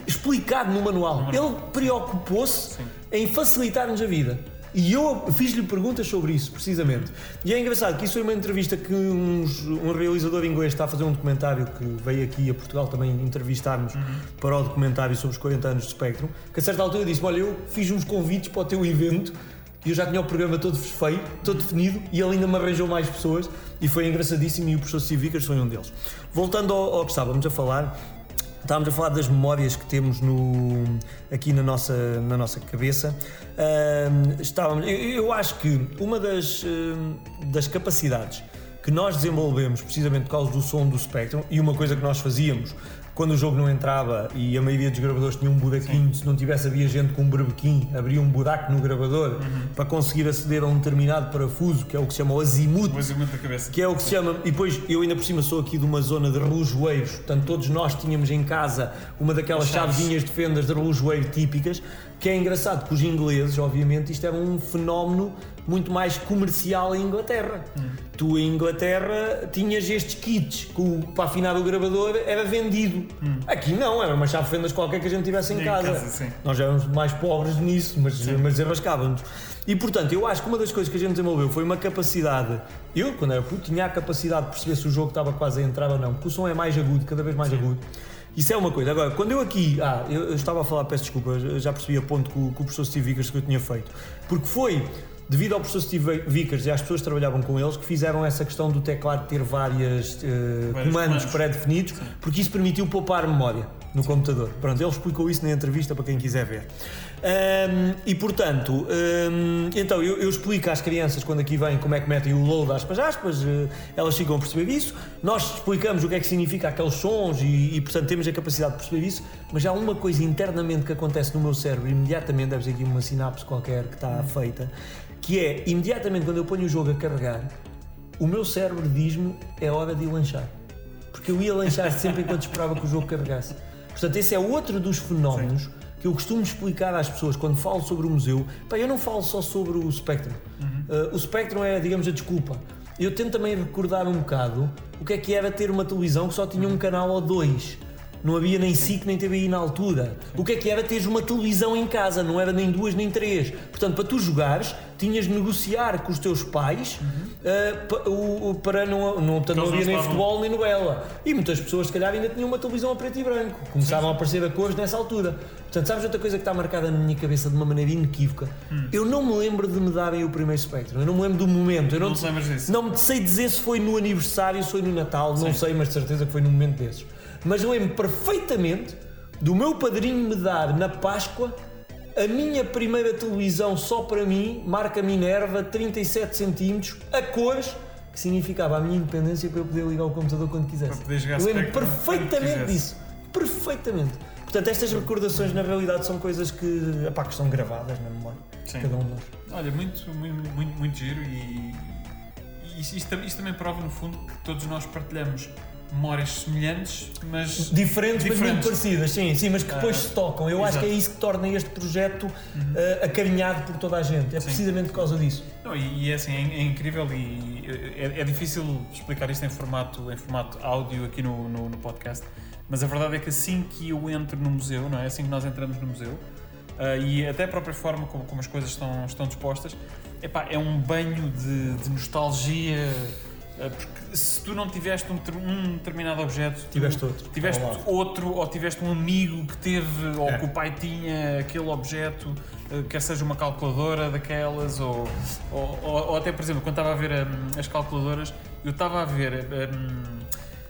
explicado no manual. Ele preocupou-se em facilitar-nos a vida. E eu fiz-lhe perguntas sobre isso, precisamente. E é engraçado que isso foi uma entrevista que uns- um realizador inglês está a fazer um documentário que veio aqui a Portugal também entrevistar-nos para o documentário sobre os 40 anos de Spectrum, que a certa altura disse olha, eu fiz uns convites para o teu evento e eu já tinha o programa todo feito, todo definido, e ele ainda me arranjou mais pessoas e foi engraçadíssimo e o professor Vickers foi um deles. Voltando ao, ao que estávamos a falar, Estávamos a falar das memórias que temos no, aqui na nossa, na nossa cabeça. Ahm, estávamos, eu, eu acho que uma das, ahm, das capacidades que nós desenvolvemos precisamente por causa do som do Spectrum e uma coisa que nós fazíamos quando o jogo não entrava e a maioria dos gravadores tinha um buraquinho, se não tivesse havia gente com um berbequim, abria um buraco no gravador para conseguir aceder a um determinado parafuso, que é o que se chama o azimuth,
O azimute da cabeça.
que é o que se chama, e depois eu ainda por cima sou aqui de uma zona de relojoeiros, portanto todos nós tínhamos em casa uma daquelas
Chaves.
chavezinhas de fendas de relojoeiro típicas, que é engraçado que os ingleses, obviamente, isto era um fenómeno muito mais comercial em Inglaterra. Tu em Inglaterra tinhas estes kits que o- para afinar o gravador era vendido. Aqui não, era uma chave de fendas qualquer que a gente tivesse em
Em
casa.
casa, sim.
Nós éramos mais pobres nisso, mas, mas desenrascávamos. E portanto, eu acho que uma das coisas que a gente desenvolveu foi uma capacidade. Eu, quando era puto, tinha a capacidade de perceber se o jogo estava quase a entrar ou não, porque o som é mais agudo, cada vez mais agudo. Isso é uma coisa. Agora, quando eu aqui. Ah, eu, eu estava a falar, peço desculpa, eu já percebi a ponto com, com o professor Steve Vickers que eu tinha feito. Porque foi devido ao professor Steve Vickers e às pessoas que trabalhavam com eles que fizeram essa questão do teclado ter várias, eh,
Vários
comandos pré-definidos, porque isso permitiu poupar memória no computador. Pronto, ele explicou isso na entrevista para quem quiser ver. Ahm, e portanto, ahm, então eu, eu explico às crianças quando aqui vêm como é que metem o load aspas aspas, eh, elas ficam a perceber isso. Nós explicamos o que é que significa aqueles sons e, e, portanto temos a capacidade de perceber isso, mas há uma coisa internamente que acontece no meu cérebro, imediatamente deve ser aqui uma sinapse qualquer que está feita, que é imediatamente quando eu ponho o jogo a carregar, o meu cérebro diz-me é hora de lanchar. Porque eu ia lanchar sempre enquanto esperava que o jogo carregasse. Portanto, esse é outro dos fenómenos que eu costumo explicar às pessoas quando falo sobre o museu. Pá, eu não falo só sobre o Spectrum. Uh, o Spectrum é, digamos, a desculpa. Eu tento também recordar um bocado o que é que era ter uma televisão que só tinha um canal ou dois. Não havia nem SIC nem TVI na altura. O que é que era teres uma televisão em casa, não era nem duas nem três. Portanto, para tu jogares, tinhas de negociar com os teus pais uh, pa- o- o- para não, não, portanto, não havia nem futebol nem novela. E muitas pessoas, se calhar, ainda tinham uma televisão a preto e branco. Começavam a aparecer a cores nessa altura. Portanto, sabes outra coisa que está marcada na minha cabeça de uma maneira inequívoca?
Hum.
Eu não me lembro de me darem o primeiro Spectrum. Eu não me lembro do momento. Eu não,
Não te?
Não me sei dizer se foi no aniversário, se foi no Natal. Não sei, mas de certeza que foi num momento desses. Mas lembro perfeitamente do meu padrinho me dar na Páscoa a minha primeira televisão só para mim, marca Minerva, 37 centímetros, a cores, que significava a minha independência para eu poder ligar o computador quando quisesse. Eu lembro perfeitamente disso. Perfeitamente. Portanto, estas recordações na realidade são coisas que, epá, que estão gravadas na memória
Sim.
cada um de nós.
Olha, muito, muito, muito, muito giro e, e isto, isto também prova no fundo que todos nós partilhamos memórias semelhantes, mas
Diferentes, mas muito
Diferentes.
parecidas, sim, sim, mas que depois
Ah,
se tocam. Eu acho que é
exato.
isso que torna este projeto ah, acarinhado por toda a gente. É
Sim.
precisamente por causa disso.
Não, e, e é assim, é, é incrível e é, é difícil explicar isto em formato, em formato áudio aqui no, no, no podcast, mas a verdade é que assim que eu entro no museu, não é? Assim que nós entramos no museu, ah, e até a própria forma como, como as coisas estão, estão dispostas, epá, é um banho de, de nostalgia, porque se tu não tiveste um, um determinado objeto,
Tiveste outro.
tiveste outro ou tiveste um amigo que teve ou
É.
que o pai tinha aquele objeto eh, quer seja uma calculadora daquelas ou, ou, ou- até por exemplo quando estava a ver hum, as calculadoras eu estava a ver hum,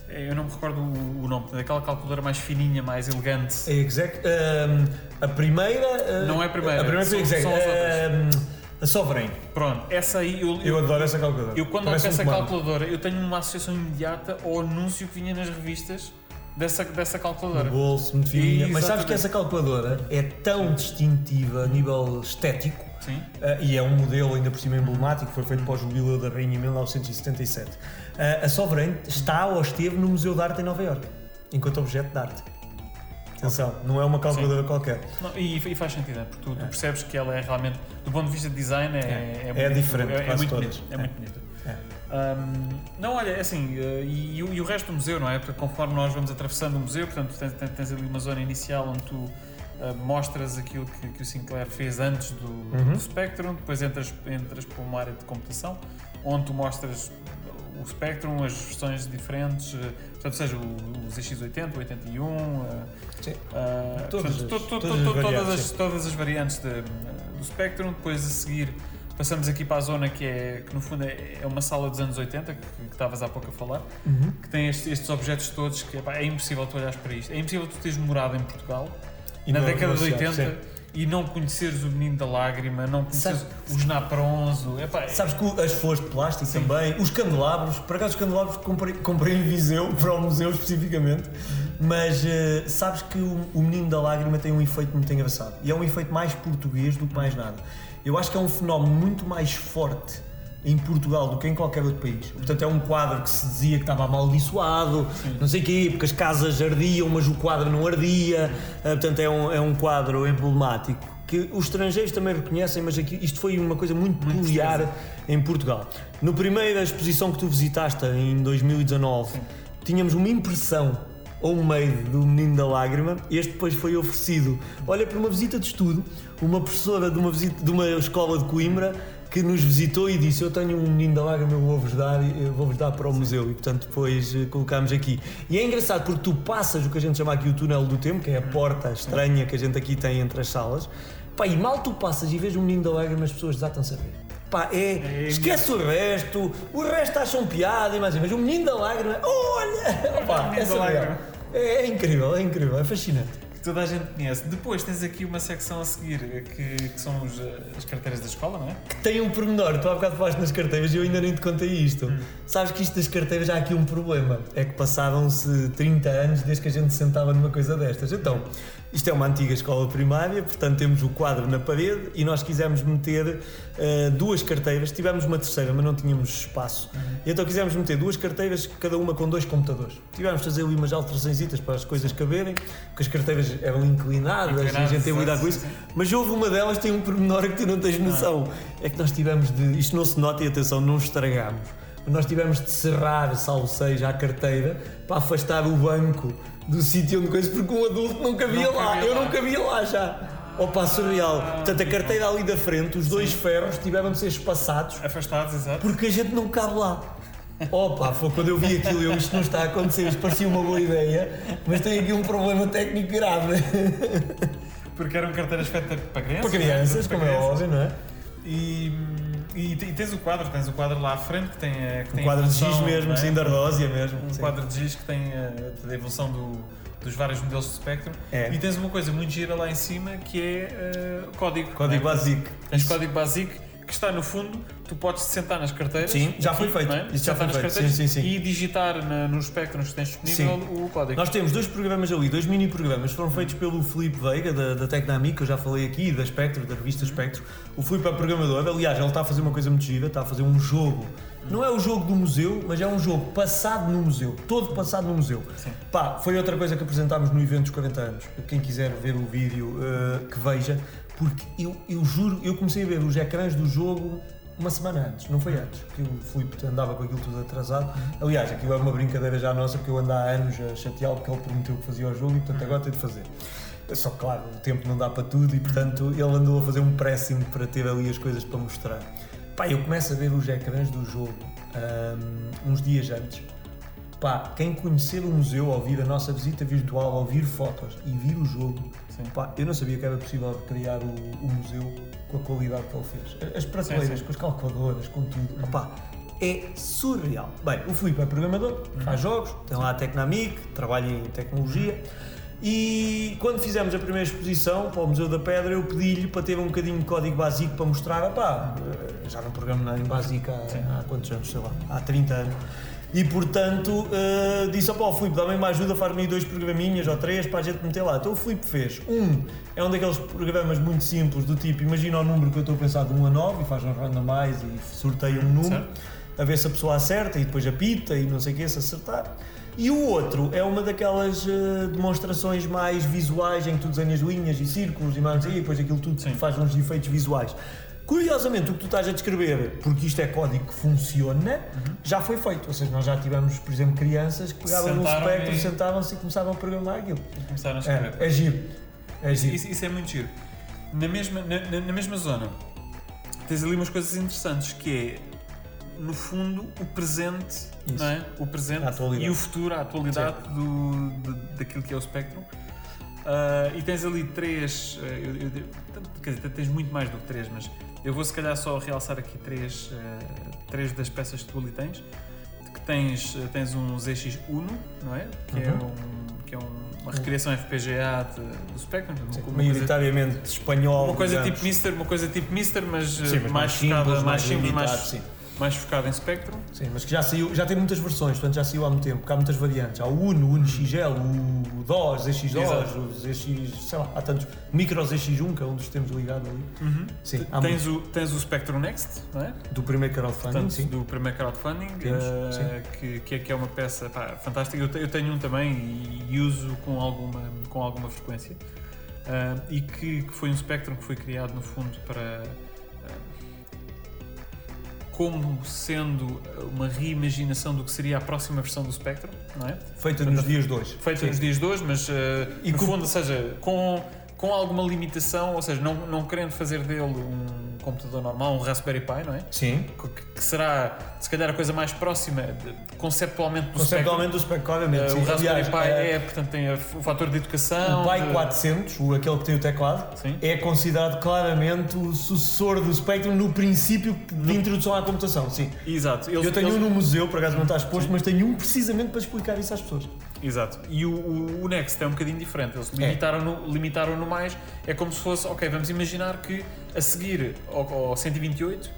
eu não me recordo o, o nome daquela calculadora mais fininha mais elegante
É exact, a primeira. ah,
Não é a primeira,
A primeira foi exact. A Sovereign.
pronto essa aí eu,
Eu adoro essa calculadora.
eu quando
Parece um
essa calculadora eu tenho uma associação imediata ao anúncio que vinha nas revistas dessa, dessa
No
calculadora
bolso, muito fininha. Mas sabes que essa calculadora é tão distintiva a nível estético
sim
ah, e é um modelo ainda por cima emblemático, foi feito para o jubileu da Rainha em 1977. Ah, a Sovereign está ou esteve no Museu de Arte em Nova Iorque, enquanto objeto de arte. Atenção, não é uma calculadora qualquer.
Não, e, e faz sentido, é, porque tu, tu percebes que ela é realmente, do ponto de vista de design, é,
É.
é,
É
bonito,
diferente,
é, é
quase
muito
todas.
bonito. É,
É.
muito bonito.
É.
Hum, não, olha, é assim, eh, e, e o- resto do museu, não é? Porque conforme nós vamos atravessando o museu, portanto, tens, tens- ali uma zona inicial onde tu eh, mostras aquilo que, que o Sinclair fez antes do,
Uhum.
do Spectrum, depois entras, entras para uma área de computação, onde tu mostras o Spectrum, as versões diferentes, eh, portanto, seja o, o ZX80, o 81, eh,
Sim.
ah,
Todas
portanto,
as-
to- to-
todas
to-
as
todas,
variantes,
as,
sim.
todas as variantes de- do Spectrum. Depois a seguir passamos aqui para a zona que é que no fundo é, é uma sala dos anos 80, que, estavas há pouco a falar,
Uhum.
que tem estes, estes objetos todos que epá, é impossível tu olhares para isto. É impossível tu teres morado em Portugal
E
na
não-
década
não
de
se
80
sabe, sim.
E não conheceres o menino da lágrima, não conheceres
Sabe-
os naprons, o- epá, é-
Sabes que as flores de plástico
Sim.
também, os candelabros, por acaso os candelabros comprei, comprei em Viseu, para o museu especificamente, mas eh, sabes que o, o Menino da Lágrima tem um efeito muito engraçado e é um efeito mais português do que mais nada. Eu acho que é um fenómeno muito mais forte em Portugal do que em qualquer outro país. Portanto, é um quadro que se dizia que estava amaldiçoado, não sei o quê, porque as casas ardiam, mas o quadro não ardia. Ah, portanto, é um, é um quadro emblemático que os estrangeiros também reconhecem, mas aqui, isto foi uma coisa muito peculiar em Portugal. No primeira exposição que tu visitaste, em 2019, tínhamos uma impressão homemade do Menino da Lágrima. Este depois foi oferecido, olha, para uma visita de estudo, uma professora de uma, visita, de uma escola de Coimbra que nos visitou e disse: Eu tenho um Menino da Lágrima, eu vou-vos dar, eu vou-vos dar para o museu. E portanto, depois eh, colocámos aqui. E é engraçado porque tu passas o que a gente chama aqui o túnel do tempo, que é a porta estranha que a gente aqui tem entre as salas. Pá, e mal tu passas e vês um Menino da Lágrima, as pessoas desatam-se a ver. Pá, é,
É
esquece o resto, o resto acham piada mais, mas o menino da lágrima, olha! Opa,
menino
é
da
surreal.
lágrima.
É, é incrível, é incrível, é fascinante.
Que toda a gente conhece. Depois tens aqui uma secção a seguir que, que são os, eh, as carteiras da escola, não é?
Que tem um pormenor, tu há bocado falaste nas carteiras e eu ainda nem te contei isto.
Hum.
Sabes que isto das carteiras há aqui um problema, é que passaram-se 30 anos desde que a gente sentava numa coisa destas. Então, isto é uma antiga escola primária, portanto temos o quadro na parede e nós quisemos meter eh, duas carteiras, tivemos uma terceira, mas não tínhamos espaço.
Uhum.
Então quisemos meter duas carteiras, cada uma com dois computadores. Tivemos de fazer ali umas alterações para as coisas caberem, porque as carteiras eram inclinadas, e a gente teve que lidar com isso. Mas houve uma delas tem um pormenor que tu não tens noção. É que nós tivemos de. Isto não se nota e atenção, não estragámos. Mas nós tivemos de serrar, salvo seja, a carteira para afastar o banco do sítio onde coisa, porque um adulto não cabia
Não
lá.
cabia
Eu
lá.
não cabia lá já. Opa, surreal. Portanto, a carteira ali da frente, os dois ferros tiveram de ser espaçados
Afastados, exato.
porque a gente não cabe lá. Opa, foi quando eu vi aquilo, eu isto não está a acontecer, isto parecia uma boa ideia, mas tem aqui um problema técnico grave.
Porque eram carteiras feitas para crianças.
Para crianças,
para
como é óbvio, não é?
E, e, e tens o quadro, tens o quadro lá à frente que tem, eh, que tem
Um quadro de giz
evolução,
mesmo,
é?
sim, da ardósia mesmo.
Um
sim.
quadro de giz que tem eh, a evolução do, dos vários modelos de Spectrum.
É.
E tens uma coisa muito gira lá em cima que é eh, código.
Código
é?
básico.
Tens código básico que está no fundo tu podes te sentar nas carteiras.
Sim, já foi feito.
é?
Isso já foi
nas
feito. Sim, sim, sim.
E digitar na, nos espectros que tens disponível o código.
Nós temos dois programas ali, dois mini programas, foram feitos pelo Filipe Veiga, da, da Tecnamic, que eu já falei aqui, da Spectro, da revista Spectro. O Filipe é programador, aliás, ele está a fazer uma coisa muito gira, está a fazer um jogo. Não é o jogo do museu, mas é um jogo passado no museu, todo passado no museu.
Sim.
Pá, foi outra coisa que apresentámos no evento dos 40 anos. Quem quiser ver o vídeo, eh, que veja, porque eu, eu juro, eu comecei a ver os ecrãs do jogo uma semana antes, não foi antes, porque o Filipe andava com aquilo tudo atrasado. Aliás, aquilo é uma brincadeira já nossa, porque eu ando há anos a chateá-lo porque ele prometeu que fazia o jogo e portanto agora tem de fazer. Só que, claro, o tempo não dá para tudo e portanto ele andou a fazer um pressing para ter ali as coisas para mostrar. Pá, eu começo a ver os ecrãs do jogo hum, uns dias antes. Pá, quem conhecer o museu, ouvir a nossa visita virtual, ouvir fotos e vir o jogo,
Sim.
pá, eu não sabia que era possível criar o, o museu com a qualidade que ele fez. As prateleiras,
sim.
com as calculadoras, com tudo. Opá, é surreal. Bem, o Filipe é programador, faz jogos, tem lá a Tecnamic, trabalha em tecnologia. E quando fizemos a primeira exposição para o Museu da Pedra, eu pedi-lhe para ter um bocadinho de código básico para mostrar. Opá, eh, já não programo em básico há, há quantos anos? Sei lá, há 30 anos. E portanto eh, disse: opá, Filipe, dá-me uma ajuda, faz-me dois programinhas ou três para a gente meter lá. Então o Filipe fez. Um é um daqueles programas muito simples, do tipo: imagina o número que eu estou a pensar de 1 a 9 e faz um randomize e sorteia um número
Certo.
a ver se a pessoa acerta e depois apita e não sei o que, se acertar. E o outro é uma daquelas eh, demonstrações mais visuais em que tu desenhas linhas e círculos e mais e depois aquilo tudo
Sim.
faz uns efeitos visuais. Curiosamente, o que tu estás a descrever, porque isto é código que funciona, já foi feito. Ou seja, nós já tivemos, por exemplo, crianças que pegavam no espectro,
e-
sentavam-se e começavam a programar aquilo.
Começaram a escrever.
É, é giro. É giro.
Isso, isso é muito giro. Na mesma, na, na- mesma zona, tens ali umas coisas interessantes que é, no fundo, o presente,
Isso.
não é? O presente e o futuro, a atualidade do, daquilo que é o Spectrum. Ah, e tens ali três, ah, eu- eu- quer dizer, tens muito mais do que três, mas eu vou se calhar só realçar aqui três, ah, três das peças que tu ali tens. Que tens, ah, tens um ZX Uno, não é? Que é,
Uhum.
um, que é um- uma recriação FPGA de- do Spectrum.
Sim,
uma coisa-
maioritariamente espanhol.
uma coisa
digamos.
tipo Mister, uma coisa tipo Mister, mas, eh,
Sim, mas
mais, focada, mais simples, mais,
limitado, sim.
Mais focada em Spectrum.
Sim, mas que já saiu, já tem muitas versões, portanto já saiu há muito tempo, porque há muitas variantes. Há o Uno, o Uno XL, o DOS, ZX DOS,
Exato.
o ZX, sei lá, há tantos. Micro ZX1, que é um dos que temos ligado ali. Sim, há
Tens
muitos.
o, tens o Spectrum Next, não é?
Do primeiro crowdfunding,
Portanto,
sim.
do primeiro crowdfunding,
Temos, sim.
que, que, é, que é uma peça pá, fantástica. Eu, eu tenho um também e, uso com alguma, com alguma frequência. Ah, e que, que foi um Spectrum que foi criado, no fundo, para. Como sendo uma reimaginação do que seria a próxima versão do Spectrum, não é?
Feita nos dias de hoje.
feita
Sim.
nos dias de hoje, mas eh,
E
no
com-
fundo, ou seja, com, com alguma limitação, ou seja, não, não querendo fazer dele um computador normal, um Raspberry Pi, não é?
Sim.
Que, que será, se calhar, a coisa mais próxima de- conceptualmente do
Conceptualmente do Spectrum, obviamente. Sim.
o Raspberry Pi
eh,
é, portanto, tem o fator de educação.
O Pi
de-
400, o, aquele que tem o teclado,
Sim.
é considerado claramente o sucessor do Spectrum no princípio de introdução à computação. Sim.
Exato. Eles-
Eu tenho
eles-
um no museu, por acaso não está exposto,
Sim.
mas tenho um precisamente para explicar isso às pessoas.
Exato. E o, o, o Next é um bocadinho diferente. Eles
É.
limitaram-no limitaram -no mais. É como se fosse, ok, vamos imaginar que a seguir ao, ao 128,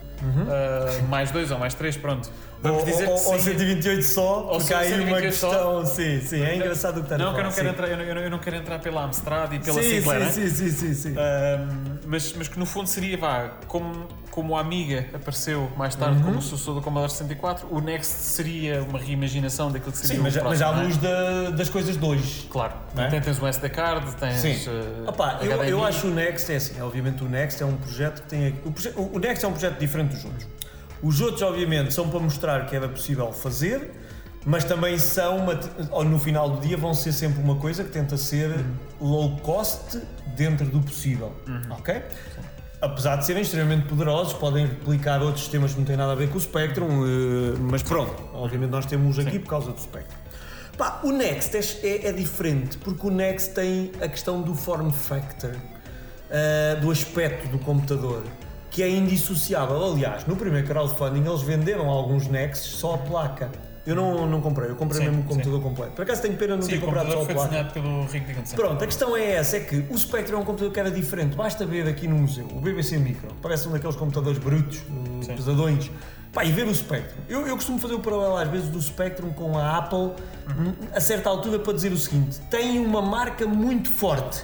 ah, mais dois ou mais três, pronto. Vamos
ou,
dizer
ou,
que
ou
sim.
128 só,
Ou
porque há aí uma
128 só.
questão. Sim, sim, é engraçado o que está a
Não, que eu não, quero
sim.
entrar, eu, não, eu não- quero entrar pela Amstrad e pela
sim,
Sinclair,
sim,
né?
sim, sim, sim, sim.
Ahm, mas, mas que no fundo seria, vá, como, como a Amiga apareceu mais tarde
Uhum.
como o sucessor do Commodore 64, o Next seria uma reimaginação daquilo que seria
Sim,
o
mas, mas
próximo,
à
é?
luz da- das coisas de hoje.
Claro,
é?
Tens um SD card, tens.
Sim.
eh,
Opa, eu, eu acho o Next é assim, obviamente o Next é um projeto que tem. O, o Next é um projeto diferente dos outros. Os outros, obviamente, são para mostrar que era possível fazer, mas também são, uma, ou no final do dia, vão ser sempre uma coisa que tenta ser low cost dentro do possível. Ok? Apesar de serem extremamente poderosos, podem replicar outros sistemas que não têm nada a ver com o Spectrum, eh, mas pronto, obviamente nós temos aqui por causa do Spectrum. Pá, o Next é, é- é diferente, porque o Next tem a questão do form factor, ah, do aspecto do computador, que é indissociável. Aliás, no primeiro crowdfunding eles venderam alguns Nexts só a placa. Eu não, não comprei, eu comprei
Sim,
mesmo o
sim.
computador completo. Por acaso tenho pena não
Sim,
ter comprado só o
foi
placa.
desenhado pelo Rick Dickinson.
Pronto, a questão é essa, é que o Spectrum é um computador que era diferente. Basta ver aqui no museu, o BBC Micro, parece um daqueles computadores brutos,
Sim.
pesadões. Pá, e ver o Spectrum. Eu, eu costumo fazer o paralelo às vezes do Spectrum com a Apple,
Uhum.
hum, a certa altura, para dizer o seguinte: tem uma marca muito forte,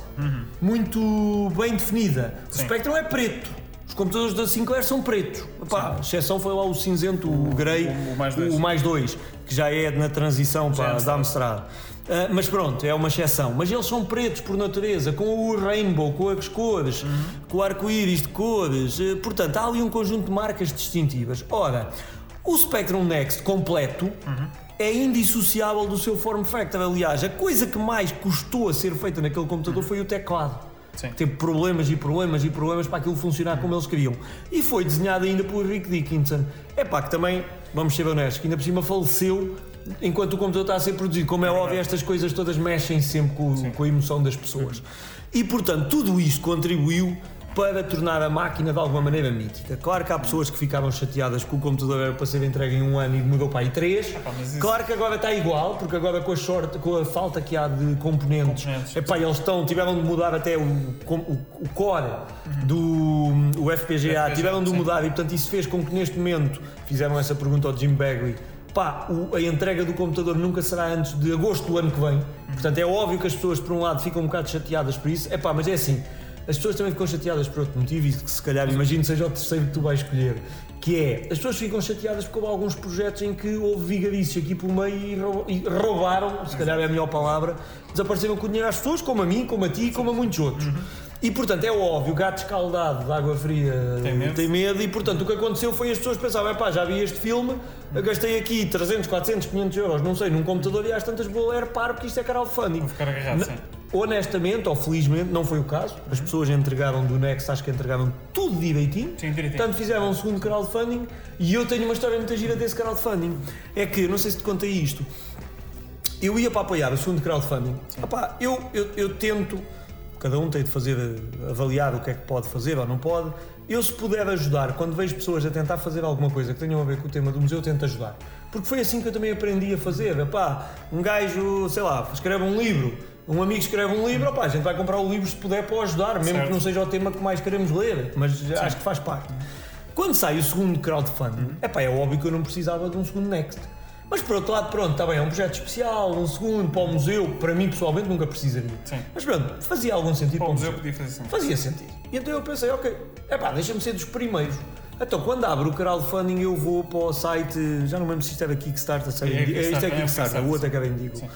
muito bem definida. O
Uhum. Sim.
Spectrum é preto. Os computadores da Sinclair são pretos. Pá, a exceção foi lá o cinzento, o, grey,
o- o mais dois.
o mais dois, que já é na transição
Já é
para
Amstrad.
da Amstrad. Ah, mas pronto, é uma exceção. Mas eles são pretos por natureza, com o rainbow, com as cores,
Uhum.
com o arco-íris de cores. Eh, portanto, há ali um conjunto de marcas distintivas. Ora, o Spectrum Next completo
Uhum.
é indissociável do seu form factor. Aliás, a coisa que mais custou a ser feita naquele computador foi o teclado.
Sim.
Teve problemas e problemas e problemas para aquilo funcionar como eles queriam. E foi desenhado ainda por Rick Dickinson. É pá, que também, vamos ser honestos, que ainda por cima faleceu enquanto o computador está a ser produzido. Como é óbvio, estas coisas todas mexem sempre com, com a emoção das pessoas. E portanto, tudo isto contribuiu para tornar a máquina de alguma maneira mítica. Claro que há pessoas que ficaram chateadas que o computador era para ser entregue em um ano e mudou para aí três.
pá, mas isso-
Claro que agora está igual, porque agora com a, short, com a falta que há de componentes,
Componentes.
epá, eles estão, tiveram de mudar até o, o, o core do o FPGA,
FPGA,
tiveram de
sim.
mudar e portanto isso fez com que neste momento fizeram essa pergunta ao Jim Bagley. Pá, o- a entrega do computador nunca será antes de agosto do ano que vem. Portanto, é óbvio que as pessoas, por um lado, ficam um bocado chateadas por isso. É pá, mas é assim, as pessoas também ficam chateadas por outro motivo e que se calhar, imagino, seja o terceiro que tu vais escolher. Que é, as pessoas ficam chateadas porque houve alguns projetos em que houve vigarices aqui pelo meio e rou- roubaram, se calhar é a melhor palavra, desapareceram com o dinheiro às pessoas, como a mim, como a ti e como a muitos outros. E portanto é óbvio, gato escaldado de água fria
Tem medo.
tem medo e portanto o que aconteceu foi as pessoas pensavam, pá, já vi este filme, gastei aqui 300, 400, 500 euros, não sei, num computador e às tantas vou ler paro porque isto é crowdfunding.
Vou ficar agarrado,
Na-
sim.
Honestamente, ou felizmente, não foi o caso. As pessoas entregaram do Next, acho que entregaram tudo direitinho.
Sim, direitinho.
Portanto, fizeram um segundo crowdfunding e eu tenho uma história muito gira desse crowdfunding. É que, não sei se te contei isto, eu ia para apoiar o segundo crowdfunding. Epá, eu, eu, eu tento, cada um tem de fazer, avaliar o que é que pode fazer ou não pode. Eu, se puder ajudar, quando vejo pessoas a tentar fazer alguma coisa que tenham a ver com o tema do museu, eu tento ajudar. Porque foi assim que eu também aprendi a fazer. Epá, um gajo, sei lá, escreve um livro, um amigo escreve um livro, opá, a gente vai comprar o livro se puder para ajudar, mesmo
Certo.
que não seja o tema que mais queremos ler, mas acho que faz parte. Quando sai o segundo crowdfunding, epá, é óbvio que eu não precisava de um segundo Next. Mas por outro lado, pronto, está bem, é um projeto especial, um segundo para o museu, para mim pessoalmente nunca precisaria.
Sim.
Mas pronto, fazia algum sentido
Para o museu
museu.
podia fazer assim.
Fazia sentido. E então eu pensei, ok, epá, deixa-me ser dos primeiros. Então quando abro o crowdfunding eu vou para o site, já não lembro se isto era Kickstarter, se era
É,
Indi-
Kickstarter,
isto é
é
Kickstarter, o outro é que era Indigo.
Sim.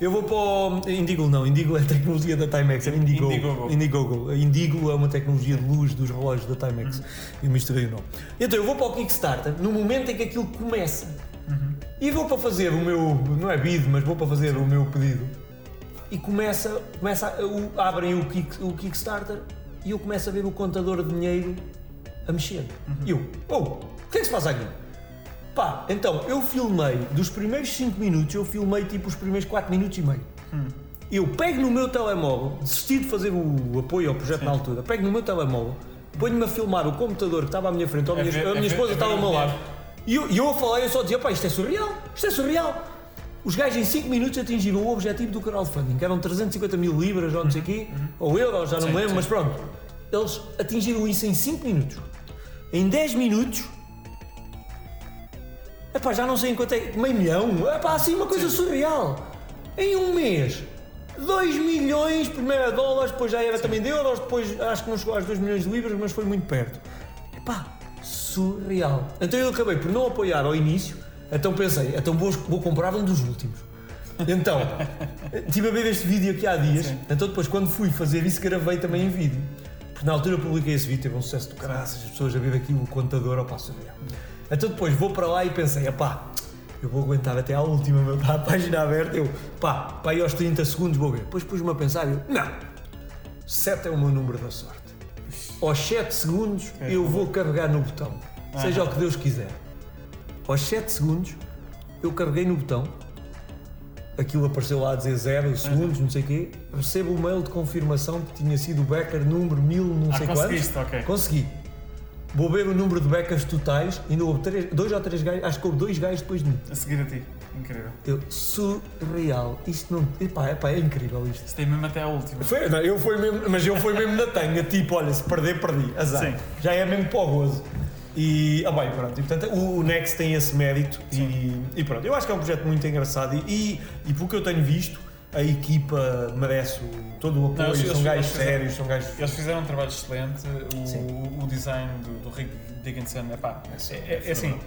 Eu vou para o Indigo não, Indigo é a tecnologia da Timex, era Indigo.
Indiegogo.
Indigo é uma tecnologia de luz dos relógios da Timex.
Uhum.
Eu misturei o nome. Então eu vou para o Kickstarter no momento em que aquilo começa.
Uhum.
E vou para fazer o meu, não é bid, mas vou para fazer o meu pedido. E começa, começa o- abrem o, kick, o Kickstarter e eu começo a ver o contador de dinheiro a mexer. E eu, oh, o que é que se passa aqui? Pá, então eu filmei, dos primeiros 5 minutos, eu filmei tipo os primeiros 4 minutos e meio. Eu pego no meu telemóvel, desisti de fazer o apoio ao projeto na altura, pego no meu telemóvel, ponho-me a filmar o computador que estava à minha frente, ou a
A
minha, a
a
minha esposa
a
estava ao meu lado. E eu, eu a falar, eu só dizia, pá, isto é surreal, isto é surreal. Os gajos em 5 minutos atingiram o objetivo do crowdfunding, que eram 350 mil libras ou não sei o quê, ou euros, já não
Sim,
me lembro,
sim.
mas pronto. Eles atingiram isso em 5 minutos. Em 10 minutos, epá, já não sei em quanto é, meio milhão, epá, assim uma coisa surreal. Em um mês, 2 milhões, primeiro a dólares, depois já era também de euros, depois acho que não chegou às 2 milhões de libras, mas foi muito perto. Epá, surreal. Então eu acabei por não apoiar ao início, então pensei, então vou, vou comprar um dos últimos. Então, estive a ver este vídeo aqui há dias, então depois quando fui fazer isso gravei também em vídeo. Porque na altura eu publiquei esse vídeo, teve um sucesso do caraças, as pessoas a ver aqui o contador, opá, surreal. Então depois vou para lá e pensei, epá, eu vou aguentar até à última, meu, está a página aberta, eu, pá, pá, aí aos 30 segundos vou ver. Depois pus-me a pensar, eu, não, 7 é o meu número da sorte. Aos 7 segundos eu vou carregar no botão, seja o que Deus quiser. Aos 7 segundos eu carreguei no botão, aquilo apareceu lá a dizer 0 segundos, não sei o quê, recebo o mail de confirmação que tinha sido o Becker número 1000, não
Ah,
sei quantos.
conseguiste, ok.
Consegui. Vou ver o número de becas totais, ainda houve três, dois ou três gajos, acho que houve dois gajos depois de mim.
A seguir a ti. Incrível.
Eu, surreal. Isto não. Epá, epá, é incrível isto.
Isso tem mesmo até a última.
Foi, não, eu fui mesmo, mas eu fui mesmo na tanga, tipo, olha, se perder, perdi. Azar.
Sim.
Já é mesmo para o gozo. E, ah bem, pronto. E, portanto, o, o Next tem esse mérito e, e pronto. Eu acho que é um projeto muito engraçado e, e, e pelo que eu tenho visto, a equipa merece o- todo o apoio.
Não, eles-
são
eles-
gajos
eles fizeram-
sérios, são gajos.
Eles fizeram um trabalho excelente. O, o design do, do Rick Dickinson epá, é, é, é assim.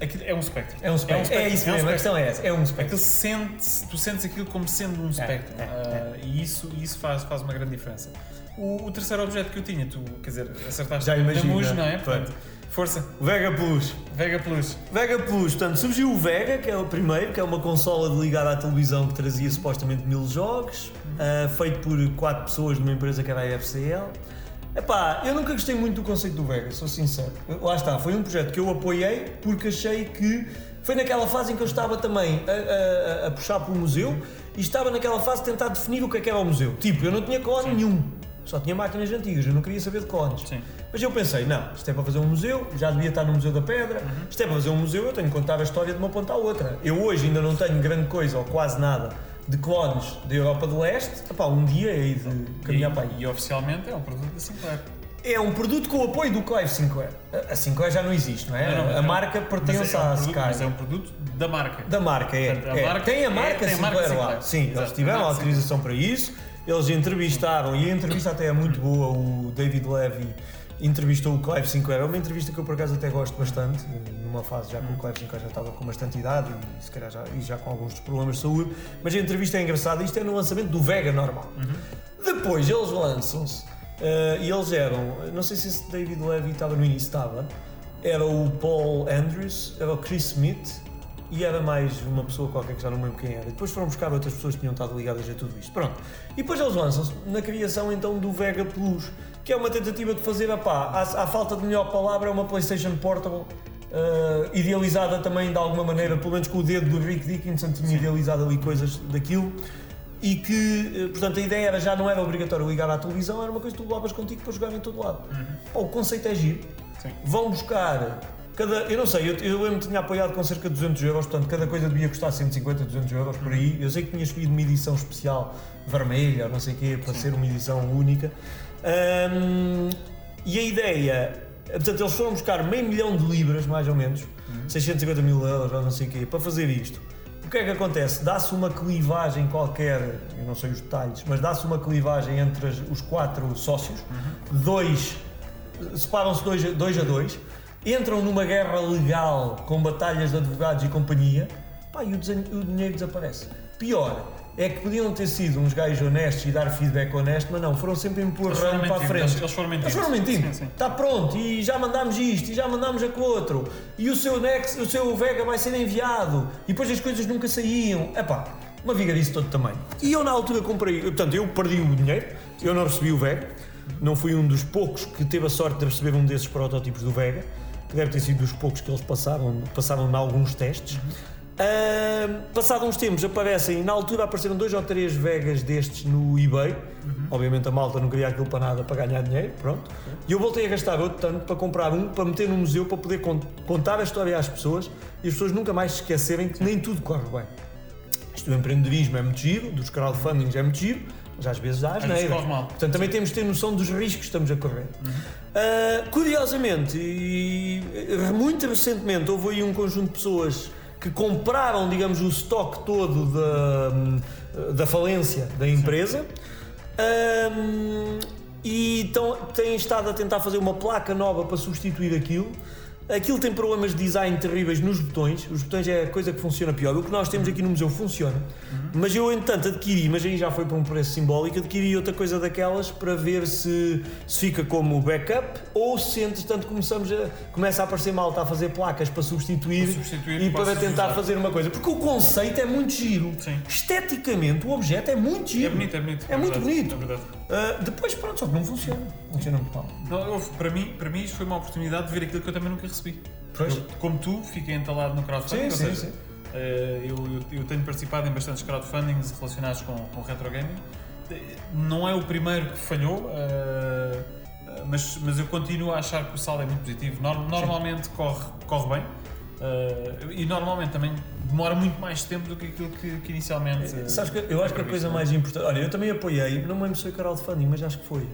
Aquilo é um espectro.
É um espectro. É, isso
é um
mesmo, a
espectro.
questão é essa. É um espectro.
sente tu sentes aquilo como sendo um espectro.
é, é.
Ah, e isso, isso faz, faz uma grande diferença. O, o terceiro objeto que eu tinha, tu, quer dizer, acertaste
Já imagino,
Muge,
né?
não é? Portanto, força,
Vega Plus.
Vega Plus.
Vega Plus, portanto, surgiu o Vega, que é o primeiro, que é uma consola ligada à televisão que trazia supostamente mil jogos, ah, feito por quatro pessoas numa empresa que era a FCL. Epá, eu nunca gostei muito do conceito do Vega, sou sincero. Lá está, foi um projeto que eu apoiei porque achei que foi naquela fase em que eu estava também a, a- a puxar pelo museu e estava naquela fase de tentar definir o que é que era o museu. Tipo, eu não tinha clone nenhum, só tinha máquinas antigas, eu não queria saber de clones.
Sim.
Mas eu pensei, não, isto é para fazer um museu, já devia estar no Museu da Pedra, isto é para fazer um museu, eu tenho que contar a história de uma ponta à outra. Eu hoje ainda não tenho grande coisa, ou quase nada, de clones da Europa do Leste, Epá, um dia hei de caminhar para aí.
E, e oficialmente é um produto da Sinclair.
É um produto com o apoio do Clive Sinclair. A- Sinclair já não existe, não é?
Não, não,
a
é um-
marca pertence
é um
à
produto-
Sky.
Mas é um produto da marca.
Da marca, é.
Portanto, a
é.
marca
tem a
é-
marca
a
Sinclair
marca
lá.
Sinclair.
Sim,
Exato,
eles tiveram
a
autorização para isso. Eles entrevistaram, e a entrevista até é muito boa. O David Levy entrevistou o Clive Sinclair. É uma entrevista que eu por acaso até gosto bastante. Numa fase já que o Clive Sinclair já estava com bastante idade e se calhar já, e já com alguns problemas de saúde. Mas a entrevista é engraçada. Isto é no lançamento do Vega normal. Depois eles lançam-se eh, e eles eram, não sei se esse David Levy estava no início, estava, era o Paul Andrews, era o Chris Smith e era mais uma pessoa qualquer que já não me lembro quem era. E depois foram buscar outras pessoas que tinham estado ligadas a tudo isto. Pronto. E depois eles lançam-se na criação então do Vega Plus, que é uma tentativa de fazer, a à, à falta de melhor palavra, é uma PlayStation Portable. eh, idealizada também de alguma maneira, pelo menos com o dedo do Rick Dickinson, tinha idealizado ali coisas daquilo e que, eh, portanto, a ideia era já não era obrigatório ligar à televisão, era uma coisa que tu levavas contigo para jogar em todo lado. Pá, o conceito é giro.
Sim.
Vão buscar cada. Eu não sei, eu, eu lembro que tinha apoiado com cerca de 200 euros, portanto, cada coisa devia custar 150, 200 euros por aí. Eu sei que tinha escolhido uma edição especial vermelha, não sei o quê, para ser uma edição única. Ahm, e a ideia. Portanto, eles foram buscar meio milhão de libras, mais ou menos, 650 mil euros, ou não sei o quê, para fazer isto. O que é que acontece? Dá-se uma clivagem qualquer, eu não sei os detalhes, mas dá-se uma clivagem entre os quatro sócios, dois, separam-se dois, a- dois a dois, entram numa guerra legal com batalhas de advogados e companhia, pá, e o, desenho- o dinheiro desaparece. Pior, é que podiam ter sido uns gajos honestos e dar feedback honesto, mas não, foram sempre empurrando para a frente.
eles- eles foram mentindo.
Eles foram mentindo. Está pronto, e já mandámos isto, e já mandámos aquele outro, e o seu Nex, o seu Vega vai ser enviado, e depois as coisas nunca saíam. Epá, uma vigarice todo tamanho. E eu na altura comprei, portanto, eu perdi o dinheiro, eu não recebi o Vega, não fui um dos poucos que teve a sorte de receber um desses protótipos do Vega, que deve ter sido dos poucos que eles passaram, passaram em alguns testes. Ahm, passado uns tempos aparecem, na altura apareceram dois ou três Vegas destes no eBay. Obviamente a malta não queria aquilo para nada para ganhar dinheiro, pronto. E eu voltei a gastar outro tanto para comprar um, para meter no museu, para poder con- contar a história às pessoas e as pessoas nunca mais se esquecerem que nem tudo corre bem. Isto do empreendedorismo é muito giro, dos crowdfundings é muito giro, mas às vezes há asneira. Portanto, também temos de ter noção dos riscos que estamos a correr. Ah, curiosamente, e muito recentemente, houve aí um conjunto de pessoas que compraram, digamos, o estoque todo da, da falência da empresa. Ahm, e então, têm estado a tentar fazer uma placa nova para substituir aquilo. Aquilo tem problemas de design terríveis nos botões. Os botões é a coisa que funciona pior. O que nós temos aqui no museu funciona. Mas eu, entanto, adquiri, mas aí já foi para um preço simbólico, adquiri outra coisa daquelas para ver se, se fica como backup ou se, entretanto, começamos a, começa a aparecer malta a fazer placas para substituir,
Para substituir,
e para tentar
usar.
fazer uma coisa. Porque o conceito é muito giro.
Sim.
Esteticamente, o objeto é muito
É
giro.
bonito, é bonito.
É muito
verdade,
bonito.
É.
Ah, depois, pronto, só que não funciona. Funciona muito mal.
Não, para, mim, para mim isto foi uma oportunidade de ver aquilo que eu também nunca recebi.
Pois.
Eu, como tu, fiquei entalado no crowdfunding,
Sim,
ou
sim,
seja,
sim.
eh, eu, eu- tenho participado em bastantes crowdfundings relacionados com, com retro gaming. Não é o primeiro que falhou, eh, eh, mas, mas eu continuo a achar que o saldo é muito positivo. Nor- normalmente corre, corre bem. eh, e normalmente também demora muito mais tempo do que aquilo que, que inicialmente.
Sabes que eu acho que a coisa
previsto,
mais importante. Olha, eu também apoiei, não me lembro se foi crowdfunding, mas acho que foi.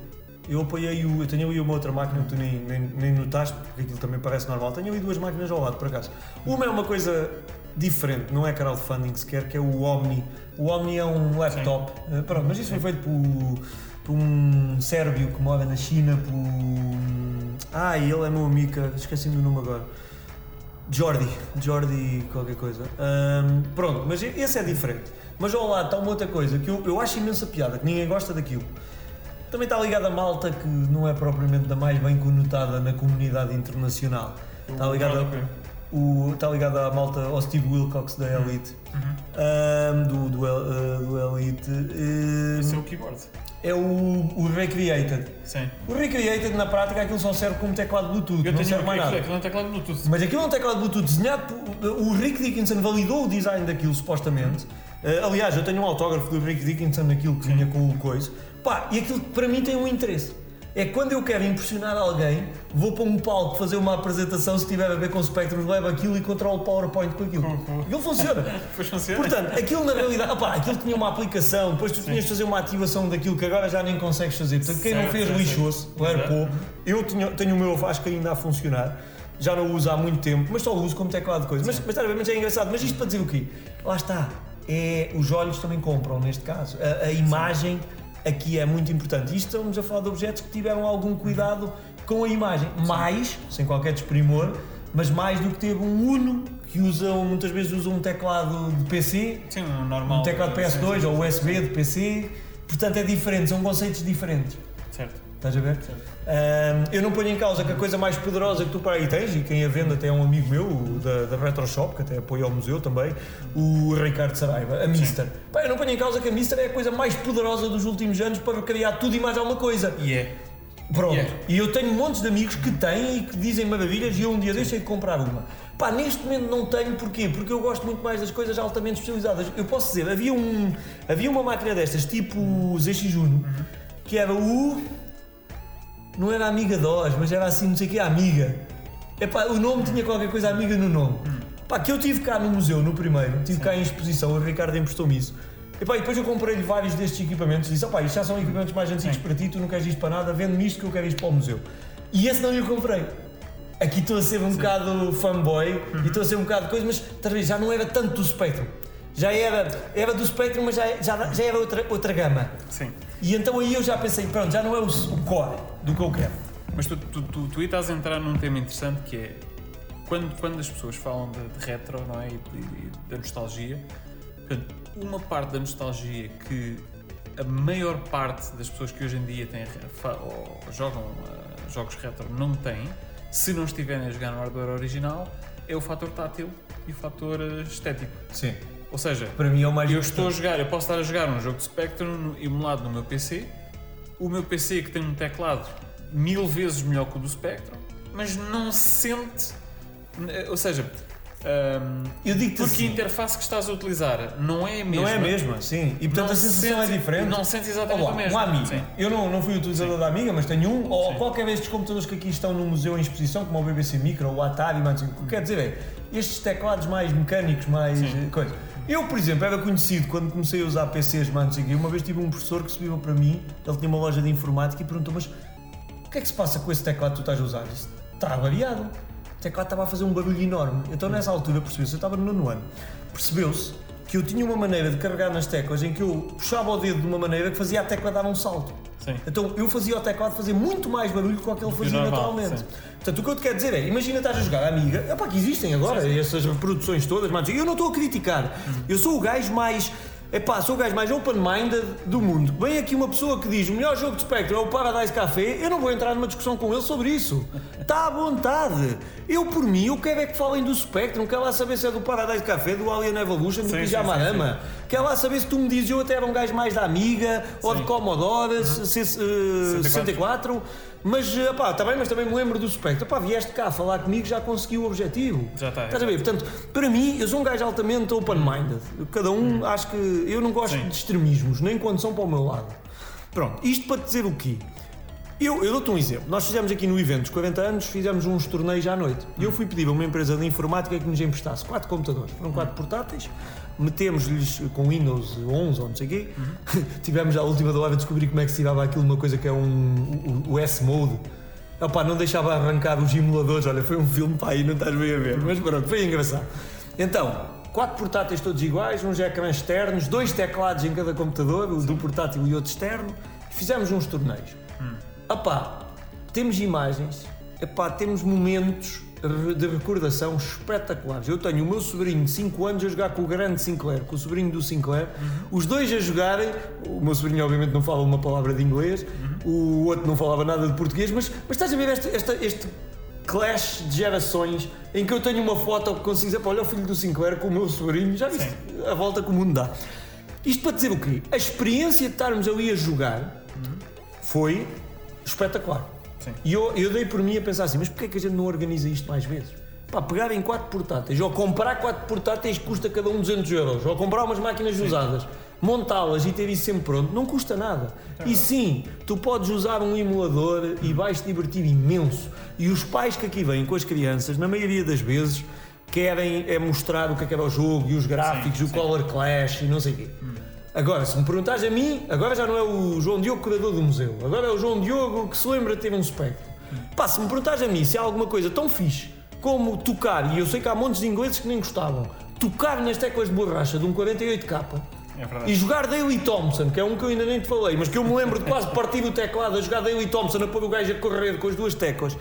Eu apoiei o. Eu tenho ali uma outra máquina que tu nem, nem, nem notaste, porque aquilo também parece normal. Tenho ali duas máquinas ao lado, por acaso. Uma é uma coisa diferente, não é crowdfunding sequer, que é o Omni. O Omni é um laptop. eh, pronto, mas isso foi feito por, por um sérvio que mora na China, por. Ah, ele é meu amigo, esqueci-me do nome agora. Jordi, Jordi qualquer coisa. Ahm, pronto, mas esse é diferente. Mas ao lado está uma outra coisa que eu, eu acho imensa piada, que ninguém gosta daquilo. Também está ligado a malta que não é propriamente da mais bem conotada na comunidade internacional. Está ligado, a, o, está ligado à malta ao Steve Wilcox da Elite. Ahm, do, do, El- eh, do Elite.
Esse é o keyboard.
é o, o Recreated.
Sim.
O Recreated, na prática, aquilo só serve como teclado Bluetooth,
Eu
não serve mais nada.
aquilo é um teclado Bluetooth.
Mas aquilo é um teclado Bluetooth desenhado por. O Rick Dickinson validou o design daquilo, supostamente. Uh, aliás, eu tenho um autógrafo do Rick Dickinson naquilo que vinha com o coisa. Pá, e aquilo que para mim tem um interesse. É quando eu quero impressionar alguém, vou para um palco fazer uma apresentação, se tiver a ver com Spectrum, levo aquilo e controlo o PowerPoint com aquilo. Aquilo funciona.
Depois funciona.
Portanto, aquilo na realidade, opá, aquilo tinha uma aplicação, depois tu tinhas de fazer uma ativação daquilo que agora já nem consegues fazer. Portanto, quem não
Certo,
fez
certo,
lixou-se. AirPod. Eu tinha- tenho o meu, acho que ainda a funcionar. Já não o uso há muito tempo, mas só o uso como teclado de coisa. Mas, mas, mas é engraçado. Mas isto para dizer o quê? Lá está. É, os olhos também compram, neste caso. A, a imagem aqui é muito importante. Isto estamos a falar de objetos que tiveram algum cuidado com a imagem. Mais, sem qualquer desprimor, mas mais do que ter um Uno, que usam, muitas vezes usam um teclado de PC,
Sim, um normal.
um teclado PS2 ou USB de PC. Portanto, é diferente, são conceitos diferentes.
Certo.
Estás a ver? Ahm, eu não ponho em causa que a coisa mais poderosa que tu para aí tens, e quem a vende até é um amigo meu, da, da Retro Shop, que até apoia o museu também, o Ricardo Saraiva, a Mister. Pá, eu não ponho em causa que a Mister é a coisa mais poderosa dos últimos anos para criar tudo e mais alguma coisa.
E é.
Pronto.
Yeah.
E eu tenho montes de amigos que têm e que dizem maravilhas e eu um dia deixei de comprar uma. Pá, neste momento não tenho, porquê? Porque eu gosto muito mais das coisas altamente especializadas. Eu posso dizer, havia, um, havia uma máquina destas, tipo ZX Uno, que era o... Não era Amiga DOS, mas era assim, não sei o que, Amiga. Epá, o nome tinha qualquer coisa Amiga no nome. Pá, que eu tive cá no museu, no primeiro, tive cá em exposição, o Ricardo emprestou-me isso. Epá, e depois eu comprei-lhe vários destes equipamentos e disse, opá, isto já são equipamentos mais antigos para ti, tu não queres isto para nada, vende-me isto que eu quero isto para o museu. E esse não eu comprei. Aqui estou a ser um bocado fanboy e estou a ser um bocado de coisa, mas talvez já não era tanto do Spectrum. Já era, era do Spectrum, mas já, já, já era outra, outra gama.
Sim.
E então aí eu já pensei, pronto, já não é o, o core do que eu quero.
Mas tu, tu, tu, tu aí estás a entrar num tema interessante que é quando, quando as pessoas falam de, de retro não é? e, e da nostalgia, portanto, uma parte da nostalgia que a maior parte das pessoas que hoje em dia têm, ou jogam ah, jogos retro não têm, se não estiverem a jogar no hardware original, é o fator tátil e o fator ah, estético.
Sim.
Ou seja,
Para mim é o mais
eu estou a jogar, eu posso estar a jogar um jogo de Spectrum emulado no meu PC. O meu PC que tem um teclado mil vezes melhor que o do Spectrum, mas não se sente. Ou seja, hum,
Eu digo-te
porque a
assim,
interface que estás a utilizar não é a mesma.
não é a mesma, sim. E portanto
Não
a sensação
sentes-
é diferente.
Não sentes exatamente
Olá,
o
um
mesmo.
amigo.
Sim.
Eu não, não fui utilizador da Amiga, mas tenho um, ou
Sim.
qualquer destes computadores que aqui estão no museu em exposição, como o BBC Micro, o Atari, mas, o que quer dizer é, estes teclados mais mecânicos, mais
Sim.
Eu, por exemplo, era conhecido quando comecei a usar PCs, o quê. uma vez tive um professor que subiu para mim, ele tinha uma loja de informática e perguntou, mas o que é que se passa com esse teclado que tu estás a usar? Disse, está variado. O teclado estava a fazer um barulho enorme. Então nessa altura percebeu-se, eu estava no nono ano, percebeu-se que eu tinha uma maneira de carregar nas teclas em que eu puxava o dedo de uma maneira que fazia a tecla dar um salto.
Sim.
Então eu fazia o teclado fazer muito mais barulho do que o que ele fazia
normal,
naturalmente.
sim.
Portanto, o que eu te quero dizer é, imagina estás a jogar a Amiga, epá, que existem agora, essas reproduções todas, mas eu não estou a criticar. Eu sou o gajo mais. Epá, sou o gajo mais open-minded do mundo. Vem aqui uma pessoa que diz o melhor jogo de Spectrum é o Paradise Café, eu não vou entrar numa discussão com ele sobre isso. Está à vontade. Eu, por mim, eu quero é que falem do Spectrum, quero lá saber se é do Paradise Café, do Alien Evolution, do Pijamarama. Quero lá saber se tu me dizes, eu até era um gajo mais da Amiga, ou de. Commodore, eh,
64.
64, mas, pá, tá bem, mas também me lembro do Spectre. Pá, vieste cá falar comigo, já consegui o objetivo.
Já está,
Estás a ver? Portanto, para mim, eu sou um gajo altamente open-minded. Cada um, acho que, eu não gosto
Sim.
de extremismos, nem quando são para o meu lado. Pronto, isto para dizer o quê? Eu, eu dou-te um exemplo. Nós fizemos aqui no evento dos 40 anos, fizemos uns torneios à noite. E eu fui pedir a uma empresa de informática que nos emprestasse quatro computadores. Foram quatro portáteis, metemos-lhes com Windows 11 ou não sei o quê. Tivemos à última da hora a descobrir como é que se tirava aquilo, uma coisa que é um, o, o S-Mode. Opá, não deixava arrancar os emuladores. Olha, foi um filme para aí, não estás bem a ver. Mas pronto, foi engraçado. Então, quatro portáteis todos iguais, uns ecrãs externos, dois teclados em cada computador, o do portátil e outro externo. Fizemos uns torneios. Epá, temos imagens, epá, temos momentos de recordação espetaculares. Eu tenho o meu sobrinho de 5 anos a jogar com o grande Sinclair, com o sobrinho do Sinclair, os dois a jogarem. O meu sobrinho, obviamente, não fala uma palavra de inglês, o outro não falava nada de português, mas, mas estás a ver este, esta- este clash de gerações em que eu tenho uma foto que consigo dizer, "Pá, olha o filho do Sinclair com o meu sobrinho, já viste a volta que o mundo dá. Isto para dizer o quê? A experiência de estarmos ali a jogar foi espetacular.
Sim.
E eu, eu dei por mim a pensar assim, mas porquê é que a gente não organiza isto mais vezes? Pá, pegar em quatro portáteis, ou comprar quatro portáteis que custa cada um 200 euros, ou comprar umas máquinas usadas, montá-las e ter isso sempre pronto, não custa nada. E sim, tu podes usar um emulador e vais te divertir imenso. E os pais que aqui vêm com as crianças, na maioria das vezes, querem é mostrar o que é que era o jogo e os gráficos,
Sim,
o
sim.
Color Clash e não sei o quê. Agora, se me perguntares a mim, agora já não é o João Diogo, curador do museu. Agora é o João Diogo que se lembra de ter um Spectrum. Pá, se me perguntares a mim se há alguma coisa tão fixe como tocar, e eu sei que há montes de ingleses que nem gostavam, tocar nas teclas de borracha de um 48K
É
e jogar Daily Thompson, que é um que eu ainda nem te falei, mas que eu me lembro de quase partir o teclado a jogar Daily Thompson, a pôr o gajo a correr com as duas teclas.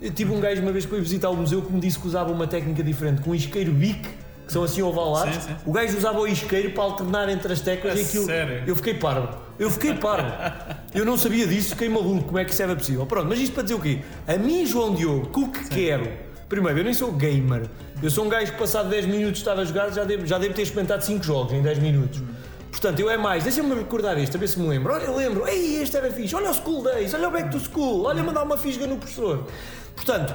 Eu tive um gajo uma vez que foi visitar o museu que me disse que usava uma técnica diferente, com um isqueiro bic, que são assim ovalados.
Sim, sim.
O gajo usava o isqueiro para alternar entre as teclas
A
e aquilo.
sério?
Eu fiquei parvo. Eu fiquei parvo. Eu não sabia disso, fiquei maluco. Como é que isso era possível? Pronto, mas isto para dizer o quê? A mim, João Diogo, que o que quero. Primeiro, eu nem sou gamer. Eu sou um gajo que, passado 10 minutos, estava a jogar, já devo, já devo ter experimentado 5 jogos em 10 minutos. Portanto, eu é mais, deixa-me recordar este, a ver se me lembro. Olha, eu lembro, ei, este era fixe, olha o School Days, olha o Back to School, olha mandar uma fisga no professor. Portanto,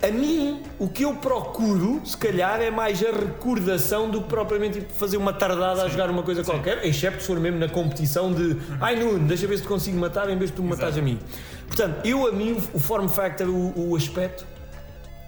a mim, o que eu procuro, se calhar, é mais a recordação do que propriamente fazer uma tardada a jogar uma coisa qualquer, excepto se for mesmo na competição de ai Nuno, deixa ver se te consigo matar em vez de tu me matares a mim. Portanto, eu a mim, o form factor, o, o aspecto,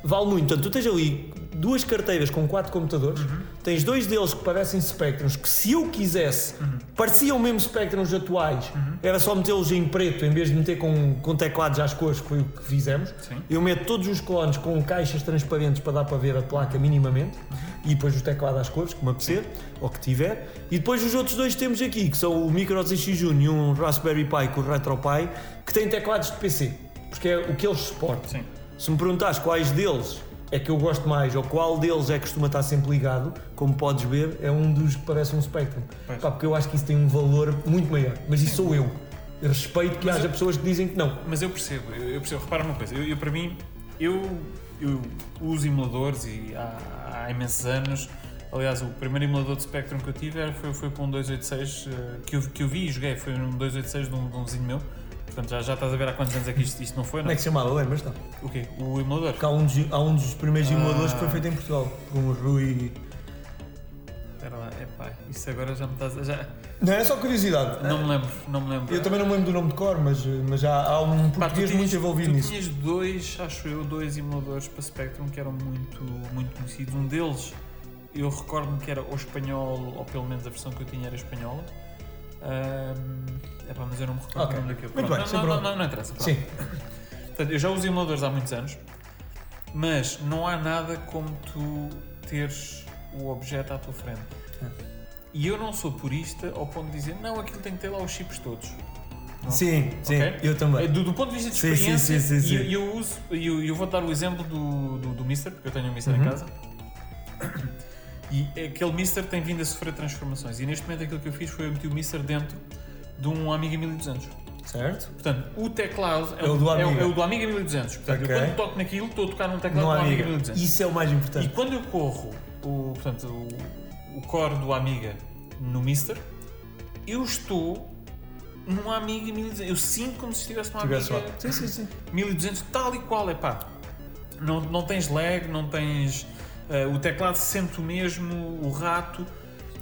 vale muito. Portanto, tu tens ali duas carteiras com quatro computadores, tens dois deles que parecem Spectrums, que se eu quisesse, pareciam mesmo Spectrums atuais, era só metê-los em preto em vez de meter com, com teclados às cores, que foi o que fizemos.
Sim.
Eu meto todos os clones com caixas transparentes para dar para ver a placa minimamente e depois o teclado às cores, que me apetecer, ou que tiver. E depois os outros dois temos aqui, que são o Micro ZX Jun e um Raspberry Pi com o RetroPie, que têm teclados de PC, porque é o que eles suportam.
Sim.
Se me perguntares quais deles é que eu gosto mais ou qual deles é que costuma estar sempre ligado, como podes ver, é um dos que parece um Spectrum. Pá, porque eu acho que isso tem um valor muito maior. Mas isso sou eu. Respeito que
Mas
haja
eu-
pessoas que dizem que não.
Mas eu percebo, eu eu percebo. Repara uma coisa, eu, eu, para mim, eu, eu uso emuladores e há, há imensos anos. Aliás, o primeiro emulador de Spectrum que eu tive era- foi, foi para um 286 eh, que, eu, que eu vi e joguei. Foi um 286 de um, de um vizinho meu. Portanto, já, já estás a ver há quantos anos é que isto, isto não foi,
Como
não?
é que se chamava? Lembras? Não.
O quê? O emulador?
Porque há um dos, há um dos primeiros
Ah.
emuladores que foi feito em Portugal. Com o Rui.
Espera lá, é pá, isso agora já me estás a. Já...
Não, é só curiosidade.
Não me lembro, não me lembro.
Eu também não me lembro do nome de cor, mas, mas já há um
Pá, tu
português
tinhas-
muito envolvido
tu
nisso.
tinhas dois, acho eu, dois emuladores para Spectrum que eram muito, muito conhecidos. Um deles, eu recordo-me que era ou espanhol, ou pelo menos a versão que eu tinha era espanhola. Ahm, epá, mas eu não me recordo
Ok.
o nome daquele.
Muito
Pronto,
bem,
não, não,
problema.
não, não interessa. pronto.
Sim.
Portanto, eu já uso emuladores há muitos anos, mas não há nada como tu teres o objeto à tua frente. E eu não sou purista ao ponto de dizer, não, aquilo tem que ter lá os chips todos. Não.
Sim, sim,
Ok?
eu também.
É, Do, do ponto de vista de experiência,
sim, sim, sim.
eu, eu uso, e eu, eu vou dar o exemplo do, do, do Mister, porque eu tenho um Mister
Uhum.
em casa. E aquele Mister tem vindo a sofrer transformações. E neste momento aquilo que eu fiz foi eu meti o Mister dentro de um Amiga 1200.
Certo?
Portanto, o teclado
É o do
é, é o do Amiga 1200. Portanto,
Ok.
eu quando toco naquilo estou a tocar num teclado do Amiga
amiga.
1200.
Isso é o mais
E
importante.
quando eu corro o, portanto, o, o core do Amiga no Mister, eu estou num Amiga 1200. Eu sinto como se estivesse num. Amiga
Sim, sim, sim.
1200, tal e qual, é pá. Não, não tens lag, não tens. eh, o teclado se sente o mesmo, o rato.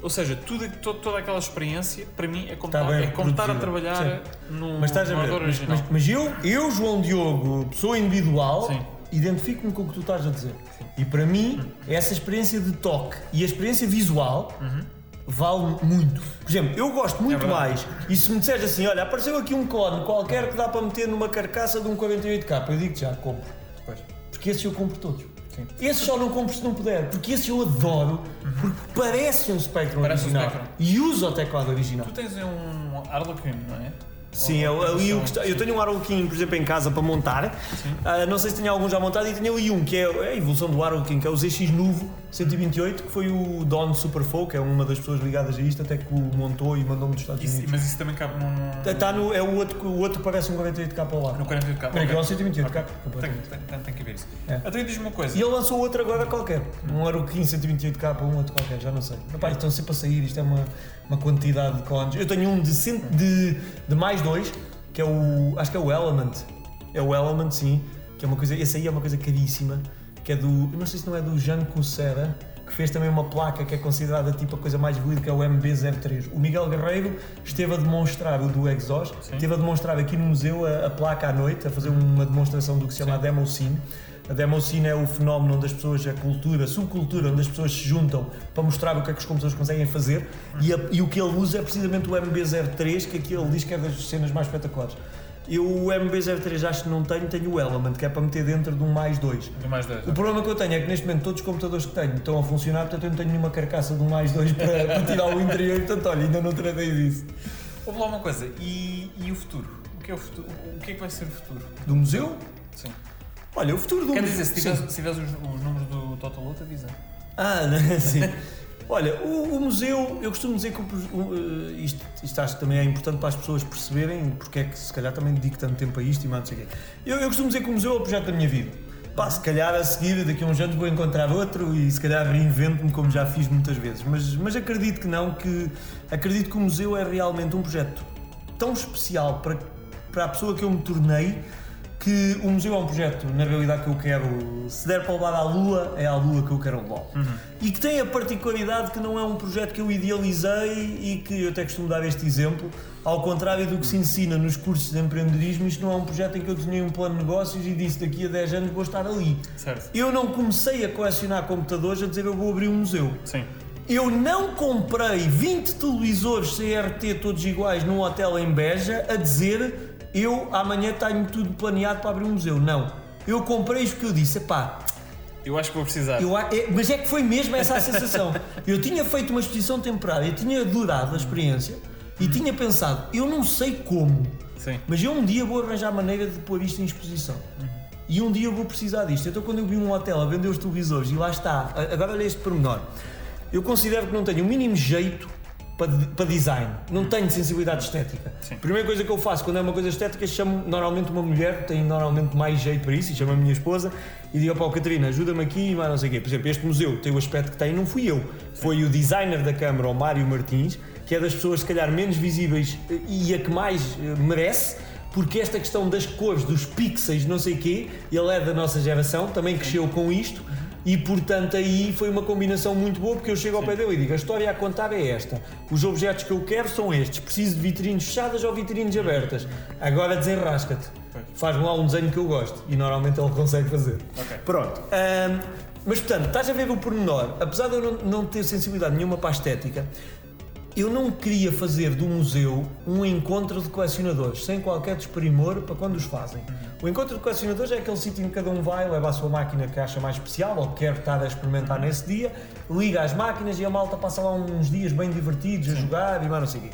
Ou seja, tudo, to- toda aquela experiência, para mim, é como, estar, é como estar a trabalhar num
Mas estás a
num
ver,
ator
mas,
original.
mas- mas eu, eu, João Diogo, pessoa individual,
Sim.
identifico-me com o que tu estás a dizer. E para mim, essa experiência de toque e a experiência visual vale muito. Por exemplo, eu gosto muito
Uhum. É
mais. E se me disseres assim, olha, apareceu aqui um clone qualquer que dá para meter numa carcaça de um 48K, eu digo já, compro.
Pois.
Porque esses eu compro todos.
Sim.
Esses só não compro se não puder, porque esses eu adoro, porque parece um Spectrum
Parece um
original.
Spectrum.
E uso o teclado original.
Tu tens um Harlequin, não é?
Sim, eu, ali o
ou-
que está- eu tenho um Harlequin, por exemplo, em casa para montar. Ah, não sei se tenho algum já montado e tenho ali um que é a evolução do Harlequin, que é o ZX Novo 128, que foi o Don Superfolk, é uma das pessoas ligadas a isto, até que o montou e mandou-me dos Estados
Isso-
Unidos.
mas isso também cabe num.
Está no, é o outro, que- o outro que parece um 48K lá.
No 48K.
Espera, que é
ok.
128K.
Tem,
completamente.
tem, tem que ver isso.
É.
Então diz-me uma coisa.
E ele lançou outro agora qualquer. Um Harlequin 128K, um outro qualquer, já não sei. Epá, estão sempre a sair, isto é uma, uma quantidade de clones. Eu tenho um de, cento, de, de mais dois, que é o. Acho que é o Element. É o Element, sim. Que é uma coisa. Esse aí é uma coisa caríssima. Que é do. Eu não sei se não é do Jean Cucera, que fez também uma placa que é considerada tipo a coisa mais evoluída, que é o MB03. O Miguel Guerreiro esteve a demonstrar o do Exhaust, esteve a demonstrar aqui no museu a, a placa à noite, a fazer uma demonstração do que se chama a Demo Scene. A Democine é o fenómeno onde as pessoas, a cultura, a subcultura, onde as pessoas se juntam para mostrar o que é que os computadores conseguem fazer e, a- e o que ele usa é precisamente o MB03, que aqui ele diz que é das cenas mais espetaculares. Eu o MB03 acho que não tenho, tenho o Element, que é para meter dentro de um mais dois.
De mais dois.
O problema que eu tenho é que neste momento todos os computadores que tenho estão a funcionar, portanto eu não tenho nenhuma carcaça de um mais dois para, para tirar o interior, portanto olha, ainda não tratei disso.
Vamos lá uma coisa. E, e o futuro? O que é o futuro? O que é que vai ser o futuro?
Do museu?
Sim.
Olha, o futuro do
Quer dizer, se tiveres, se tiveres os, os números do Total Loot, avisa.
Ah, não, sim. Olha, o, o museu, eu costumo dizer que o, eh, isto, isto acho que também é importante para as pessoas perceberem porque é que se calhar também dedico tanto tempo a isto e mais não sei o quê. Eu, eu costumo dizer que o museu é o projeto da minha vida. Pá, se calhar a seguir, daqui a uns anos, vou encontrar outro e se calhar reinvento-me como já fiz muitas vezes. Mas, mas acredito que não, que acredito que o museu é realmente um projeto tão especial para, para a pessoa que eu me tornei que o museu é um projeto, na realidade, que eu quero. Se der para levar à Lua, é à Lua que eu quero levar. E que tem a particularidade que não é um projeto que eu idealizei e que eu até costumo dar este exemplo. Ao contrário do que se ensina nos cursos de empreendedorismo, isto não é um projeto em que eu desenhei um plano de negócios e disse daqui a 10 anos vou estar ali.
Certo.
Eu não comecei a colecionar computadores a dizer eu vou abrir um museu.
Sim.
Eu não comprei 20 televisores CRT todos iguais num hotel em Beja a dizer eu amanhã tenho tudo planeado para abrir um museu. Não. Eu comprei isto porque eu disse, pá,
Eu acho que vou precisar.
eu, é- mas é que foi mesmo essa a sensação. Eu tinha feito uma exposição temporária, tinha adorado a experiência e tinha pensado, eu não sei como,
Sim.
mas eu um dia vou arranjar maneira de pôr isto em exposição. E um dia eu vou precisar disto. Então, quando eu vi um hotel a vender os televisores, e lá está, agora olha este pormenor, eu considero que não tenho o mínimo jeito para, para design, não tenho sensibilidade estética.
Sim.
A primeira coisa que eu faço quando é uma coisa estética, chamo normalmente uma mulher, que tem normalmente mais jeito para isso, e chamo a minha esposa, e digo, pá, Catarina, ajuda-me aqui, mas não sei o quê. Por exemplo, este museu tem o aspecto que tem, não fui eu, foi o designer da Câmara, o Mário Martins, que é das pessoas, se calhar, menos visíveis eh, e a que mais eh, merece, porque esta questão das cores, dos pixels, não sei o quê, ele é da nossa geração, também cresceu com isto, e portanto aí foi uma combinação muito boa, porque eu chego ao pé dele e digo, a história a contar é esta, os objetos que eu quero são estes, preciso de vitrines fechadas ou vitrines abertas, agora desenrasca-te, faz-me lá um desenho que eu gosto, e normalmente ele consegue fazer.
Ok.
Pronto. Ahm, mas portanto, estás a ver o pormenor, apesar de eu não, não ter sensibilidade nenhuma para a estética, eu não queria fazer do museu um encontro de colecionadores, sem qualquer desprimor para quando os fazem. O encontro de colecionadores é aquele sítio em que cada um vai, leva a sua máquina que acha mais especial ou que quer estar a experimentar nesse dia, liga às máquinas e a malta passa lá uns dias bem divertidos a jogar e mais não sei o quê.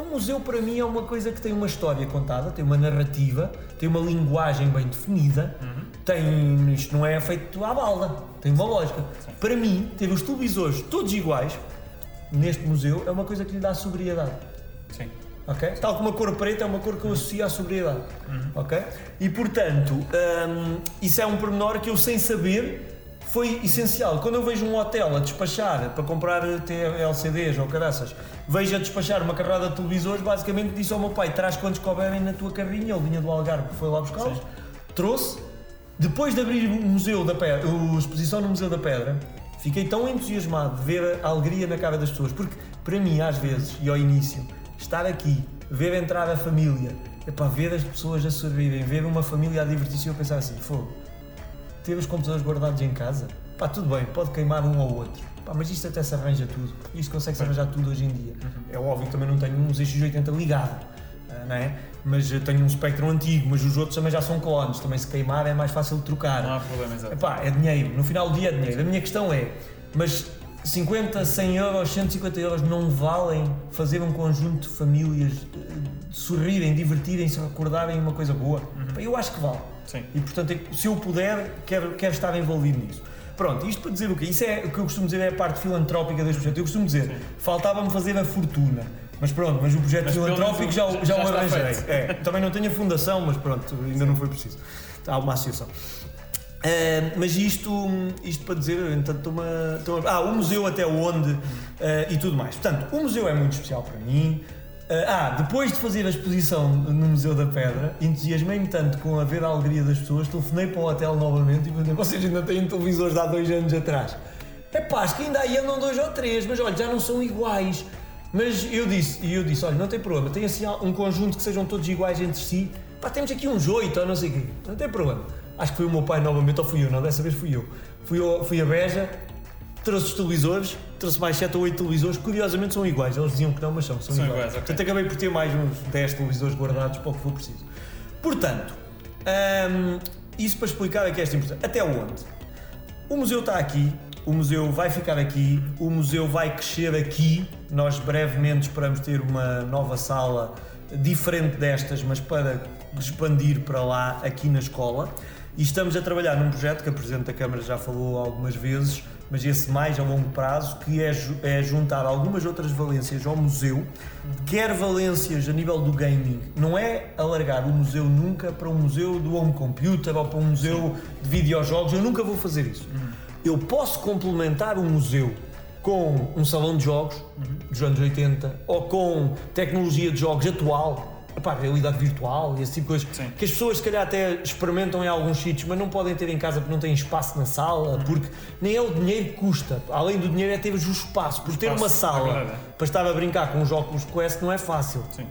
Um museu para mim é uma coisa que tem uma história contada, tem uma narrativa, tem uma linguagem bem definida, tem, isto não é feito à balda, tem uma lógica. Para mim, ter os televisores todos iguais neste museu é uma coisa que lhe dá sobriedade.
Sim.
ok? Tal como a cor preta é uma cor que eu associo à sobriedade. ok? E portanto, hum, isso é um pormenor que eu, sem saber, foi essencial. Quando eu vejo um hotel a despachar para comprar LCDs ou caraças, vejo a despachar uma carrada de televisores, basicamente disse ao meu pai: traz quantos couberem na tua carrinha. Ele vinha do Algarve, foi lá buscá-los, trouxe. Depois de abrir o Museu da Pedra, a exposição no Museu da Pedra, fiquei tão entusiasmado de ver a alegria na cara das pessoas, porque para mim, às vezes, e ao início, estar aqui, ver entrar a família, epá, ver as pessoas a sorrirem, ver uma família a divertir-se, eu pensar assim, fogo, ter os computadores guardados em casa, pá, tudo bem, pode queimar um ou outro, pá, mas isto até se arranja tudo, isto consegue-se arranjar tudo hoje em dia. É óbvio que também não tenho um ZX80 ligado, ah, não é? Mas eu tenho um Spectrum antigo, mas os outros também já são clones, também se queimar é mais fácil de trocar.
Não há problema, exato.
Epá, é dinheiro, no final do dia é dinheiro. A minha questão é, mas 50, 100 euros, 150 euros não valem fazer um conjunto de famílias eh, sorrirem, divertirem-se, recordarem uma coisa boa? Epá, Eu acho que vale.
Sim.
E portanto, eu- se eu puder, quero, quero estar envolvido nisso. Pronto, isto para dizer o quê? Isso é o que eu costumo dizer, é a parte filantrópica deste projeto. Eu costumo dizer, faltava-me fazer a fortuna. Mas pronto, mas o projeto
Mas
filantrópico já,
já
já, o arranjei. É, também não tenho a fundação, mas pronto, ainda não foi preciso. Há uma associação. Ah, mas isto, isto para dizer, entanto, estou-me a- estou a- Ah, o museu até onde ah, e tudo mais. Portanto, o museu é muito especial para mim. Ah, depois de fazer a exposição no Museu da Pedra, entusiasmei-me tanto com a ver a alegria das pessoas, telefonei para o hotel novamente e perguntei: vocês ainda têm televisores de há dois anos atrás? É pá, acho que ainda aí andam dois ou três, mas olha, já não são iguais. Mas eu disse, e eu disse, olha, não tem problema, tem assim um conjunto que sejam todos iguais entre si. Pá, temos aqui uns oito ou não sei o quê, não tem problema. Acho que foi o meu pai novamente, ou fui eu, não, dessa vez fui eu. Fui, eu, fui a Beja, trouxe os televisores, trouxe mais 7 ou 8 televisores, curiosamente são iguais. Eles diziam que não, mas são, são,
São
iguais.
iguais, ok.
Portanto, acabei por ter mais uns 10 televisores guardados para o que for preciso. Portanto, hum, isso para explicar aqui esta importância. Até onde? O museu está aqui, o museu vai ficar aqui, o museu vai crescer aqui. Nós brevemente esperamos ter uma nova sala diferente destas, mas para expandir para lá aqui na escola. E estamos a trabalhar num projeto que a Presidente da Câmara já falou algumas vezes, mas esse mais a longo prazo, que é, é juntar algumas outras valências ao museu, quer valências a nível do gaming, não é alargar o museu nunca para um museu do home computer ou para um museu de videojogos, eu nunca vou fazer isso. Eu posso complementar o museu com um salão de jogos dos anos 80 ou com tecnologia de jogos atual, epá, realidade virtual e esse tipo de coisas,
Sim.
que as pessoas se calhar até experimentam em alguns sítios, mas não podem ter em casa porque não têm espaço na sala, porque nem é o dinheiro que custa, além do dinheiro é ter o espaço, porque ter uma
é
sala
verdade.
para estar a brincar com os óculos Quest não é fácil.
Sim.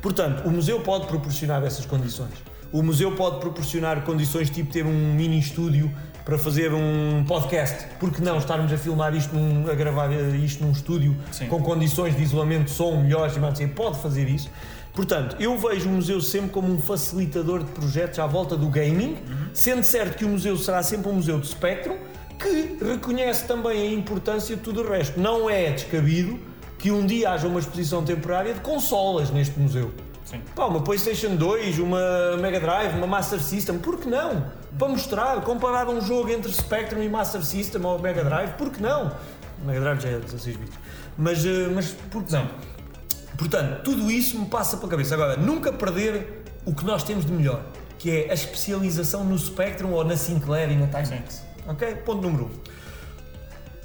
Portanto, o museu pode proporcionar essas condições. O museu pode proporcionar condições tipo ter um mini estúdio para fazer um podcast. Porque não estarmos a filmar isto, num, a gravar isto num estúdio
Sim.
com condições de isolamento de som melhores e mais assim, pode fazer isso. Portanto, eu vejo o museu sempre como um facilitador de projetos à volta do gaming, sendo certo que o museu será sempre um museu de Spectrum, que reconhece também a importância de tudo o resto. Não é descabido que um dia haja uma exposição temporária de consolas neste museu.
Sim.
Pá, uma PlayStation 2, uma Mega Drive, uma Master System, por que não? Para mostrar, comparar um jogo entre Spectrum e Master System ou Mega Drive, por que não? Mega Drive já é 16 bits. Mas, eh, mas por que não? Portanto, tudo isso me passa pela cabeça. Agora, nunca perder o que nós temos de melhor, que é a especialização no Spectrum ou na Sinclair e na Timex. Ok? Ponto número um.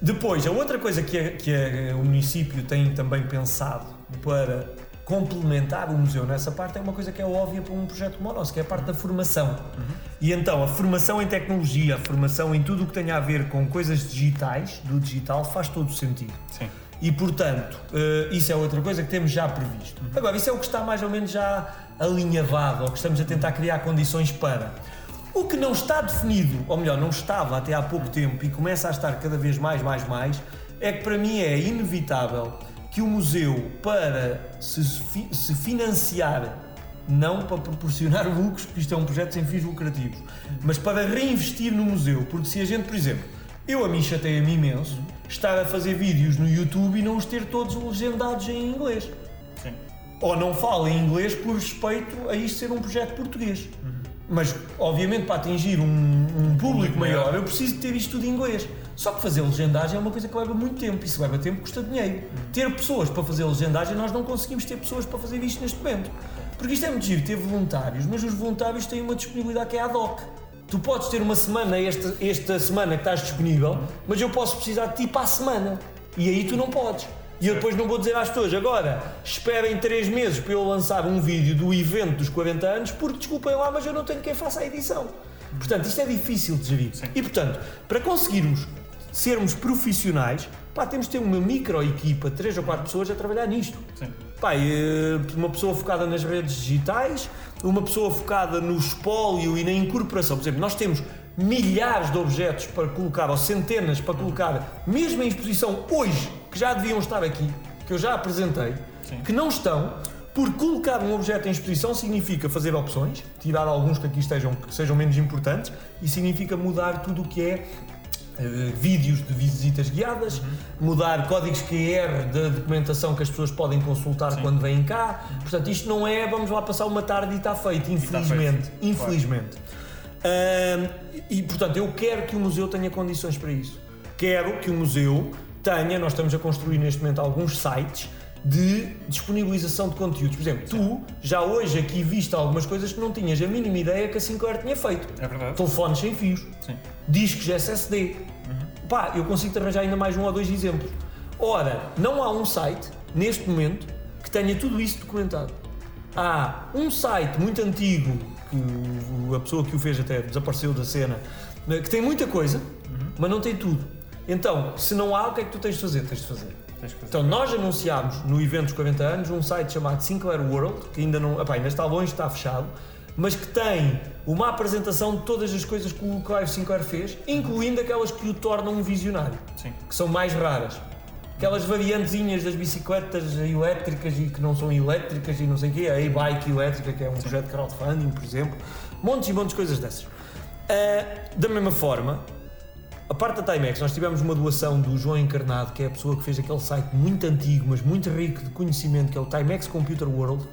Depois, a outra coisa que, a- que a- o município tem também pensado para complementar o museu nessa parte é uma coisa que é óbvia para um projeto como o nosso, que é a parte da formação. E então, a formação em tecnologia, a formação em tudo o que tem a ver com coisas digitais, do digital, faz todo o sentido.
Sim.
E portanto, eh, isso é outra coisa que temos já previsto. Agora, isso é o que está mais ou menos já alinhavado, ou que estamos a tentar criar condições para. O que não está definido, ou melhor, não estava até há pouco tempo e começa a estar cada vez mais, mais, mais, é que para mim é inevitável que o museu, para se, fi- se financiar, não para proporcionar lucros, porque isto é um projeto sem fins lucrativos, mas para reinvestir no museu, porque se a gente, por exemplo, eu a mim chateia-me imenso estar a fazer vídeos no YouTube e não os ter todos legendados em inglês.
Sim.
Ou não falo em inglês por respeito a isto ser um projeto português. Mas, obviamente, para atingir um, um público maior, eu preciso ter isto tudo em inglês. Só que fazer legendagem é uma coisa que leva muito tempo. E se leva tempo, custa dinheiro. Ter pessoas para fazer legendagem, nós não conseguimos ter pessoas para fazer isto neste momento. Porque isto é muito giro, ter voluntários, mas os voluntários têm uma disponibilidade que é ad hoc. Tu podes ter uma semana, esta, esta semana que estás disponível, mas eu posso precisar de ti para a semana. E aí tu não podes. E eu depois não vou dizer às pessoas, agora esperem 3 meses para eu lançar um vídeo do evento dos 40 anos, porque desculpem lá, mas eu não tenho quem faça a edição. Portanto, isto é difícil de gerir. E portanto, para conseguirmos sermos profissionais, pá, temos de ter uma micro equipa, três ou quatro pessoas a trabalhar nisto.
Sim.
Pá, eh, uma pessoa focada nas redes digitais, uma pessoa focada no espólio e na incorporação. Por exemplo, nós temos milhares de objetos para colocar, ou centenas para colocar, mesmo em exposição hoje, que já deviam estar aqui, que eu já apresentei,
Sim.
que não estão, por colocar um objeto em exposição significa fazer opções, tirar alguns que aqui estejam, que sejam menos importantes, e significa mudar tudo o que é eh, vídeos de visitas guiadas, mudar códigos QR da documentação que as pessoas podem consultar quando vêm cá. Portanto, isto não é vamos lá passar uma tarde e está feito,
está
infelizmente.
feito,
Infelizmente. Ahm, e portanto, eu quero que o museu tenha condições para isso. Quero que o museu tenha, nós estamos a construir neste momento alguns sites de disponibilização de conteúdos. Por exemplo, tu já hoje aqui viste algumas coisas que não tinhas a mínima ideia que a Sinclair tinha feito.
É verdade.
Telefones sem fios,
Sim.
discos SSD. Pá, eu consigo-te arranjar ainda mais um ou dois exemplos. Ora, não há um site, neste momento, que tenha tudo isso documentado. Há um site muito antigo, que a pessoa que o fez até desapareceu da cena, né, que tem muita coisa, mas não tem tudo. Então, se não há, o que é que tu tens de fazer? Tens de fazer. Então, nós anunciámos no evento dos 40 anos um site chamado Sinclair World, que ainda não, epá, ainda está longe, está fechado, mas que tem uma apresentação de todas as coisas que o Clive Sinclair fez, incluindo aquelas que o tornam um visionário,
Sim.
que são mais raras. Aquelas variantezinhas das bicicletas elétricas e que não são elétricas e não sei o quê, a e-bike elétrica, que é um projeto de crowdfunding, por exemplo, montes e montes de coisas dessas. Ah, da mesma forma, a parte da Timex, nós tivemos uma doação do João Encarnado, que é a pessoa que fez aquele site muito antigo, mas muito rico de conhecimento, que é o Timex Computer World.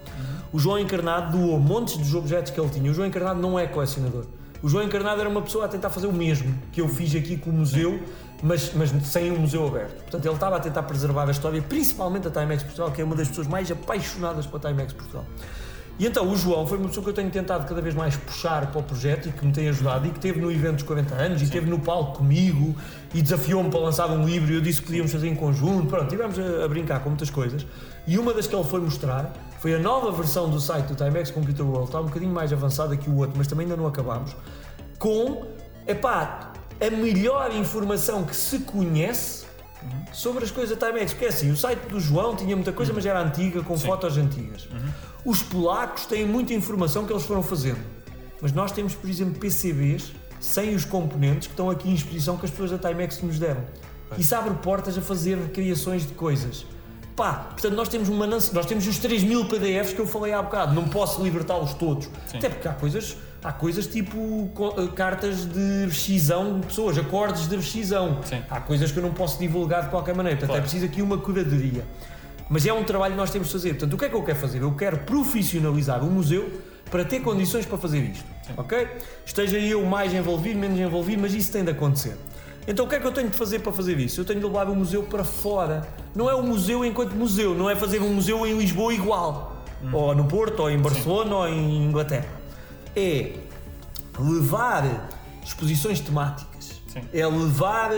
O João Encarnado doou montes dos objetos que ele tinha. O João Encarnado não é colecionador. O João Encarnado era uma pessoa a tentar fazer o mesmo que eu fiz aqui com o museu, mas, mas sem o museu aberto. Portanto, ele estava a tentar preservar a história, principalmente da Timex Portugal, que é uma das pessoas mais apaixonadas pela Timex Portugal. E então o João foi uma pessoa que eu tenho tentado cada vez mais puxar para o projeto e que me tem ajudado e que teve no evento dos 40 anos e teve no palco comigo e desafiou-me para lançar um livro e eu disse que podíamos fazer em conjunto. Pronto, tivemos a, a brincar com muitas coisas. E uma das que ele foi mostrar foi a nova versão do site do Timex Computer World, está um bocadinho mais avançada que o outro, mas também ainda não acabámos, com, epá, a melhor informação que se conhece sobre as coisas da Timex. Porque é assim, o site do João tinha muita coisa, mas era antiga, com fotos antigas. Os polacos têm muita informação que eles foram fazendo. Mas nós temos, por exemplo, PCBs sem os componentes que estão aqui em exposição que as pessoas da Timex nos deram. Isso abre portas a fazer criações de coisas. Pá, portanto, nós temos, uma, nós temos os 3 mil PDFs que eu falei há bocado, não posso libertá-los todos.
Sim.
Até porque há coisas, há coisas tipo eh, cartas de rescisão de pessoas, acordes de rescisão.
Sim.
Há coisas que eu não posso divulgar de qualquer maneira. Portanto,
Claro.
é preciso aqui uma curadoria. Mas é um trabalho que nós temos de fazer. Portanto, o que é que eu quero fazer? Eu quero profissionalizar o museu para ter condições para fazer isto. Ok? Esteja eu mais envolvido, menos envolvido, mas isso tem de acontecer. Então o que é que eu tenho de fazer para fazer isso? Eu tenho de levar o museu para fora. Não é o museu enquanto museu, não é fazer um museu em Lisboa igual. Ou no Porto, ou em Barcelona, ou em Inglaterra. É levar exposições temáticas.
Sim.
É levar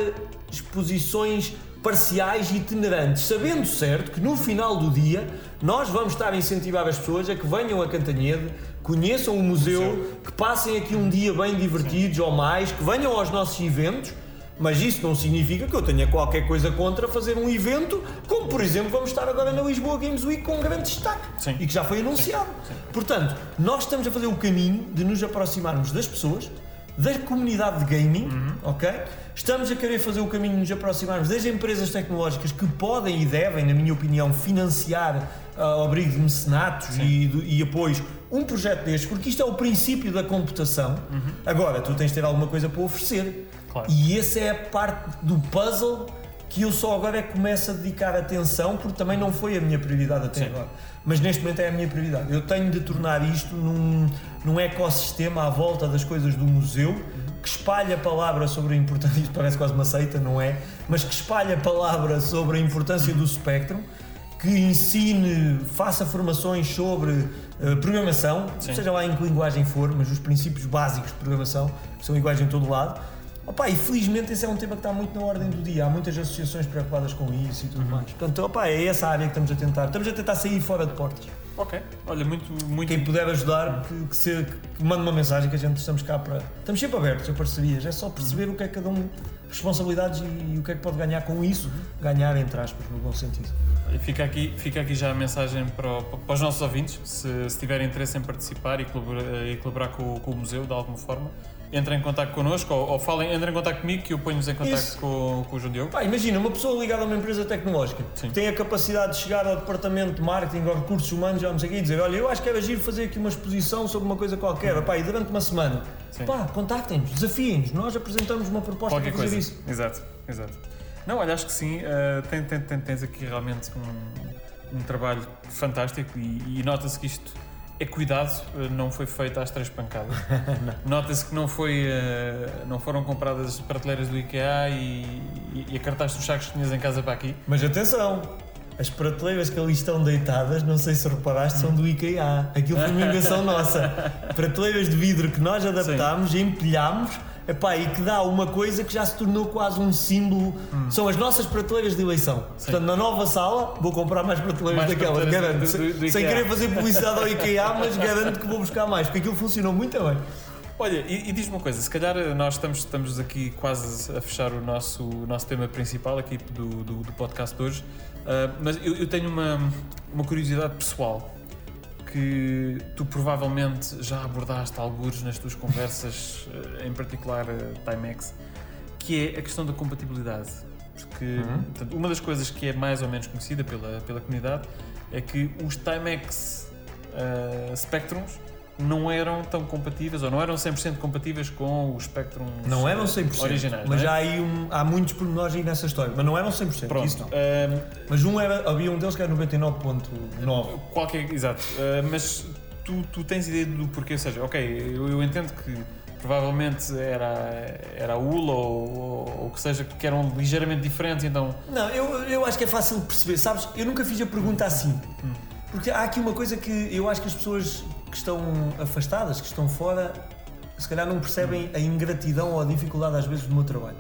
exposições parciais e itinerantes, sabendo certo que no final do dia nós vamos estar a incentivar as pessoas a que venham a Cantanhede, conheçam o museu, que passem aqui um dia bem divertidos ou mais, que venham aos nossos eventos. Mas isso não significa que eu tenha qualquer coisa contra fazer um evento, como por exemplo vamos estar agora na Lisboa Games Week com um grande destaque
Sim.
e que já foi anunciado. Portanto, nós estamos a fazer o caminho de nos aproximarmos das pessoas, da comunidade de gaming, ok? Estamos a querer fazer o caminho de nos aproximarmos das empresas tecnológicas que podem e devem, na minha opinião, financiar ah, ao abrigo de mecenatos e, e apoios um projeto destes, porque isto é o princípio da computação. Agora, tu tens de ter alguma coisa para oferecer.
Claro.
E essa é a parte do puzzle que eu só agora é que começo a dedicar atenção, porque também não foi a minha prioridade até
Sim.
agora. Mas neste momento é a minha prioridade. Eu tenho de tornar isto num, num ecossistema à volta das coisas do museu que espalhe a palavra sobre a importância, isto parece quase uma seita, não é? Mas que espalhe a palavra sobre a importância do Spectrum, que ensine, faça formações sobre eh, programação,
Sim.
seja lá em que linguagem for, mas os princípios básicos de programação, que são iguais em todo lado. Opa, e felizmente esse é um tema que está muito na ordem do dia. Há muitas associações preocupadas com isso e tudo mais. Portanto, opa, é essa área que estamos a tentar. Estamos a tentar sair fora de portas.
Ok. Olha, muito, muito.
Quem puder ajudar, que, que, se, que mande uma mensagem que a gente estamos cá para. Estamos sempre abertos a parcerias. É só perceber o que é que cada um responsabilidades e, o que é que pode ganhar com isso, ganhar entre aspas, no bom sentido.
E Fica aqui, fica aqui já a mensagem para, para os nossos ouvintes, se, se tiverem interesse em participar e colaborar, e colaborar com, com o museu de alguma forma, entrem em contato connosco ou, ou falem, entrem em contato comigo que eu ponho-vos em contato
Isso.
com, com o João Diogo.
Pá, imagina, uma pessoa ligada a uma empresa tecnológica
Sim.
que tem a capacidade de chegar ao departamento de marketing ou recursos humanos ou não sei o quê e dizer: Olha, eu acho que era giro fazer aqui uma exposição sobre uma coisa qualquer, pá, e durante uma semana,
Sim.
pá, contactem-nos, desafiem-nos, nós apresentamos uma proposta
Qualquer
para fazer
coisa.
isso.
Exato, exato. Não, olha, acho que sim. eh, tem, tem- tem- tens aqui realmente um, um trabalho fantástico e, e nota-se que isto é cuidado, eh, não foi feito às três pancadas. Nota-se que não, foi, eh, não foram compradas prateleiras do IKEA e, e, e acartaste os sacos que tinhas em casa para aqui.
Mas atenção, as prateleiras que ali estão deitadas, não sei se reparaste, são do IKEA. Aquilo foi uma invenção nossa. Prateleiras de vidro que nós adaptámos, empilhámos. Epá, e que dá uma coisa que já se tornou quase um símbolo. São as nossas prateleiras de eleição. Portanto, na nova sala, vou comprar mais prateleiras
Mais
daquelas,
prateleiras
garanto.
do-
Sem-
do- do
sem querer fazer publicidade ao IKEA, mas garanto que vou buscar mais, porque aquilo funcionou muito bem.
Olha, e, e diz-me uma coisa, se calhar eh, nós estamos, estamos aqui quase a fechar o nosso, o nosso tema principal aqui do, do, do podcast de hoje, ah, mas eu, eu tenho uma, uma curiosidade pessoal que tu provavelmente já abordaste alguns nas tuas conversas, eh, em particular a Timex, que é a questão da compatibilidade. Porque portanto, uma das coisas que é mais ou menos conhecida pela, pela comunidade é que os Timex ah, Spectrums não eram tão compatíveis ou não eram 100% compatíveis com os Spectrums
Não eram
eh,
100%,
originais.
mas
é?
há, aí um, há muitos pormenores aí nessa história. Mas não eram 100%,
Pronto,
isso não.
ah,
Mas um era, havia um deles que era 99.9.
Qualquer, exato. Uh, mas tu, tu tens ideia do porquê? Ou seja, ok, eu, eu entendo que provavelmente era, era a ULA ou, ou que seja, que eram ligeiramente diferentes, então.
Não, eu, eu acho que é fácil de perceber. Sabes, eu nunca fiz a pergunta assim. Porque há aqui uma coisa que eu acho que as pessoas que estão afastadas, que estão fora, se calhar não percebem a ingratidão ou a dificuldade às vezes do meu trabalho.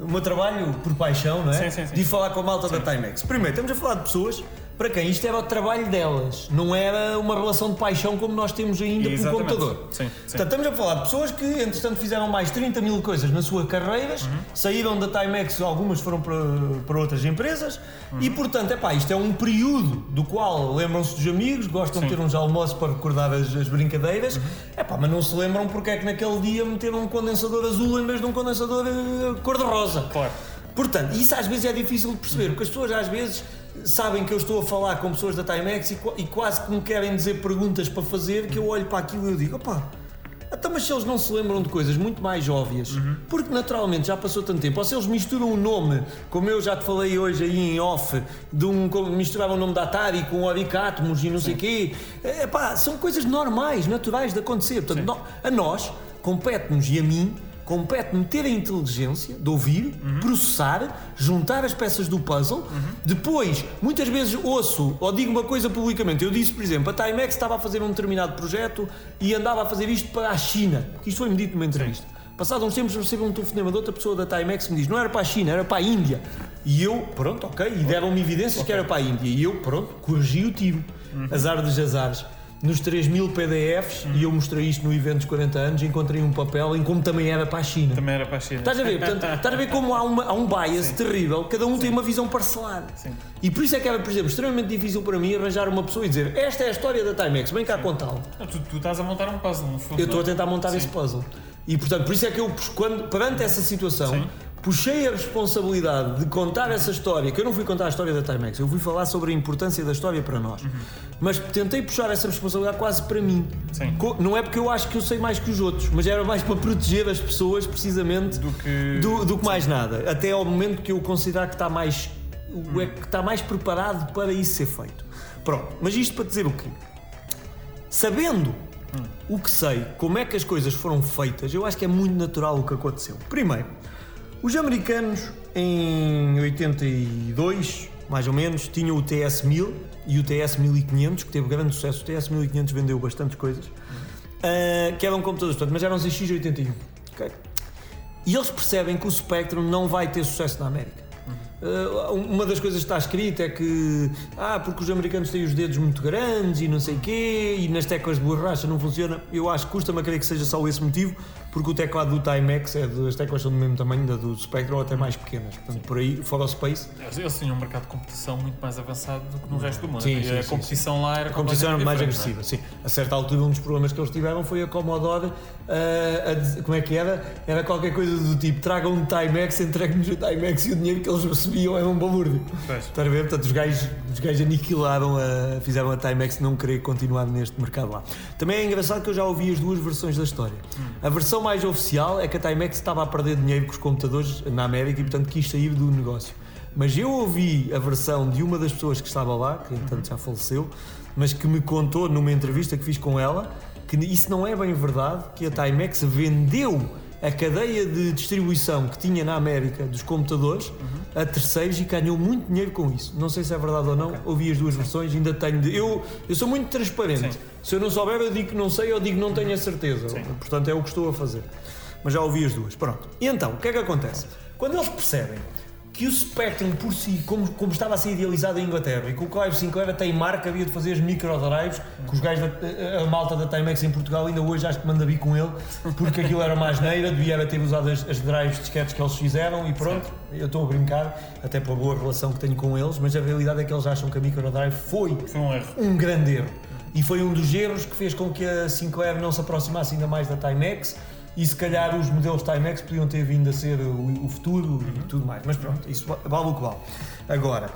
O meu trabalho por paixão, não é?
Sim, sim, sim.
De falar com a malta da Timex. Primeiro, estamos a falar de pessoas para quem isto era o trabalho delas, não era uma relação de paixão como nós temos ainda pelo
Exatamente.
computador.
Sim, sim.
Portanto, estamos a falar de pessoas que, entretanto, fizeram mais 30 mil coisas na sua carreiras, saíram da Timex, algumas foram para, para outras empresas, e, portanto, epá, isto é um período do qual lembram-se dos amigos, gostam de
Sim.
ter uns almoços para recordar as, as brincadeiras, epá, mas não se lembram porque é que naquele dia meteram um condensador azul em vez de um condensador eh, cor-de-rosa.
Claro.
Portanto, isso às vezes é difícil de perceber, porque as pessoas às vezes sabem que eu estou a falar com pessoas da Timex e, e quase que me querem dizer perguntas para fazer que eu olho para aquilo e eu digo, opá, então, mas se eles não se lembram de coisas muito mais óbvias, porque naturalmente já passou tanto tempo, ou se eles misturam o nome, como eu já te falei hoje aí em off, de um, misturavam o nome da Atari com o Oricatmos e não sei o quê, são coisas normais, naturais de acontecer. Portanto, a nós, compete-nos e a mim, compete-me ter a inteligência de ouvir, processar, juntar as peças do puzzle. Depois, muitas vezes ouço ou digo uma coisa publicamente. Eu disse, por exemplo, a Timex estava a fazer um determinado projeto e andava a fazer isto para a China. Isto foi-me dito numa entrevista. Passado uns tempos recebo um telefonema de outra pessoa da Timex que me diz não era para a China, era para a Índia. E eu, pronto, ok, e deram-me evidências que era para a Índia. E eu, pronto, corrigi o tiro. Azar dos azares. Nos 3 mil PDFs, e eu mostrei isto no evento dos 40 anos, encontrei um papel em como também era para a China.
Também era para a China.
Estás a ver? Portanto, estás a ver como há, uma- há um bias terrível, cada um tem uma visão parcelar.
Sim.
E por isso é que era, por exemplo, extremamente difícil para mim arranjar uma pessoa e dizer esta é a história da Timex, vem cá contá-la.
Tu, tu estás a montar um puzzle, no fundo.
Eu estou a tentar montar
Sim.
esse puzzle. E portanto, por isso é que eu, quando, perante essa situação,
Sim.
puxei a responsabilidade de contar essa história, que eu não fui contar a história da Timex, eu fui falar sobre a importância da história para nós. Mas tentei puxar essa responsabilidade quase para mim.
Sim.
Não é porque eu acho que eu sei mais que os outros, mas era mais para proteger as pessoas, precisamente,
Do que-
do, do que mais nada. Até ao momento que eu considerar que está mais, o- é que está mais preparado para isso ser feito. Pronto, mas isto para dizer o quê? Sabendo o que sei, como é que as coisas foram feitas, eu acho que é muito natural o que aconteceu. Primeiro, os americanos em 82, mais ou menos, tinham o TS-1000 e o TS-1500, que teve grande sucesso. O TS-1500 vendeu bastantes coisas, ah, que eram computadores, portanto, mas eram ZX81. ok? E eles percebem que o Spectrum não vai ter sucesso na América. Uh, uma das coisas que está escrita é que ah, porque os americanos têm os dedos muito grandes e não sei quê, e nas teclas de borracha não funciona. Eu acho que custa-me a crer que seja só esse motivo, porque o teclado do Timex, é de, as teclas são do mesmo tamanho da do Spectrum ou até mais pequenas. Portanto, por aí, fora o Space.
Eles, eles tinham um mercado de competição muito mais avançado do que no resto do mundo.
Sim,
e
sim,
a
sim,
competição lá era
A competição era mais agressiva, sim. A certa altura, um dos problemas que eles tiveram foi a Commodore, uh, a como é que era? Era qualquer coisa do tipo: tragam um Timex, entreguem-nos o Timex e o dinheiro que eles recebiam era um balúrdio. Estás a ver? Portanto, os gajos, os gajos aniquilaram, a, fizeram a Timex não querer continuar neste mercado lá. Também é engraçado que eu já ouvi as duas versões da história. A versão mais oficial é que a Timex estava a perder dinheiro com os computadores na América e, portanto, quis sair do negócio. Mas eu ouvi a versão de uma das pessoas que estava lá, que entretanto já faleceu, mas que me contou numa entrevista que fiz com ela que isso não é bem verdade, que a Timex vendeu a cadeia de distribuição que tinha na América dos computadores a terceiros e ganhou muito dinheiro com isso. Não sei se é verdade ou não, ouvi as duas versões, ainda tenho de. Eu, eu sou muito transparente.
Sim.
Se eu não souber, eu digo que não sei ou digo que não tenho a certeza. Portanto, é o que estou a fazer. Mas já ouvi as duas. Pronto. E então, o que é que acontece? Quando eles percebem que o Spectrum por si, como, como estava a ser idealizado em Inglaterra e que o Clive Sinclair até em marca havia de fazer as microdrives, que os gajos, da, a, a malta da Timex em Portugal ainda hoje acho que manda vir com ele, porque aquilo era uma asneira, devia ter usado as, as drives disquetes que eles fizeram e pronto, eu estou a brincar, até pela boa relação que tenho com eles, mas a realidade é que eles acham que a microdrive foi
Foi um erro.
um grande erro. E foi um dos erros que fez com que a Sinclair não se aproximasse ainda mais da Timex e se calhar os modelos Timex podiam ter vindo a ser o, o futuro e tudo mais. Mas pronto, isso va- vale o que vale. Agora,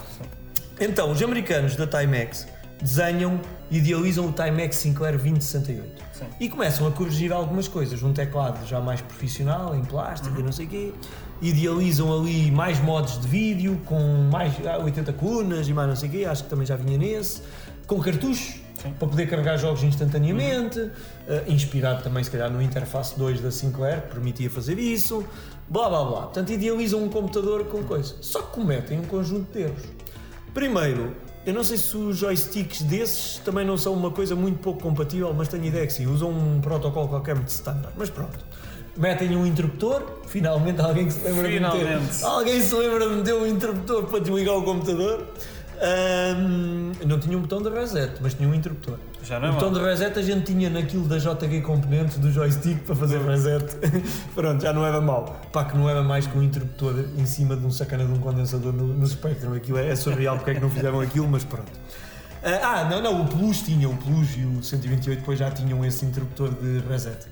então, os americanos da Timex desenham idealizam o Timex Sinclair 2068
Sim.
e começam a corrigir algumas coisas. Um teclado já mais profissional, em plástico e não sei o quê. Idealizam ali mais modos de vídeo, com mais ah, 80 colunas e mais não sei o quê. Acho que também já vinha nesse. Com cartuchos,
Sim.
para poder carregar jogos instantaneamente. ah, inspirado também, se calhar, no Interface 2 da Sinclair, que permitia fazer isso. Blá blá blá. Portanto, idealizam um computador com coisa. Só que cometem um conjunto de erros. Primeiro, eu não sei se os joysticks desses também não são uma coisa muito pouco compatível, mas tenho ideia que sim, usam um protocolo qualquer de standard. Mas pronto. Metem um interruptor, finalmente alguém se lembra de
Finalmente.
meter. Alguém se lembra de meter um interruptor para desligar o computador. Ahm, não tinha um botão de reset, mas tinha um interruptor.
Já não é
o botão de reset a gente tinha naquilo da JG Componentes do joystick para fazer reset. Pronto, já não era mau. Pá, que não era mais que um interruptor em cima de um sacana de um condensador no, no Spectrum. Aquilo é, é surreal porque é que não fizeram aquilo, mas pronto. Ah, ah, não, não, o Plus tinha, o Plus e o 128 depois já tinham esse interruptor de reset.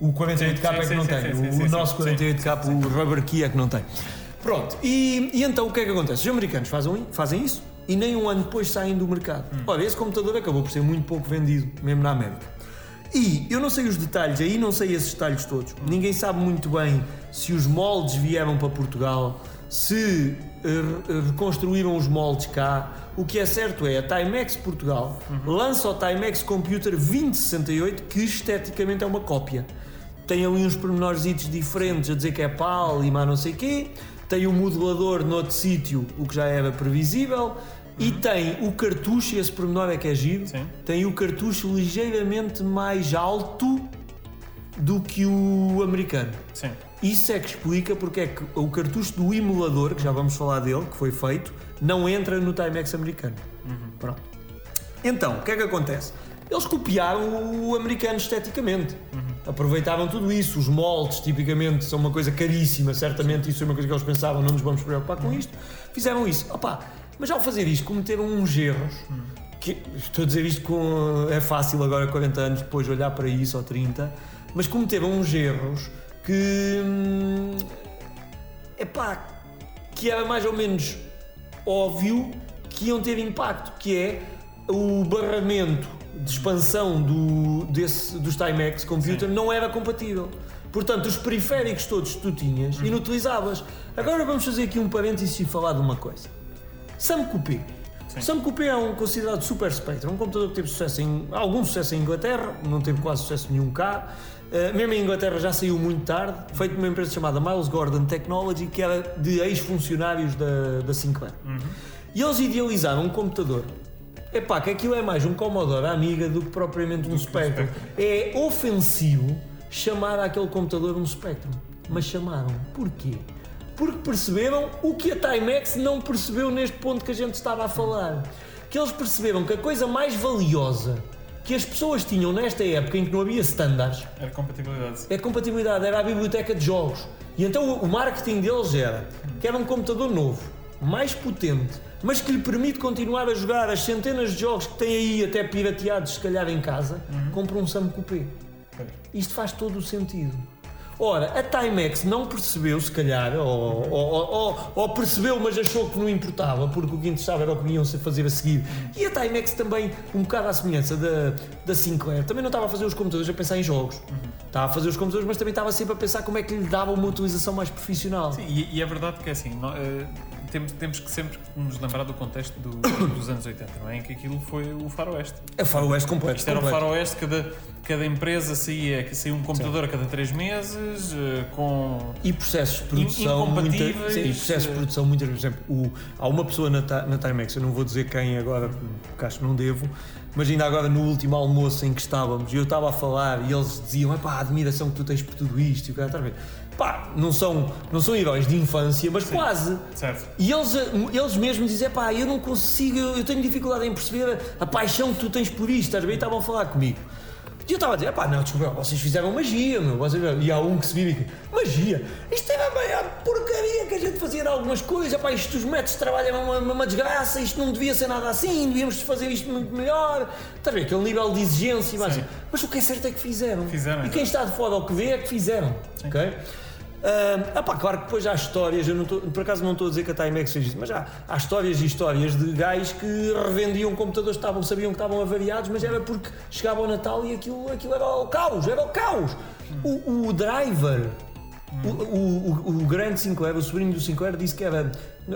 O 48K
Sim,
é que não tem, o, nosso
sim,
48K, o Rubber Key é que não tem. Pronto, e, e então o que é que acontece? Os americanos fazem, fazem isso e nem um ano depois saem do mercado. Ora, esse computador acabou por ser muito pouco vendido, mesmo na América. E eu não sei os detalhes, aí não sei esses detalhes todos. Ninguém sabe muito bem se os moldes vieram para Portugal, se eh, re- reconstruíram os moldes cá. O que é certo é a Timex Portugal lança o Timex Computer 2068, que esteticamente é uma cópia. Tem ali uns pormenorzitos diferentes a dizer que é PAL e mais não sei quê. Tem o modelador noutro sítio, o que já era previsível. E tem o cartucho, esse pormenor é que é giro,
Sim.
tem o cartucho ligeiramente mais alto do que o americano.
Sim.
Isso é que explica porque é que o cartucho do emulador, que já vamos falar dele, que foi feito, não entra no Timex americano. Pronto. Então, o que é que acontece? Eles copiaram o americano esteticamente. Aproveitaram tudo isso. Os moldes, tipicamente, são uma coisa caríssima. Certamente, isso é uma coisa que eles pensavam, não nos vamos preocupar com isto. Fizeram isso. Opa, mas ao fazer isto, cometeram uns erros. Que, estou a dizer isto com. É fácil agora, 40 anos depois, olhar para isso, ou 30. Mas cometeram uns erros que. hum, epá, que era mais ou menos óbvio que iam ter impacto, que é o barramento de expansão do, desse, dos Timex Computer não era compatível. Portanto, os periféricos todos que tu tinhas, inutilizavas. Agora vamos fazer aqui um parênteses e falar de uma coisa. Sam Coupé. Sam Coupé é um considerado super Spectrum, um computador que teve sucesso em, algum sucesso em Inglaterra, não teve quase sucesso nenhum cá. Uh, mesmo em Inglaterra já saiu muito tarde, feito por uma empresa chamada Miles Gordon Technology, que era de ex-funcionários da, da Sinclair. E eles idealizaram um computador. Epá, que aquilo é mais um Commodore Amiga do que propriamente um Spectrum. É ofensivo chamar aquele computador um Spectrum. Mas chamaram. Porquê? Porque perceberam o que a Timex não percebeu neste ponto que a gente estava a falar. Que eles perceberam que a coisa mais valiosa que as pessoas tinham nesta época em que não havia standards
Era compatibilidade.
é a compatibilidade, era a biblioteca de jogos. E então o- marketing deles era que era um computador novo, mais potente, mas que lhe permite continuar a jogar as centenas de jogos que tem aí até pirateados se calhar em casa, compra um Sam Coupé. Isto faz todo o sentido. Ora, a Timex não percebeu, se calhar, ou, ou- ou- ou- percebeu, mas achou que não importava, porque o que interessava era o que iam fazer a seguir. E a Timex também, um bocado à semelhança da, da Sinclair, também não estava a fazer os computadores a pensar em jogos. Estava a fazer os computadores, mas também estava sempre a pensar como é que lhe dava uma utilização mais profissional.
Sim, e, e é verdade que é assim, nó- eh, temos, temos que sempre nos lembrar do contexto do- dos anos 80, não é? Em que aquilo foi o faroeste.
É faroeste completo.
Isto era o
completo.
faroeste, cada, cada empresa saía, saía um computador a cada três meses, eh, com...
E processos de produção
incompatíveis,
sim, e processos
eh,
de produção muito por exemplo, o- há uma pessoa na, na Timex, eu não vou dizer quem agora, porque acho que não devo, mas ainda agora no último almoço em que estávamos, e eu estava a falar e eles diziam, pá, a admiração que tu tens por tudo isto, e o cara está a ver. Pá, não são, não são heróis de infância, mas quase.
Certo.
E eles, eles mesmos dizem, pá, eu não consigo, eu tenho dificuldade em perceber a, a paixão que tu tens por isto, ver? E estavam a falar comigo. E eu estava a dizer, pá, não, desculpa, vocês fizeram magia, meu. Vocês... E há um que se vira e diz, magia? Isto era a maior porcaria que a gente fazia algumas coisas, pá, isto os métodos de trabalho é uma, uma, desgraça, isto não devia ser nada assim, devíamos fazer isto muito melhor. Estás a ver? Aquele nível de exigência, mas,
Sim.
mas o que é certo é que fizeram.
Fizeram,
e quem está de fora ao que vê é que fizeram, ok? Ah, pá, claro que depois há histórias, eu não tô- por acaso não estou a dizer que a Timex fez isso, mas há, há histórias e histórias de gajos que revendiam computadores que estavam, sabiam que estavam avariados, mas era porque chegava o Natal e aquilo, aquilo era o caos, era o caos. O, o driver, o, o, o, o grande Sinclair, o sobrinho do Sinclair, disse que era.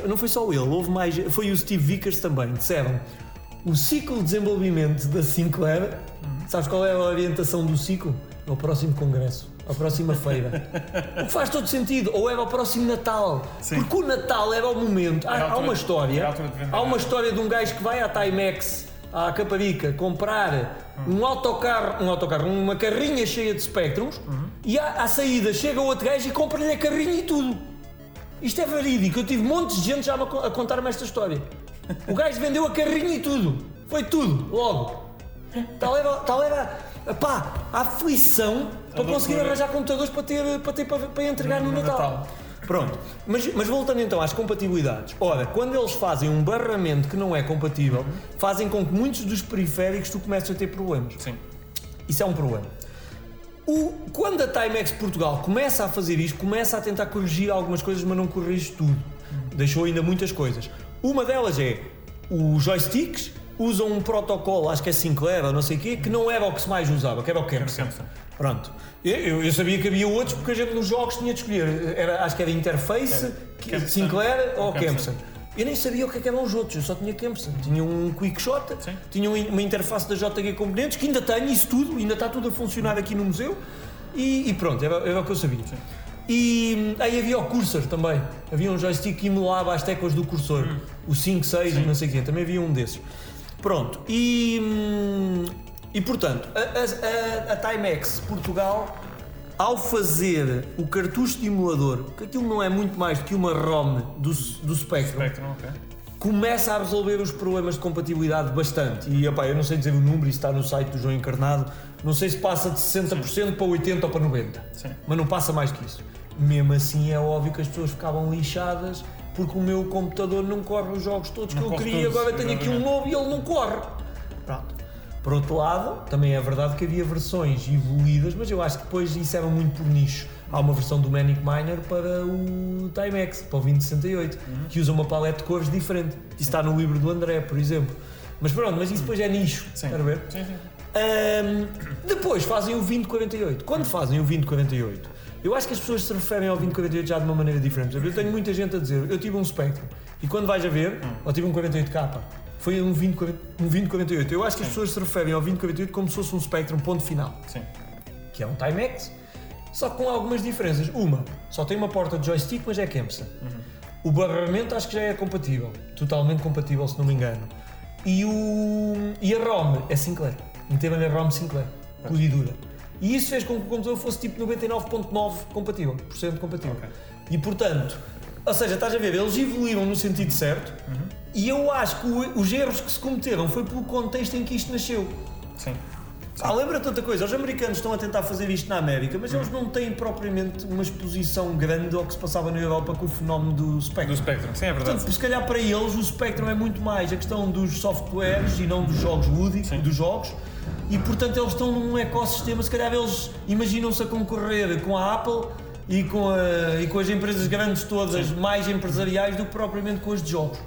Não foi só ele, houve mais. Foi o Steve Vickers também, disseram. O ciclo de desenvolvimento da Sinclair, sabes qual é a orientação do ciclo? É o próximo congresso, a próxima feira. O que faz todo sentido, ou era o próximo Natal.
Sim.
Porque o Natal era o momento. Há,
Era a
há
altura-
uma história.
altura
Há uma história de um gajo que vai à Timex, à Caparica, comprar um autocarro, um autocarro, uma carrinha cheia de Spectrums e à, à saída chega outro gajo e compra-lhe a carrinha e tudo. Isto é verídico, eu tive montes de gente já a contar-me esta história. O gajo vendeu a carrinha e tudo. Foi tudo, logo. Tal era, tal era pá, a aflição para conseguir arranjar computadores para ter para, ter, para, para entregar no,
No
Natal.
Natal.
Pronto, mas, mas voltando então às compatibilidades. Ora, quando eles fazem um barramento que não é compatível, fazem com que muitos dos periféricos tu comeces a ter problemas.
Sim.
Isso é um problema. O, quando a Timex Portugal começa a fazer isto, começa a tentar corrigir algumas coisas, mas não corrige tudo. Deixou ainda muitas coisas. Uma delas é os joysticks usam um protocolo, acho que é Sinclair ou não sei o quê, que não era o que se mais usava, que era o Kempson. Pronto. Eu, eu- sabia que havia outros porque a gente nos jogos tinha de escolher. Era, acho que era Interface,
Kempson.
Sinclair ou
Kempson.
Eu nem sabia o que, é que eram os outros, eu só tinha Kempson. Tinha um Quickshot,
Sim.
tinha um- uma interface da JG Componentes, que ainda tenho isso tudo, ainda está tudo a funcionar aqui no museu. E, e pronto, era, era o que eu sabia. E hum, aí havia o cursor também. Havia um joystick que emulava as teclas do cursor. O 5, 6 e não sei o quê. Também havia um desses. Pronto. E, hum, e portanto, a, a- a- Timex Portugal, ao fazer o cartucho de emulador, que aquilo não é muito mais do que uma ROM do, do Spectrum,
Spectrum, ok.
começa a resolver os problemas de compatibilidade bastante. E opá, eu não sei dizer o número, isso está no site do João Encarnado. Não sei se passa de 60% para 80% ou para 90%.
Sim.
Mas não passa mais que isso. Mesmo assim, é óbvio que as pessoas ficavam lixadas porque o meu computador não corre os jogos todos
Não
que eu queria.
todos,
Agora tenho aqui um novo e ele não corre. Pronto. Por outro lado, também é verdade que havia versões evoluídas, mas eu acho que depois isso era muito por nicho. Há uma versão do Manic Miner para o Timex, para o 2068, que usa uma paleta de cores diferente. Isso está no livro do André, por exemplo. Mas pronto, mas isso depois é nicho.
Sim.
A ver?
Sim, sim.
Ahm, depois fazem o 2048. Quando fazem o 2048, eu acho que as pessoas se referem ao 2048 já de uma maneira diferente. Eu tenho muita gente a dizer, eu tive um Spectrum, e quando vais a ver, ou tive um 48K, foi um 2040 um 2048. Eu acho que as pessoas se referem ao 2048 como se fosse um Spectrum ponto final,
Sim.
que é um Timex, só com algumas diferenças. Uma, só tem uma porta de joystick, mas é Kempson. O barramento acho que já é compatível, totalmente compatível se não me engano. E, o, e a ROM é Sinclair, meteram-lhe a ROM Sinclair, pura e isso fez com que o computador fosse tipo 99.9 compatível, por cento compatível.
Ok.
E portanto, Ou seja, estás a ver, eles evoluíram no sentido certo e eu acho que o- os erros que se cometeram foi pelo contexto em que isto nasceu.
Sim.
Ah, lembra-te outra coisa, os americanos estão a tentar fazer isto na América, mas eles não têm propriamente uma exposição grande ao que se passava na Europa com o fenómeno do Spectrum.
Do Spectrum, sim, é verdade.
Portanto, se calhar para eles o Spectrum é muito mais a questão dos softwares e não dos jogos lúdicos,
Sim.
dos jogos, e portanto eles estão num ecossistema, se calhar eles imaginam-se a concorrer com a Apple e com, a- e com as empresas grandes todas, mais empresariais, do que propriamente com as de jogos.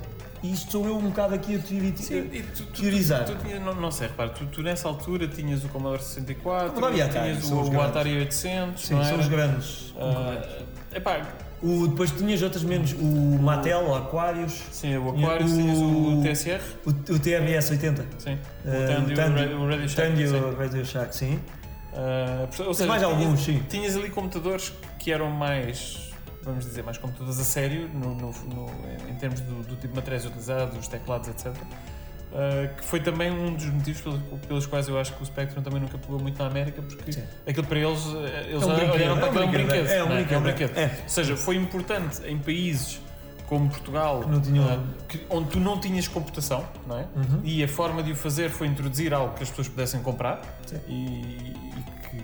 E isto sou eu um bocado aqui a teori-
Sim, e tu, tu,
teorizar.
Tu, tu tinhas- não, não sei, repara, tu, nessa altura tinhas o Commodore 64,
Commodore e Atari,
tinhas o, o. Atari 800,
Sim,
não
são os grandes.
Ah, epá,
O, depois tinhas outras menos, o Mattel, o Aquarius,
sim, o Aquarius, tinhas o TSR,
o, o TRS 80.
sim,
Eh,
o Tandy, o
Tandy,
Ra- o Radio Shack,
Tandy o Radio Shack, sim.
Portanto, ou seja,
mais
tinhas-
alguns, sim.
Tinhas ali computadores que eram mais, vamos dizer, mais computadores a sério, no, no- no- em termos do, do tipo de materiais utilizados, os teclados, etc. Ah, que foi também um dos motivos pelos, pelos quais eu acho que o Spectrum também nunca pegou muito na América, porque
Sim.
aquilo para eles, eh, eles
É um brinquedo,
olharam para
é um
aquilo, é um
brinquedo,
brinquedo.
é um brinquedo,
brinquedo.
é.
Ou seja, foi importante em países como Portugal,
tinham-
ah, que- onde tu não tinhas computação, não é?
Uhum.
E a forma de o fazer foi introduzir algo que as pessoas pudessem comprar e, e que,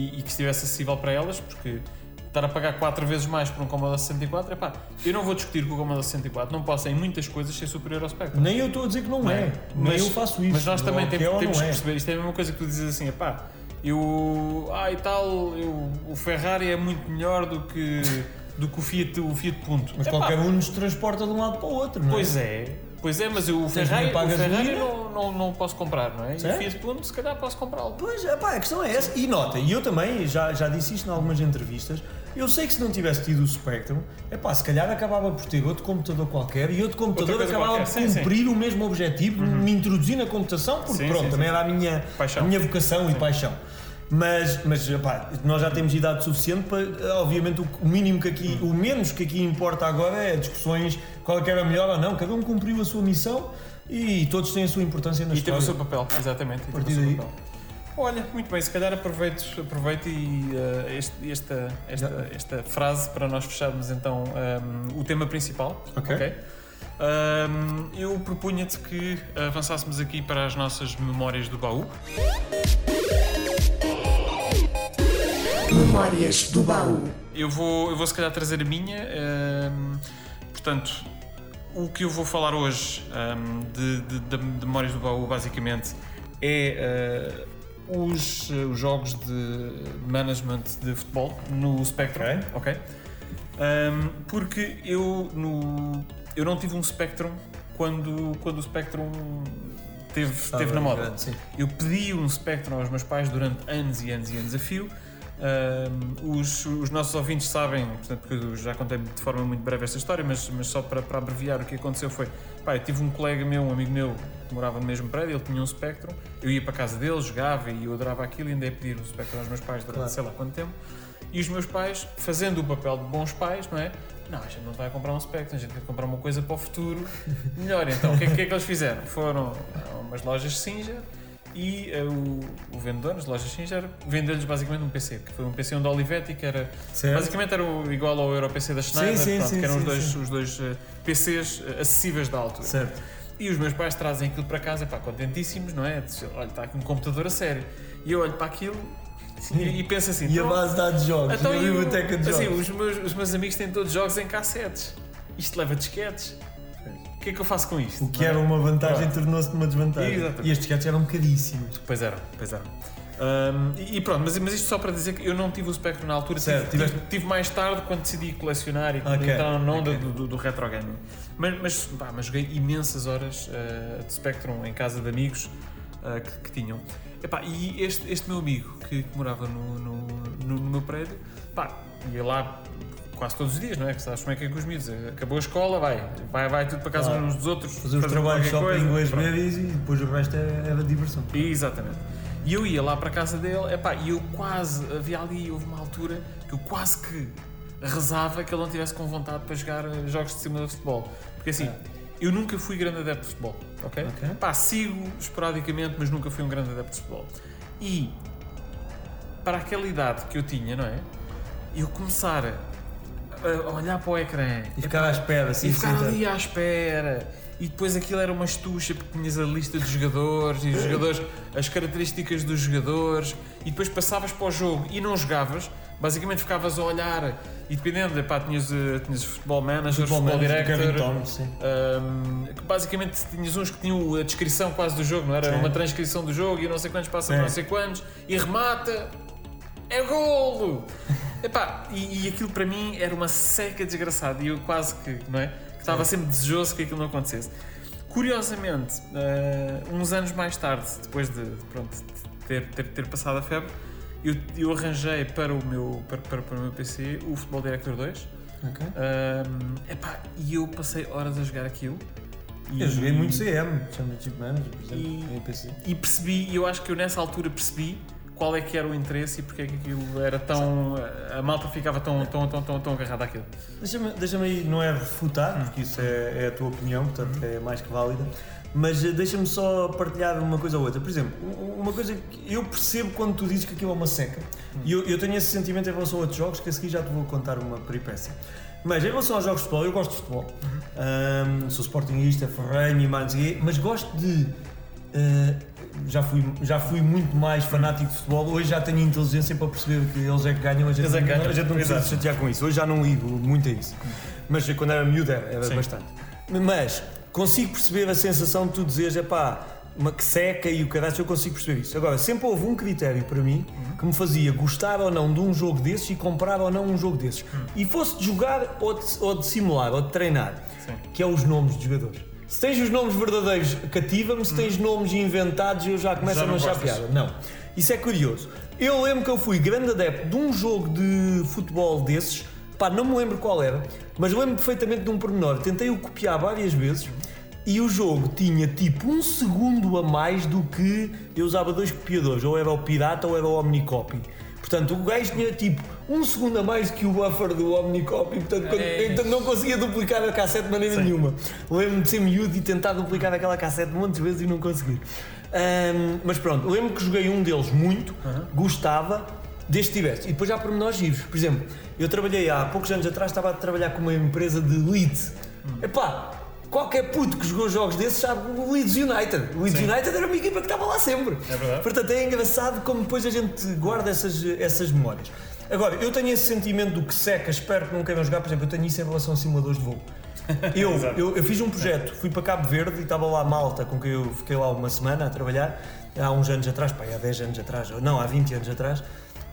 e- e que estivesse acessível para elas, porque estar a pagar 4 vezes mais por um Commodore 64, epá, eu não vou discutir que o Commodore 64 não possa em muitas coisas ser superior ao Spectrum.
Nem eu estou a dizer que não,
Não
é.
é?
Nem
Mas-
eu faço isso.
Mas nós também
que
temos,
é
que
é.
perceber, isto é a mesma coisa que tu dizes assim, epá, eu, ah e tal, eu, o Ferrari é muito melhor do que, do que o Fiat, o Fiat Punto.
Mas
Epá,
qualquer um nos transporta de um lado para o outro, não é?
Pois é, pois é, mas eu, o Ferrari, o Ferrari não, não, não posso comprar, não é? E o
Certo.
Fiat Punto, se calhar posso comprá-lo.
Pois, epá, a questão é essa. E nota, e eu também já, já disse isto em algumas entrevistas, eu sei que se não tivesse tido o Spectrum, epá, se calhar acabava por ter outro computador qualquer e outro computador acabava
qualquer,
por
sim, sim.
cumprir o mesmo objetivo, de me introduzir na computação, porque
Sim,
pronto, também era a minha,
Paixão.
a minha vocação e paixão. Mas, mas epá, nós já temos idade suficiente para, obviamente, o, mínimo que aqui, o menos que aqui importa agora é discussões qual é que era melhor ou não. Cada um cumpriu a sua missão e todos têm a sua importância na
E teve
história.
o seu papel, exatamente. E teve o
partir daí.
papel. Olha, muito bem, se calhar aproveito, aproveito e eh, este- esta, esta, esta frase para nós fecharmos então ehm, o tema principal.
Ok.
Ehm, eu propunha-te que avançássemos aqui para as nossas memórias do baú.
Memórias do baú.
Eu vou, eu vou se calhar trazer a minha. ehm, portanto, o que eu vou falar hoje ehm, de, de- de- de memórias do baú, basicamente, é eh, os, eh, os jogos de management de futebol no Spectrum.
Ok.
ok? Ehm, porque eu, no, eu não tive um Spectrum quando, quando o Spectrum teve, teve na moda.
Sim.
Eu pedi um Spectrum aos meus pais durante anos e anos e anos a fio. Os, os nossos ouvintes sabem, portanto, porque eu já contei de forma muito breve esta história, mas, mas só para, para abreviar o que aconteceu foi: pá, eu tive um colega meu, um amigo meu, que morava no mesmo prédio, ele tinha um Spectrum, eu ia para a casa dele, jogava e eu adorava aquilo e ainda ia pedir um Spectrum aos meus pais durante
Claro.
sei lá quanto tempo. E os meus pais, fazendo o papel de bons pais, não é? Não, a gente não vai comprar um Spectrum, a gente quer comprar uma coisa para o futuro melhor. Então, o que, é- que é que eles fizeram? Foram a umas lojas Singer e eh, o, o vendedor, as lojas Singer, vendeu-lhes basicamente um PC, que foi um PC da Olivetti, que era
Certo.
basicamente era o, igual ao Euro PC da Schneider,
sim,
pronto,
sim,
que eram os
sim,
dois,
sim.
os dois eh, PCs eh, acessíveis da altura.
Certo.
E os meus pais trazem aquilo para casa, pá, contentíssimos, não é? Diz, Olha, está aqui um computador a sério. E eu olho para aquilo e, e penso assim:
E a
"Pronto,
base de dados de jogos,
então,
e a
e
biblioteca de
assim,
jogos.
os, meus, os meus amigos têm todos jogos em cassetes. Isto leva disquetes. O que é que eu faço com isto?
O que era uma vantagem tornou-se uma desvantagem.
Exatamente.
E estes gatos eram caríssimos.
Pois era, pois era. Ahm, e e pronto, mas, mas isto só para dizer que eu não tive o Spectrum na altura,
Certo,
tive, tive, tive mais tarde quando decidi colecionar e
Ok,
entrar na onda
ok.
do, do, do retro gaming. Mas, mas, pá, mas joguei imensas horas ah, de Spectrum em casa de amigos ah, que, que tinham. Epá, e este, este meu amigo que, que morava no, no, no- no meu prédio, pá, ia lá quase todos os dias, não é? Que sabes como é que é com os miúdos. Acabou a escola, vai, vai, vai tudo para casa uns dos outros.
Fazer os trabalhos só para inglês babies e depois o resto é- era diversão.
Exatamente. E eu ia lá para a casa dele, epá, e eu quase, havia ali, houve uma altura que eu quase que rezava que ele não tivesse com vontade para jogar jogos de cima de futebol. Porque assim, eu nunca fui grande adepto de futebol, ok?
Ok.
Pá, sigo esporadicamente, mas nunca fui um grande adepto de futebol. E para aquela idade que eu tinha, não é? Eu começar a, olhar para o ecrã.
E ficava à espera, assim,
E ficar
assim,
ali à espera. E depois aquilo era uma estucha porque tinhas a lista dos jogadores e os jogadores, as características dos jogadores e depois passavas para o jogo e não jogavas, basicamente ficavas a olhar e dependendo, pá, tinhas, eh, tinhas futebol manager, futebol,
Futebol manager,
director,
Thomas, sim.
um, que basicamente tinhas uns que tinham a descrição quase do jogo, não era?
Sim.
uma transcrição do jogo e não sei quantos
Sim.
para não sei quantos e remata, é golo! Epá, e, e aquilo para mim era uma seca desgraçada e eu quase que, não é? Estava sempre desejoso que aquilo não acontecesse. Curiosamente, eh, uns anos mais tarde, depois de, pronto, de ter, ter, ter passado a febre, eu, eu arranjei para o, meu, para, para, para o meu PC o Futebol Director 2.
Ok.
Um, epá, e eu passei horas a jogar aquilo. E,
Eu joguei muito CM, Championship Manager, por exemplo,
E-
em PC.
E percebi, e eu acho que eu nessa altura percebi qual é que era o interesse e porque é que aquilo era tão. A malta ficava tão, tão, tão, tão, tão agarrada àquilo.
Deixa-me deixa aí, não é refutar, porque isso é, é a tua opinião, portanto é mais que válida, mas eh, deixa-me só partilhar uma coisa ou outra. Por exemplo, um- uma coisa que eu percebo quando tu dizes que aquilo é uma seca, e eu, eu tenho esse sentimento em relação a outros jogos, que a seguir já te vou contar uma peripécia. Mas em relação aos jogos de futebol, eu gosto de futebol. Ahm, sou sportingista, ferrenho e mais, mas gosto de. ah, já, fui, já fui muito mais fanático de futebol, hoje já tenho inteligência para perceber que eles é que ganham, a gente,
Eles é que ganham,
a gente não precisa se chatear com isso. Hoje já não ligo muito a isso. Mas quando era miúdo era, era bastante. Mas consigo perceber a sensação de tu dizeres, é pá, uma que seca e o caralho, eu consigo perceber isso. Agora, sempre houve um critério para mim que me fazia gostar ou não de um jogo desses e comprar ou não um jogo desses. E fosse de jogar ou de, ou de simular ou de treinar,
Sim.
que é os nomes dos jogadores. Se tens os nomes verdadeiros, cativa-me. Se tens nomes inventados, eu já começo
Já
a
não gostas.
piada. Não. Isso é curioso. Eu lembro que eu fui grande adepto de um jogo de futebol desses, pá, não me lembro qual era, mas lembro perfeitamente de um pormenor. Tentei o copiar várias vezes e o jogo tinha tipo um segundo a mais do que eu usava dois copiadores, ou era o Pirata ou era o Omnicopy. Portanto, o gajo tinha tipo um segundo a mais que o buffer do Omnicopy, portanto, quando-
É
então não conseguia duplicar a cassete de maneira nenhuma. Lembro-me de ser miúdo e tentar duplicar aquela cassete muitas vezes e não conseguir. Ahm, mas pronto, lembro que joguei um deles muito, gostava, desde que tivesse. E depois há pormenores giros. Por exemplo, eu trabalhei há poucos anos atrás, estava a trabalhar com uma empresa de Leeds. Epá, qualquer puto que jogou jogos desses sabe o Leeds United. O Leeds
Sim.
United era uma equipa que estava lá sempre.
É verdade.
Portanto, é engraçado como depois a gente guarda essas, essas memórias. Agora, eu tenho esse sentimento do que seca, espero que não queiram jogar, por exemplo, eu tenho isso em relação a simuladores de voo. Eu, eu, eu fiz um projeto, fui para Cabo Verde e estava lá malta com quem eu fiquei lá uma semana a trabalhar, há uns anos atrás, pá, há 10 anos atrás, ou não, há 20 anos atrás.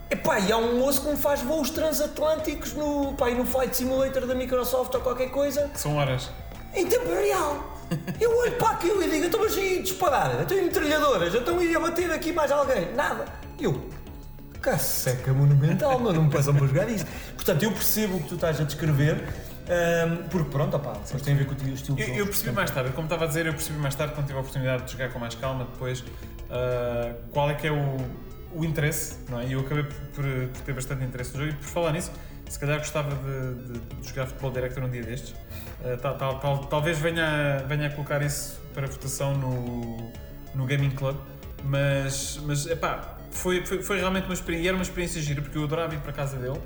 Epá, e há um moço que me faz voos transatlânticos no, pá, no Flight Simulator da Microsoft ou qualquer coisa,
São horas.
Em tempo real. Eu olho para aquilo e digo, então mas aí disparar, eu tenho metralhadoras, então ia bater aqui mais alguém. Nada. Eu, caseca monumental, mas não me passam para jogar isto. Portanto, eu percebo o que tu estás a descrever, ahm, porque pronto, opá, depois tem a ver com o estilo de
Eu, eu percebi mais tarde, como estava a dizer, eu percebi mais tarde quando tive a oportunidade de jogar com mais calma depois ah, qual é que é o, o interesse, não é? E eu acabei por, por- por ter bastante interesse no jogo e por falar nisso, se calhar gostava de, de- de jogar futebol director um dia destes. Ah, tal- tal- tal- talvez venha, venha a colocar isso para votação no, no Gaming Club, mas, mas epá, foi, foi, foi realmente uma experiência, era uma experiência gira porque eu adorava ir para a casa dele,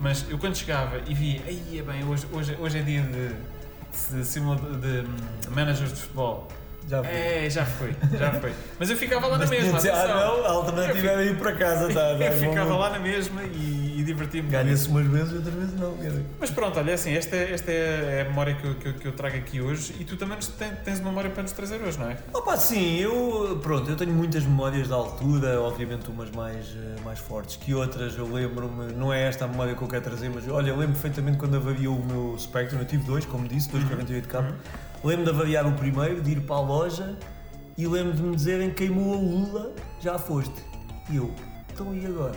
mas eu quando chegava e via, aí é bem, hoje, hoje, hoje é dia de, de, simulador, de hum, managers de futebol.
Já foi.
É, já foi, já foi. Mas eu ficava lá na mesma,
dizer, ah não, a alternativa era ir para casa, tá, tá,
Eu
bom,
ficava
bom.
lá na mesma e, e divertia-me.
Ganha-se umas vezes e outras vezes não.
Mas pronto, olha, assim, esta, é- esta é a memória que eu, que, eu, que eu trago aqui hoje e tu também tens uma memória para nos trazer hoje, não é?
Opa, sim, eu, pronto, eu tenho muitas memórias da altura, obviamente umas mais, eh, mais fortes que outras, eu lembro-me, não é esta a memória que eu quero trazer, mas olha, eu lembro perfeitamente quando avariou o meu Spectrum, eu tive dois, como disse, dois 48K, lembro de avariar o primeiro, de ir para a loja e lembro de me dizerem que queimou a Lula, já foste. E eu, então e agora?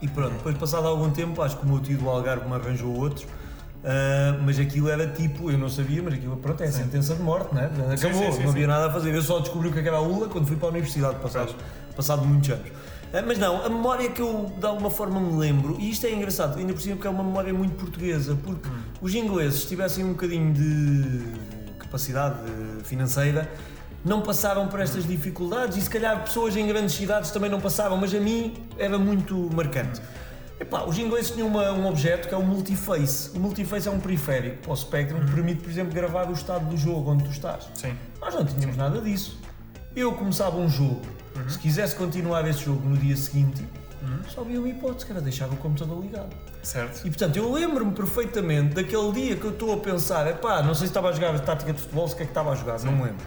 E pronto, depois passado algum tempo, acho que o meu tio do Algarve me arranjou outros, ah, mas aquilo era tipo, eu não sabia, mas aquilo, pronto, é a sentença de morte, né? Acabou,
sim, sim,
não
sim.
havia nada a fazer. Eu só descobri o que é que era a ULA quando fui para a universidade, passado, passado muitos anos. Ah, Mas não, a memória que eu de alguma forma me lembro, e isto é engraçado, ainda por cima porque é uma memória muito portuguesa, porque os ingleses, se tivessem um bocadinho de capacidade eh, financeira, não passaram por estas dificuldades e se calhar pessoas em grandes cidades também não passavam, mas a mim era muito marcante. Epá, os ingleses tinham uma- um objeto que é o multiface. O multiface é um periférico para o Spectrum que permite, por exemplo, gravar o estado do jogo onde tu estás.
Sim.
Nós não tínhamos nada disso. Eu começava um jogo, se quisesse continuar esse jogo no dia seguinte, só havia uma hipótese, que era deixar o computador ligado.
Certo.
E portanto, eu lembro-me perfeitamente daquele dia que eu estou a pensar, epá, não sei se estava a jogar a tática de futebol, se o que é que estava a jogar, não me lembro.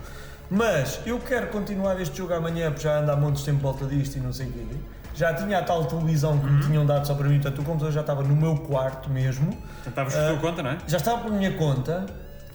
Mas eu quero continuar este jogo amanhã, porque já anda há montes de tempo volta disto e não sei o quê. Já tinha a tal televisão que me tinham dado só para mim, portanto o computador já estava no meu quarto mesmo,
Tentavas por tua conta, não é?
já estava por minha conta.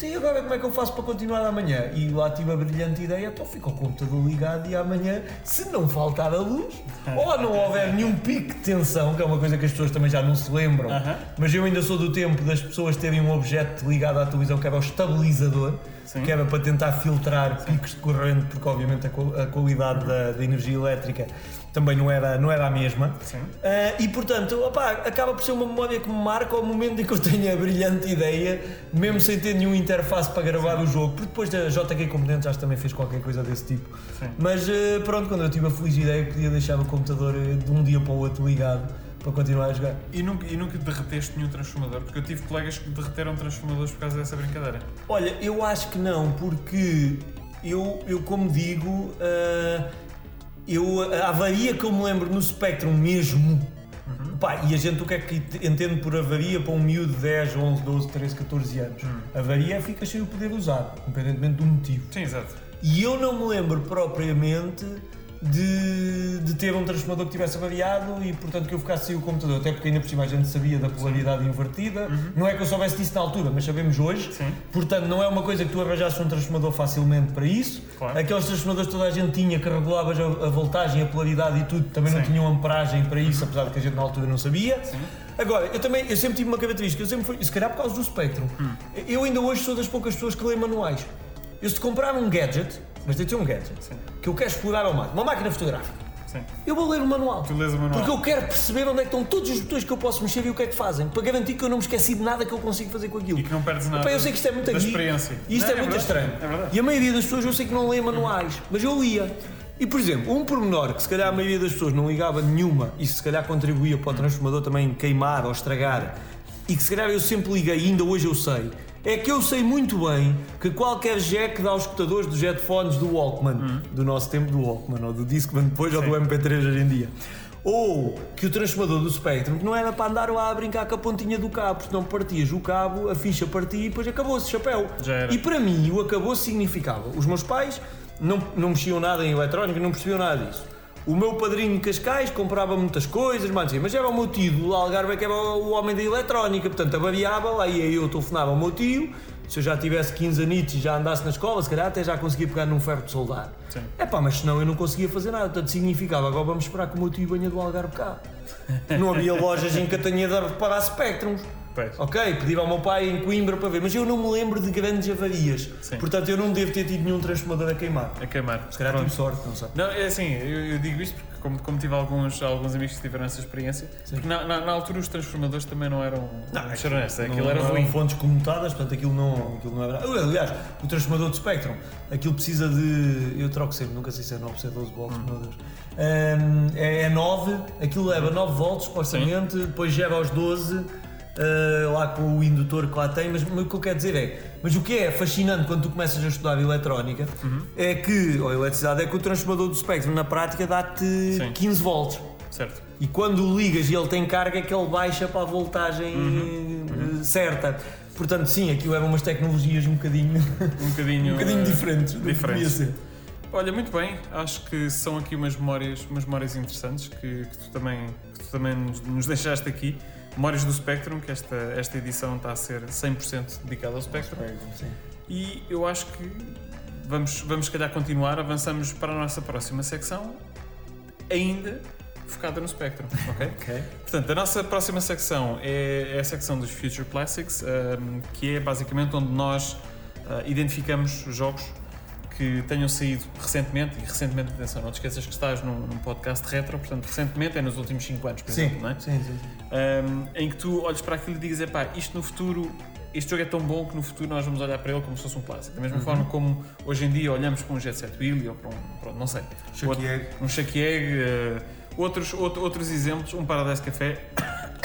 E agora como é que eu faço para continuar amanhã? E lá tive a brilhante ideia, então fica o computador ligado e amanhã, se não faltar a luz, ou não houver nenhum pico de tensão, que é uma coisa que as pessoas também já não se lembram,
Aham.
mas eu ainda sou do tempo das pessoas terem um objeto ligado à televisão que era o estabilizador,
Sim.
que era para tentar filtrar picos de corrente, porque obviamente a qualidade da, da energia elétrica também não era, não era a mesma.
Sim.
Ah, e portanto, opá, acaba por ser uma memória que me marca ao momento em que eu tenho a brilhante ideia, mesmo sem ter nenhum interface para gravar o jogo, porque depois a JK Competentes acho que também fez qualquer coisa desse tipo.
Sim.
Mas ah, pronto, quando eu tive a feliz ideia, podia deixar o computador eh, de um dia para o outro ligado para continuar a jogar.
E nunca, e nunca derreteste nenhum transformador? Porque eu tive colegas que derreteram transformadores por causa dessa brincadeira.
Olha, eu acho que não, porque eu, eu como digo, ah, eu, a avaria que eu me lembro no Spectrum mesmo, pá, e a gente o que é que entende por avaria para um miúdo de 10, 11, 12, 13, 14 anos? Avaria é fica sem o poder usar, independentemente do motivo.
Sim, exato.
E eu não me lembro propriamente de, de ter um transformador que tivesse avariado e portanto que eu ficasse sem o computador, até porque ainda por cima a gente sabia da polaridade invertida. Não é que eu soubesse disso na altura, mas sabemos hoje.
Sim.
Portanto, não é uma coisa que tu arranjasse um transformador facilmente para isso.
Claro.
Aqueles transformadores que toda a gente tinha, que regulavas a, a voltagem, a polaridade e tudo, também não
Sim.
tinham amperagem para isso, apesar de que a gente na altura não sabia.
Sim.
Agora, eu também, eu sempre tive uma característica, eu sempre fui, se calhar por causa do Spectrum,
Hum.
eu ainda hoje sou das poucas pessoas que lêem manuais. Eu se comprar um gadget, mas tem de ser um gadget,
Sim.
que eu quero explorar ao máximo, uma máquina fotográfica,
Sim.
eu vou ler o manual.
Tu lês o manual.
Porque eu quero perceber onde é que estão todos os botões que eu posso mexer e o que é que fazem, para garantir que eu não me esqueci de nada que eu consigo fazer com aquilo.
E que não perdes nada
Epá, eu sei que isto é muito
da experiência.
E isto
Não,
é, muito
verdade,
estranho.
É.
E a maioria das pessoas eu sei que não lê manuais, mas eu lia. E por exemplo, um pormenor que se calhar a maioria das pessoas não ligava nenhuma e se calhar contribuía para o transformador também queimar ou estragar e que se calhar eu sempre liguei e ainda hoje eu sei, é que eu sei muito bem que qualquer jack dá aos escutadores dos headphones do Walkman, do nosso tempo do Walkman, ou do Discman depois ou do MP3 hoje em dia. Ou que o transformador do Spectrum não era para andar lá a brincar com a pontinha do cabo, porque não partias o cabo, a ficha partia e depois acabou-se, chapéu.
Já era.
E para mim, o acabou significava. Os meus pais não, não mexiam nada em eletrónica, não percebiam nada disso. O meu padrinho Cascais comprava muitas coisas, mas, mas era o meu tio do Algarve que era o homem da eletrónica, portanto avariava, lá ia eu telefonava ao meu tio, se eu já tivesse 15 anitos e já andasse na escola, se calhar até já conseguia pegar num ferro de soldar. É pá, mas senão eu não conseguia fazer nada, portanto significava agora vamos esperar que o meu tio venha do Algarve cá. Não havia lojas em Catanheda a reparar Spectrums.
Pois.
Ok, pedi ao meu pai em Coimbra para ver, mas eu não me lembro de grandes avarias.
Sim.
Portanto, eu não devo ter tido nenhum transformador a queimar.
A queimar.
Se calhar tive sorte, não sei.
Não, é assim, eu, eu digo isto porque como, como tive alguns, alguns amigos que tiveram essa experiência, porque na, na, na altura os transformadores também não eram não, ser honesto, aquilo
não,
era
não
ruim.
eram fontes comutadas, portanto aquilo não, aquilo não é verdade. Aliás, o transformador de Spectrum, aquilo precisa de. Eu troco sempre, nunca sei se é 9 ou se é 12 volts, meu Deus. Hum, é, é 9, aquilo leva 9 volts, supostamente, depois gera aos 12. Ah, lá com o indutor que lá tem, mas, mas o que eu quero dizer é, mas o que é fascinante quando tu começas a estudar eletrónica é que, ou eletricidade, é que o transformador do Spectrum na prática dá-te
Sim.
15 volts.
Certo.
E quando o ligas e ele tem carga, é que ele baixa para a voltagem eh, certa. Portanto, sim, aquilo eram umas tecnologias um bocadinho,
Um bocadinho,
um bocadinho
eh,
diferentes.
diferentes. Olha, muito bem, acho que são aqui umas memórias, umas memórias interessantes que, que tu também, que tu também nos, nos deixaste aqui. Memórias do Spectrum, que esta, esta edição está a ser 100% dedicada ao Spectrum.
Sim.
E eu acho que vamos, vamos se calhar continuar, avançamos para a nossa próxima secção, ainda focada no Spectrum, ok?
Ok.
Portanto, a nossa próxima secção é, é a secção dos Future Classics, um, que é basicamente onde nós uh, identificamos jogos que tenham saído recentemente, e recentemente, atenção, não te esqueças que estás num, num podcast retro, portanto, recentemente é nos últimos 5 anos, por
Sim,
exemplo, não é?
sim, sim.
Um, em que tu olhas para aquilo e digas, epá, isto no futuro, este jogo é tão bom que no futuro nós vamos olhar para ele como se fosse um clássico. Da mesma forma como hoje em dia olhamos para um Jet Set Wheel ou para um, pronto, não sei,
Chucky
outro-
Egg.
um Shake Egg, uh, outros, outro- outros exemplos, um Paradise Café,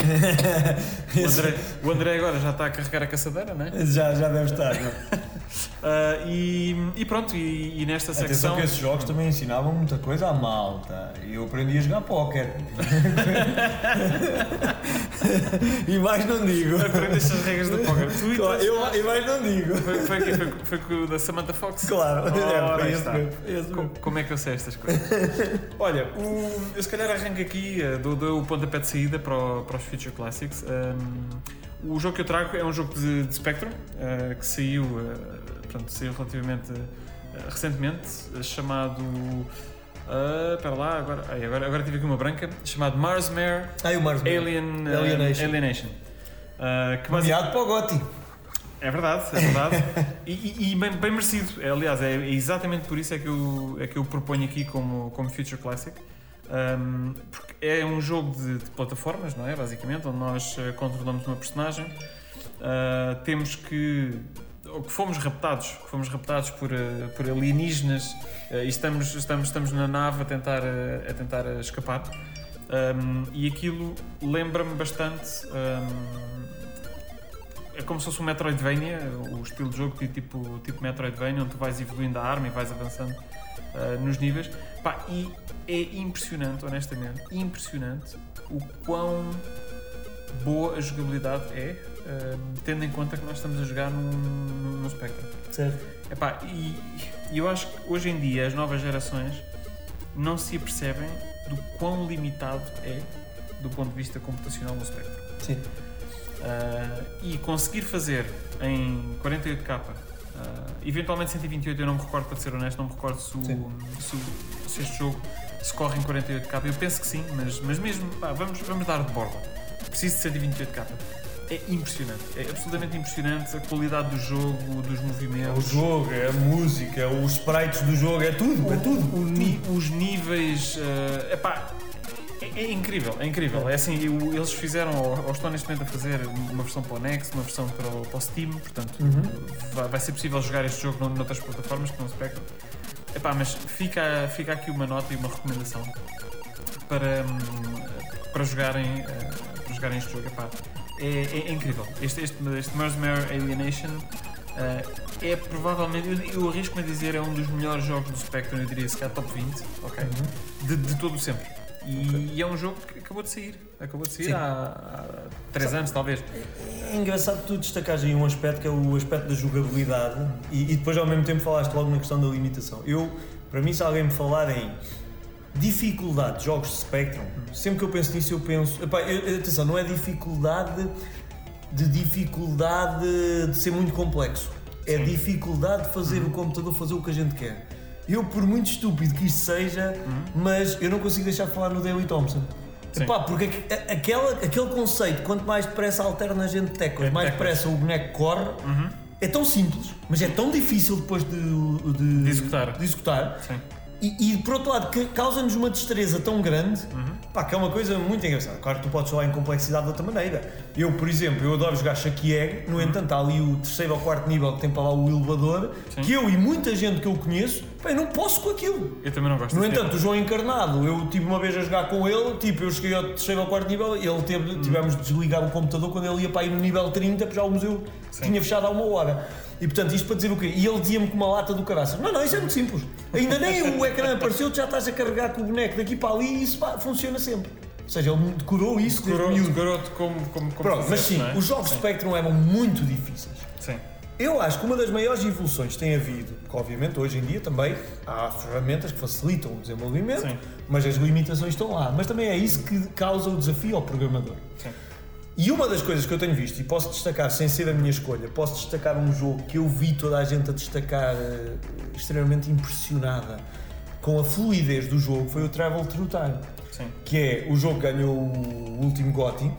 O André, o André agora já está a carregar a caçadeira, não é?
Já, já deve estar.
Ah, e, e pronto, e, e nesta
Atenção
secção.
que esses jogos também ensinavam muita coisa à malta. E eu aprendi a jogar póquer. e mais não digo.
Aprendeste as regras do póquer. Tu e
Claro, eu, e mais não digo.
Foi, foi, aqui, foi, foi com o da Samantha Fox?
Claro,
Ora,
é, foi
aí
esse
está.
mesmo, esse mesmo.
Co- Como é que eu sei estas coisas? Olha, o- eu se calhar arranco aqui, eh, dou, dou o pontapé de saída para, o- para os Future Classics. Um, o jogo que eu trago é um jogo de, de Spectrum, eh, que saiu, eh, portanto, saiu relativamente eh, recentemente, chamado. Espera lá, agora, ai, agora, agora tive aqui uma branca, chamado Marsmare
Ai, o Mars
Alien,
Alienation.
Alienation. Que
para o Gotti.
é verdade, é verdade. e e- e bem, bem merecido. É, aliás, é, é exatamente por isso é que eu, é que eu proponho aqui como, como Future Classic. Um, porque é um jogo de, de plataformas, não é? Basicamente, onde nós eh, controlamos uma personagem. Uh, temos que. Ou que fomos raptados, que fomos raptados por, eh, por alienígenas eh, e estamos, estamos, estamos na nave a tentar, a tentar escapar. Um, e aquilo lembra-me bastante. um, é como se fosse um Metroidvania, o estilo de jogo tipo, tipo Metroidvania, onde tu vais evoluindo a arma e vais avançando ah, nos níveis. Pá, e é impressionante, honestamente, impressionante o quão boa a jogabilidade é, ah, tendo em conta que nós estamos a jogar num, num Spectrum.
Certo.
Epá, e, e eu acho que hoje em dia as novas gerações não se apercebem do quão limitado é do ponto de vista computacional no Spectrum.
Sim.
Uh, e conseguir fazer em 48k, uh, eventualmente 128, eu não me recordo, para ser honesto, não me recordo se, o- se, o- se este jogo se corre em 48k. Eu penso que sim, mas, mas mesmo, pá, vamos, vamos dar de borda. Preciso de 128k. É impressionante, é absolutamente impressionante a qualidade do jogo, dos
É o
movimentos.
jogo, é a música, os sprites do jogo, é tudo, é tudo.
O os níveis. eh, epá, é, é incrível, é incrível. É assim, o- eles fizeram, ou, estão neste momento a fazer uma versão para o Next, uma versão para o, para o Steam, portanto vai, vai ser possível jogar este jogo noutras plataformas que não Spectrum. Epá, mas fica, fica aqui uma nota e uma recomendação para, hum, para, jogarem, eh, para jogarem este jogo. Epá, é, é- é incrível. Este, este, este Mersmere Alienation eh, é provavelmente, eu, eu arrisco-me a dizer, é um dos melhores jogos do Spectrum, eu diria se calhar top 20, ok? De, de todo o sempre. E, e é um jogo que acabou de sair. Acabou de sair
Sim.
há 3 anos, talvez.
É engraçado tu destacares aí um aspecto que é o aspecto da jogabilidade e, e depois ao mesmo tempo falaste logo na questão da limitação. Eu, para mim, se alguém me falar em dificuldade de jogos de Spectrum, sempre que eu penso nisso eu penso, epá, eu- atenção, não é dificuldade de dificuldade de ser muito complexo, é
Sim.
dificuldade de fazer o computador fazer o que a gente quer. Eu, por muito estúpido que isto seja, mas eu não consigo deixar de falar no Daily Thompson.
Sim.
Epá, porque a- aquela, aquele conceito, quanto mais depressa alterna a gente teclas,
É
mais depressa o boneco corre, é tão simples, mas é tão difícil depois de, de,
De executar.
de executar. E, e, por outro lado, que causa-nos uma destreza tão grande, pá, que é uma coisa muito engraçada. Claro que tu podes falar em complexidade de outra maneira. Eu, por exemplo, eu adoro jogar Egg, no entanto, há ali o terceiro ou quarto nível que tem para lá o elevador,
Sim.
que eu e muita gente que eu conheço, eu não posso com aquilo.
Eu também não gosto
No entanto, o João Encarnado, eu tive uma vez a jogar com ele, tipo, eu cheguei ao terceiro ou quarto nível, ele teve, tivemos de desligar o computador quando ele ia para ir no nível 30, porque já o museu
Sim.
tinha fechado há uma hora. E portanto, isto para dizer o quê? E ele dizia-me com uma lata do caraças: Não, não, isso é muito simples. Ainda nem o ecrã apareceu, tu já estás a carregar com o boneco daqui para ali e isso funciona sempre. Ou seja, ele decorou isso desde
Decorou-
miúdo.
Decorou-te como, como, como
Pronto, mas sim,
é?
os jogos
Sim.
Spectrum eram muito difíceis. Eu acho que uma das maiores evoluções que tem havido, que obviamente hoje em dia também há ferramentas que facilitam o desenvolvimento,
Sim.
mas as limitações estão lá. Mas também é isso que causa o desafio ao programador.
Sim.
E uma das coisas que eu tenho visto, e posso destacar sem ser a minha escolha, posso destacar um jogo que eu vi toda a gente a destacar eh, extremamente impressionada com a fluidez do jogo, foi o Travel Through Time
Sim.
que é o jogo que ganhou o último GOTY,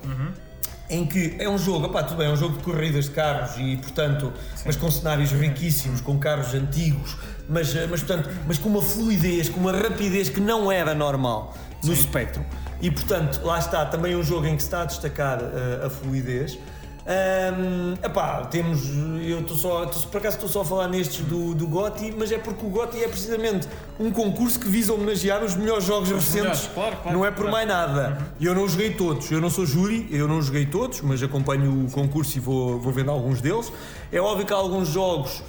em que é um jogo, opá, tudo bem, é um jogo de corridas de carros e, portanto, mas com cenários riquíssimos, com carros antigos, mas, eh, mas, portanto, mas com uma fluidez, com uma rapidez que não era normal no Spectrum. E, portanto, lá está também um jogo em que se está a destacar eh, a fluidez. Ahm, epá, temos. Eu estou só. tô- por acaso estou só a falar nestes do, do GOTY, mas é porque o GOTY é precisamente um concurso que visa homenagear os melhores jogos recentes.
melhores, claro, claro,
não é por
claro.
mais nada. E eu não joguei todos. Eu não sou júri, eu não joguei todos, mas acompanho o concurso e vou, vou vendo alguns deles. É óbvio que há alguns jogos.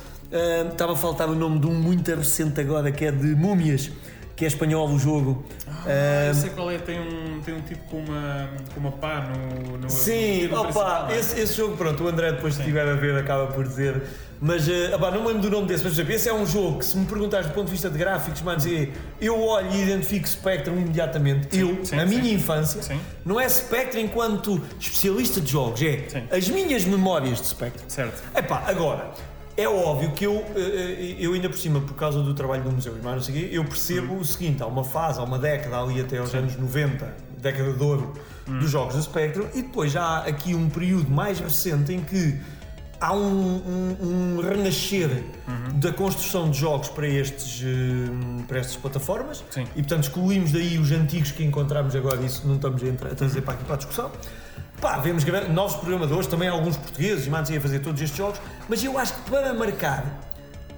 estava a faltar o nome de um muito recente agora que é de Múmias, que é espanhol o jogo.
Ah, eu sei qual é, tem um, tem um tipo com uma, com uma pá no. no
Sim,
no
opa,
é?
esse, esse jogo, pronto, o André depois se estiver a ver acaba por dizer. Mas, eh, opá, não me lembro do nome desse, mas exemplo, esse é um jogo que se me perguntares do ponto de vista de gráficos, mano, eu olho e identifico Spectrum imediatamente. eu,
sim,
a
sim.
minha infância,
Sim.
não é Spectrum enquanto especialista de jogos, é
Sim.
as minhas memórias de Spectrum.
Certo.
Epá, agora, é óbvio que eu, eh, eh, eu ainda por cima, por causa do trabalho do museu e mais não sei o quê, eu percebo o seguinte, há uma fase, há uma década ali até aos anos 90, década de ouro dos jogos do Spectrum, e depois já há aqui um período mais recente em que há um, um- um renascer da construção de jogos para, estes, eh, para estas plataformas
Sim.
e portanto excluímos daí os antigos que encontramos agora, isso não estamos a, entrar, a trazer para aqui para a discussão. Pá, vemos novos programadores, também alguns portugueses, mas a fazer todos estes jogos, mas eu acho que para marcar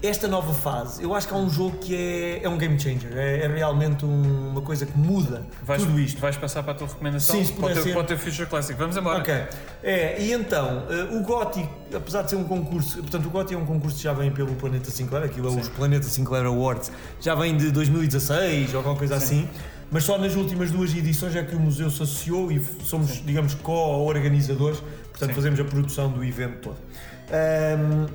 esta nova fase, eu acho que há um jogo que é, é um game changer, é, é realmente um- uma coisa que muda
Vais,
tudo isto.
vais passar para a tua recomendação
Sim, se
para,
puder
teu,
ser.
para o teu Future Classic. Vamos embora.
Ok. É, e então, eh, o GOTY, apesar de ser um concurso, portanto, o GOTY é um concurso que já vem pelo Planeta Sinclair, aquilo é os Planeta Sinclair Awards, já vem de 2016 ou qualquer coisa assim, mas só nas últimas duas edições é que o museu se associou e somos, digamos, co-organizadores, portanto,
Sim.
fazemos a produção do evento todo. Ahm,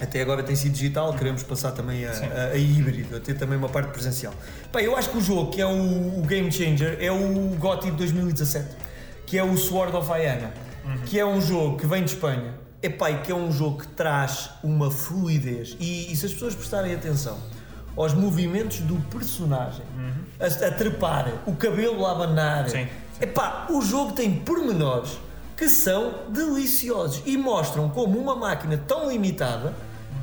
até agora tem sido digital, queremos passar também a, a, a híbrido, a ter também uma parte presencial. Pá, eu acho que o jogo que é o, o Game Changer é o GOTY de 2017, que é o Sword of Iana, que é um jogo que vem de Espanha, Epá, e que é um jogo que traz uma fluidez. E, e se as pessoas prestarem atenção aos movimentos do personagem, a, a trepar, o cabelo a abanar,
Sim, sim.
Epá, o jogo tem pormenores que são deliciosos e mostram como uma máquina tão limitada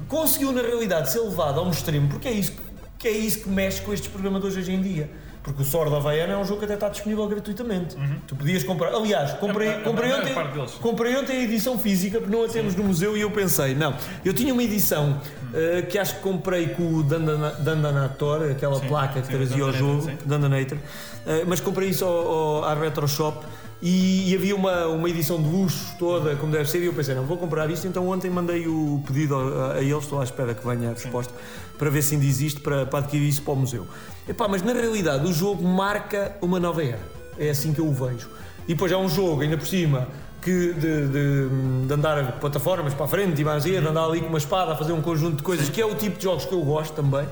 conseguiu na realidade ser levada a um extremo, porque é isso que, que é isso que mexe com estes programadores hoje em dia. Porque o Sword of Havaiana é um jogo que até está disponível gratuitamente. Tu podias comprar. Aliás, comprei,
A-
comprei, ontem, comprei ontem a edição física, porque não a temos no museu, e eu pensei, não, eu tinha uma edição eh, que acho que comprei com o Dandana- Dandanator, aquela
Sim,
placa que
sim, o
trazia ao jogo,
sim.
Dandanator, eh, mas comprei isso ao, ao, à Retro Shop e, e havia uma, uma edição de luxo toda, como deve ser, e eu pensei, não, vou comprar isto, então ontem mandei o pedido a, a eles, estou à espera que venha a resposta, para ver se ainda existe para, para adquirir isso para o museu. Epá, mas na realidade o jogo marca uma nova era, é assim que eu o vejo. E depois é um jogo, ainda por cima, que de, de- de andar plataformas para a frente e mais de andar ali com uma espada a fazer um conjunto de coisas, que é o tipo de jogos que eu gosto também.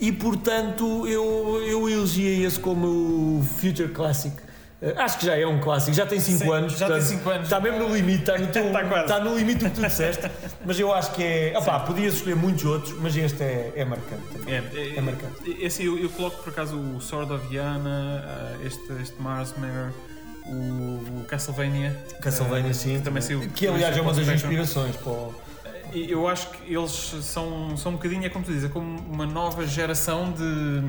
E portanto eu, eu elogiei esse como o Future Classic. Eh, Acho que já é um clássico, já tem 5
Sim,
anos.
já tem
portanto,
cinco anos.
Está mesmo no limite, está no, teu,
Está quase.
está no limite do que tu disseste. Mas eu acho que é. Opá, podias escolher muitos outros, mas este é, é marcante.
É, é,
É marcante.
é assim, eu, eu coloco por acaso o Sword of Yana, ah, este, este Marsmere, o, o Castlevania.
Castlevania,
ah,
sim.
Que também saiu.
Que aliás é uma das inspirações para o.
Eu acho que eles são, são um bocadinho, é como tu dizes, é como uma nova geração de,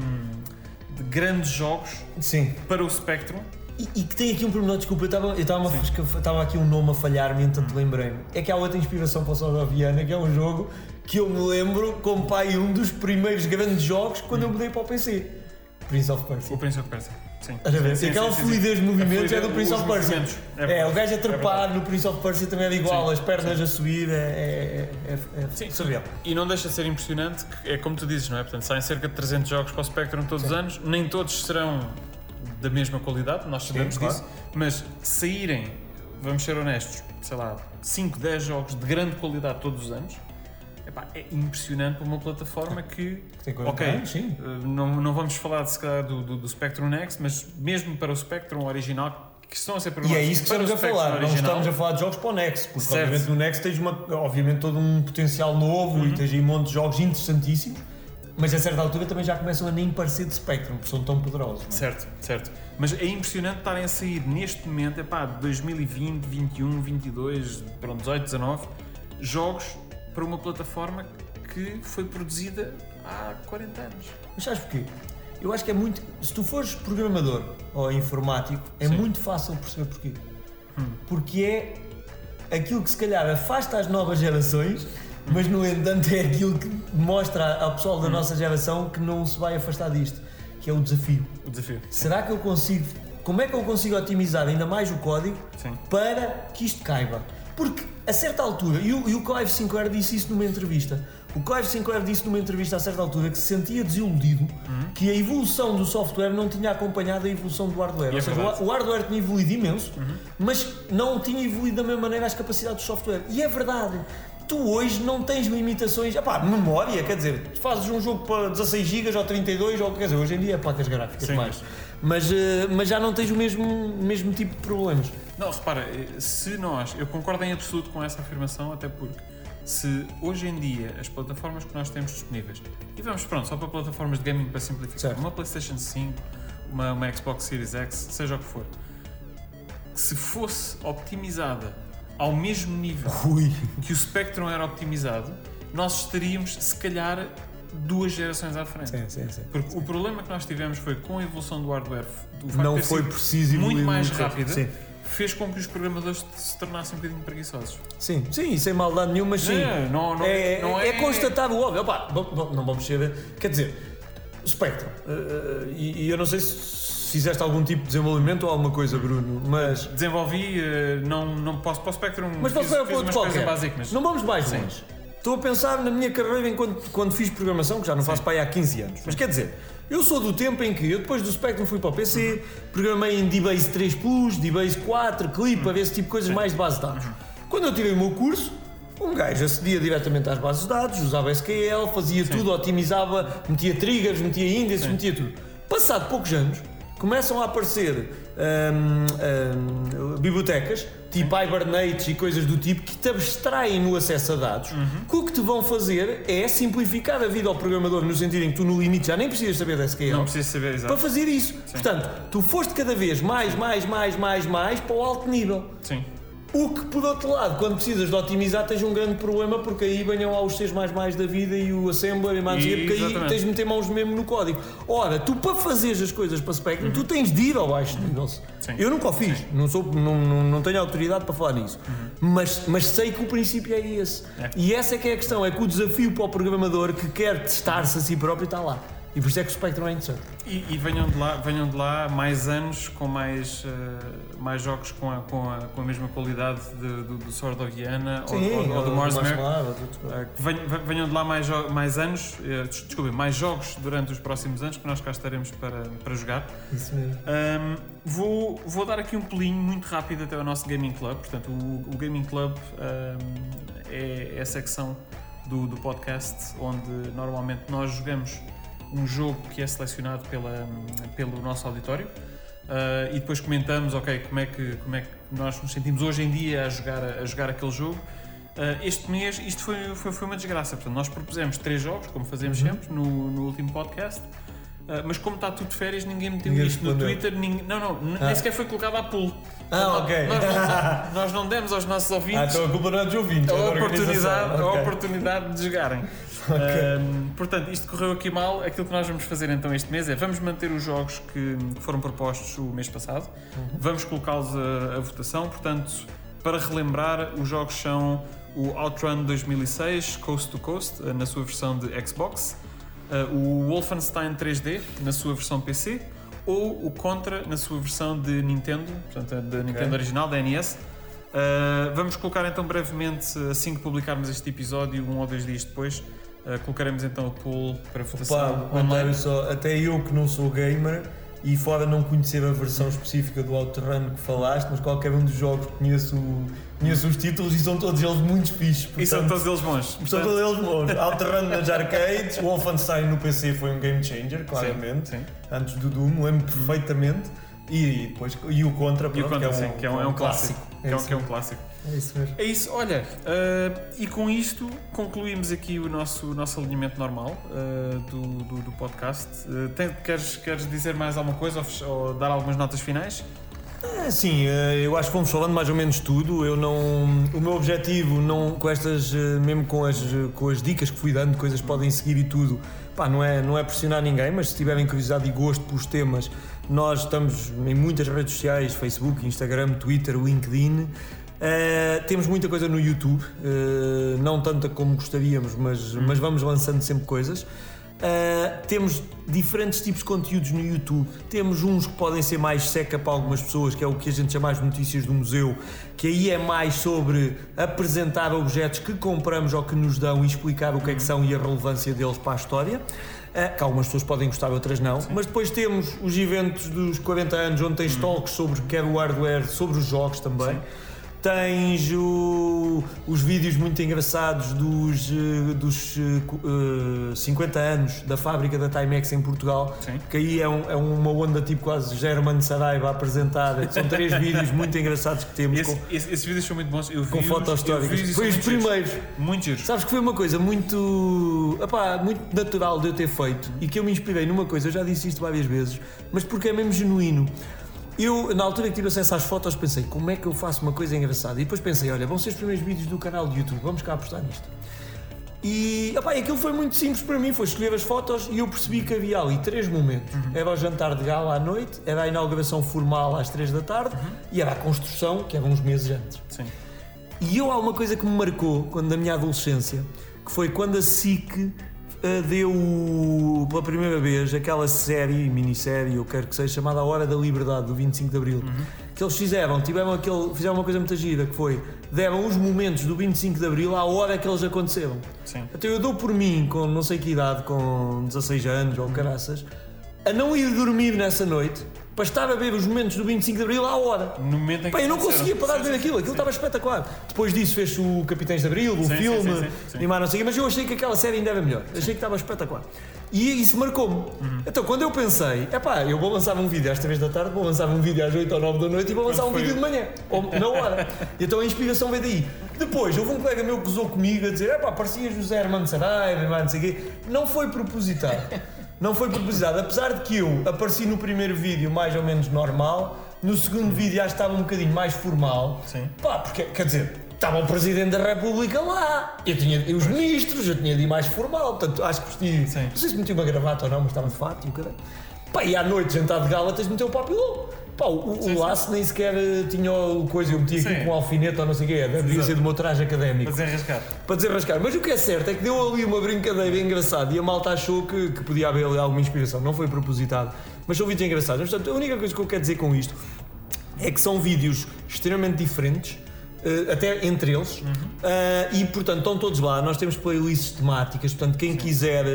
de grandes jogos
Sim.
para o Spectrum.
E, e que tem aqui um pormenor, desculpa, eu estava, aqui um nome a falhar-me, entanto lembrei-me. É que há outra inspiração para o Sword of Viana, que é um jogo que eu me lembro como pai um dos primeiros grandes jogos quando eu mudei para o PC. Prince of Persia.
O Prince of Persia. Sim.
Estás a ver?
Sim,
aquela
sim, sim, sim.
fluidez de movimentos é do
fluidez-
Prince of Persia.
é
É, o gajo a
É
trepar
verdade.
no Prince of Persia também é igual, as pernas a subir, é, é, é, é, é
Sim.
surreal.
E não deixa de ser impressionante, que é como tu dizes, não é? Portanto, saem cerca de 300 jogos para o Spectrum todos os anos, nem todos serão da mesma qualidade, nós sabemos
claro.
disso, mas saírem, vamos ser honestos, sei lá, 5, 10 jogos de grande qualidade todos os anos, epá, é impressionante para uma plataforma que,
Tem coisa
ok,
bem, sim.
eh, não, não vamos falar de, se calhar, do, do, do Spectrum Next, mas mesmo para o Spectrum original, que estão a ser
E
programados
é isso que estamos a falar, não
original,
estamos a falar de jogos para o Next, porque
Certo.
obviamente no Next tens uma, obviamente todo um potencial novo
Uhum.
e tens aí um monte de jogos interessantíssimos, mas a certa altura também já começam a nem parecer de Spectrum, porque são tão poderosos. é?
Certo, certo. Mas é impressionante estarem a sair neste momento, é pá, 2020, 21, 22, pronto, 18, 19, jogos para uma plataforma que foi produzida há 40 anos.
Mas sabes porquê? Eu acho que é muito. Se tu fores programador ou informático, é
Sim.
muito fácil perceber porquê.
Hum.
Porque é aquilo que se calhar afasta as novas gerações, mas no entanto é aquilo que mostra ao pessoal da nossa geração que não se vai afastar disto, que é o desafio.
O desafio.
Será que eu consigo, como é que eu consigo otimizar ainda mais o código
Sim.
para que isto caiba? Porque a certa altura, e o, e o Clive Sinclair disse isso numa entrevista, o Clive Sinclair disse numa entrevista a certa altura que se sentia desiludido
Uhum.
que a evolução do software não tinha acompanhado a evolução do hardware.
E é
Ou seja,
verdade.
o, o hardware tinha evoluído imenso,
Uhum.
mas não tinha evoluído da mesma maneira as capacidades do software. E é verdade. Tu hoje não tens limitações, epá, memória, quer dizer, tu fazes um jogo para 16 GB ou 32, ou quer dizer, hoje em dia é placas gráficas
Sim.
mais. Mas, eh, mas já não tens o mesmo, mesmo tipo de problemas.
Não, repara, eh, se nós, eu concordo em absoluto com essa afirmação, até porque se hoje em dia as plataformas que nós temos disponíveis, e vamos pronto, só para plataformas de gaming para simplificar,
Certo.
uma PlayStation 5, uma, uma Xbox Series X, seja o que for, se fosse optimizada ao mesmo nível
Ui.
que o Spectrum era optimizado, nós estaríamos, se calhar, duas gerações à frente.
Sim, sim, sim.
Porque o problema que nós tivemos foi com a evolução do hardware, do facto
Não
de ter
foi preciso
muito mais
muito.
rápida,
Sim.
fez com que os programadores se tornassem um bocadinho preguiçosos.
Sim, sim, sem maldade nenhuma, mas sim.
É, não- não-
é,
não
é,
é-
constatável, óbvio. Opa, não vamos ser. Quer dizer, o Spectrum. eh, e, e eu não sei se fizeste algum tipo de desenvolvimento ou alguma coisa, Bruno, mas.
Desenvolvi, eh, não, não posso para o Spectrum,
Mas para outro
umas
qualquer.
coisas básicas. mas-
Não vamos mais
Sim.
longe. Estou a pensar na minha carreira enquanto quando fiz programação, que já não faço para aí há 15 anos. Mas quer dizer, eu sou do tempo em que eu depois do Spectrum fui para o PC, programei em DBase 3 Plus, DBase 4, Clip, a ver esse tipo de coisas mais de base de dados. Quando eu tirei o meu curso, um gajo acedia diretamente às bases de dados, usava SQL, fazia tudo, otimizava, metia triggers, metia índices, metia tudo. Passado poucos anos, começam a aparecer hum, hum, bibliotecas, tipo Hibernate e coisas do tipo, que te abstraem no acesso a dados, que o que te vão fazer é simplificar a vida ao programador, no sentido em que tu, no limite, já nem precisas saber da SQL.
Não preciso saber
Para
exato.
fazer isso. Portanto, tu foste cada vez mais, mais, mais, mais, mais para o alto nível.
Sim.
O que, por outro lado, quando precisas de otimizar, tens um grande problema porque aí venham lá os Cs da vida e o Assembler e mais,
E-
porque aí
exatamente.
tens de meter mãos mesmo no código. Ora, tu para fazeres as coisas para Spectrum, tu tens de ir ao baixo nível.
Sim.
Eu nunca o fiz, não, sou, não, não, não tenho autoridade para falar nisso. Mas, mas sei que o princípio é esse.
É.
E essa é que é a questão, é que o desafio para o programador que quer testar-se a si próprio está lá. E por isso é que o Spectrum é interessante.
E, e venham, de lá, venham de lá mais anos com mais, eh, mais jogos com a, com, a, com a mesma qualidade de- do, do Sword of Diana ou, ou, ou do Mars Merc. Uh, venham, de lá mais, mais anos, des- desculpem, mais jogos durante os próximos anos que nós cá estaremos para, para jogar.
Isso mesmo.
Um, vou, vou dar aqui um pulinho muito rápido até ao nosso Gaming Club. Portanto, o, o Gaming Club um, é, é a secção do, do podcast onde normalmente nós jogamos um jogo que é selecionado pela, pelo nosso auditório. Uh, e depois comentamos, ok, como é, que, como é que nós nos sentimos hoje em dia a jogar, a jogar aquele jogo. Uh, este mês, isto foi, foi, foi uma desgraça. Portanto, nós propusemos três jogos, como fazemos sempre no, no último podcast. Uh, mas como está tudo de férias, ninguém meteu
Ninguém
isto no. Twitter. ninguém- não, não,
Ah.
nem sequer foi colocado à pulo.
Ah, ok.
Nós não, nós não demos aos nossos
Ah,
ouvintes
então a culpa não é dos ouvintes,
a
da
oportunidade,
organização.
a oportunidade de jogarem. Um, portanto, isto correu aqui mal. Aquilo que nós vamos fazer então este mês é vamos manter os jogos que, que foram propostos o mês passado, vamos colocá-los a, a votação. Portanto, para relembrar, os jogos são o Outrun 2006 Coast to Coast, eh, na sua versão de Xbox, eh, o Wolfenstein 3D, na sua versão PC, ou o Contra, na sua versão de Nintendo, portanto, da Nintendo original, da NES. Uh, vamos colocar então brevemente, assim que publicarmos este episódio, um ou dois dias depois, uh, colocaremos então o poll para votação
comentário
online.
só, até eu que não sou gamer e fora não conhecer a versão específica do Outrun que falaste, mas qualquer um dos jogos conheço, conheço os títulos e são todos eles muito fixes.
E são todos eles bons.
São
Portanto,
todos eles bons. Outrun nas arcades, Wolfenstein no PC foi um game changer, claramente.
sim.
Antes do Doom, lembro perfeitamente. E, depois, e o Contra,
E o
pronto,
Contra,
que é
sim,
um,
que é um, é um clássico. Que é, um,
isso
que é um
mesmo.
clássico.
É isso mesmo.
É isso, olha, uh, e com isto concluímos aqui o nosso, o nosso alinhamento normal uh, do, do, do podcast. Uh, tem- queres, queres dizer mais alguma coisa ou, ou dar algumas notas finais?
É, sim, eh, eu acho que fomos falando mais ou menos tudo. Eu não, o meu objetivo, não, com estas, eh, mesmo com as, com as dicas que fui dando, coisas que podem seguir e tudo, pá, não é, não é pressionar ninguém, mas se tiverem curiosidade e gosto pelos temas, nós estamos em muitas redes sociais, Facebook, Instagram, Twitter, LinkedIn. Uh, temos muita coisa no YouTube, uh, não tanta como gostaríamos, mas, mas vamos lançando sempre coisas. Uh, temos diferentes tipos de conteúdos no YouTube. Temos uns que podem ser mais seca para algumas pessoas, que é o que a gente chama as notícias do museu, que aí é mais sobre apresentar objetos que compramos ou que nos dão e explicar o que é que são e a relevância deles para a história. Uh, que algumas pessoas podem gostar, outras não. Sim. Mas depois temos os eventos dos 40 anos, onde tens talks sobre quer o hardware, sobre os jogos também. Sim. Tens o, os vídeos muito engraçados dos, eh, dos uh, eh, 50 anos da fábrica da Timex em Portugal, Sim. que aí é, um, é, uma onda tipo quase German Saraiva a apresentar. São três vídeos muito engraçados que temos.
Esse, com, esse, esses vídeos são muito bons. Eu
com fotos históricas. Foi os primeiros.
Muito giros.
Sabes que foi uma coisa muito, epá, muito natural de eu ter feito e que eu me inspirei numa coisa, eu já disse isto várias vezes, mas porque é mesmo genuíno. Eu, na altura que tive acesso às fotos, pensei como é que eu faço uma coisa engraçada. E depois pensei, olha, vão ser os primeiros vídeos do canal de YouTube, vamos cá apostar nisto. E opa, aquilo foi muito simples para mim, foi escolher as fotos e eu percebi que havia ali três momentos. Uhum. Era o jantar de gala à noite, era a inauguração formal às três da tarde uhum. e era a construção, que era uns meses antes. Sim. E eu há uma coisa que me marcou quando na minha adolescência, que foi quando a SIC deu pela primeira vez aquela série, minissérie, eu quero que seja, chamada A Hora da Liberdade, do 25 de Abril. Uhum. Que eles fizeram, tiveram aquele, fizeram uma coisa muito gira, que foi, deram os momentos do 25 de Abril à hora que eles aconteceram. Sim. Então eu dou por mim, com não sei que idade, com 16 anos ou caraças, a não ir dormir nessa noite para estar a ver os momentos do 25 de Abril à hora.
No momento em que
Pá, eu não conseguia parar de ver aquilo, aquilo estava espetacular. Depois disso fez o Capitães de Abril, o sim, filme, sim, sim, mais não sei mas eu achei que aquela série ainda era melhor. Achei que estava espetacular. E isso marcou-me. Uhum. Então quando eu pensei, é pá, eu vou lançar um vídeo às 3 da tarde, vou lançar um vídeo às 8 ou 9 da noite e vou lançar um vídeo de manhã, ou na hora. então a inspiração veio daí. Depois, houve um colega meu que usou comigo a dizer, é pá, parecia José Armando Saraiva, não sei o quê. Não foi propositado. Não foi propositado, apesar de que eu apareci no primeiro vídeo mais ou menos normal, no segundo vídeo já estava um bocadinho mais formal. Sim. Pá, porque, quer dizer, estava o Presidente da República lá, eu tinha os ministros, eu tinha de ir mais formal, portanto acho que vesti. Sim. Não sei se meti uma gravata ou não, mas estava de fato e o caralho. Pá, e à noite, jantar de gala, tens de meter o papilão. Pá, o, sim, o laço nem sequer eh, tinha o coisa, eu meti aqui com um alfinete ou não sei o quê, devia ser do meu traje académico.
Para desenrascar.
Para desenrascar. Mas o que é certo é que deu ali uma brincadeira engraçada e a malta achou que, que podia haver ali alguma inspiração. Não foi propositado, mas são vídeos engraçados. Portanto, a única coisa que eu quero dizer com isto é que são vídeos extremamente diferentes. Uh, até entre eles, uhum. uh, e portanto estão todos lá. Nós temos playlists temáticas, portanto, quem Sim. quiser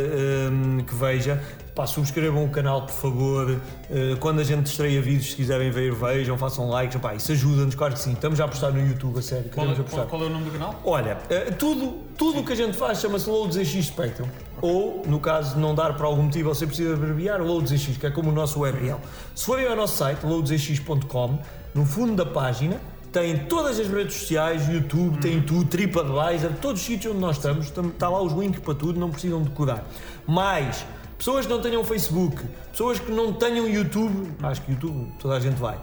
que veja, Pá, subscrevam o canal, por favor. Uh, quando a gente estreia vídeos, se quiserem ver, vejam, façam likes. Pá, isso ajuda-nos, claro que sim. Estamos já a postar no YouTube, a sério.
Qual, é, qual, qual é o nome do canal?
Olha, uh, tudo tudo o que a gente faz chama-se Loads ZX Spectrum. Ou, no caso de não dar por algum motivo, você precisa abreviar, Loads ZX, que é como o nosso URL. Se forem ao nosso site, loadsx.com, no fundo da página, tem todas as redes sociais, YouTube, tem tudo, TripAdvisor, todos os sítios onde nós estamos, está lá os links para tudo, não precisam decorar. Mas Pessoas que não tenham Facebook, pessoas que não tenham YouTube, acho que YouTube toda a gente vai, uh,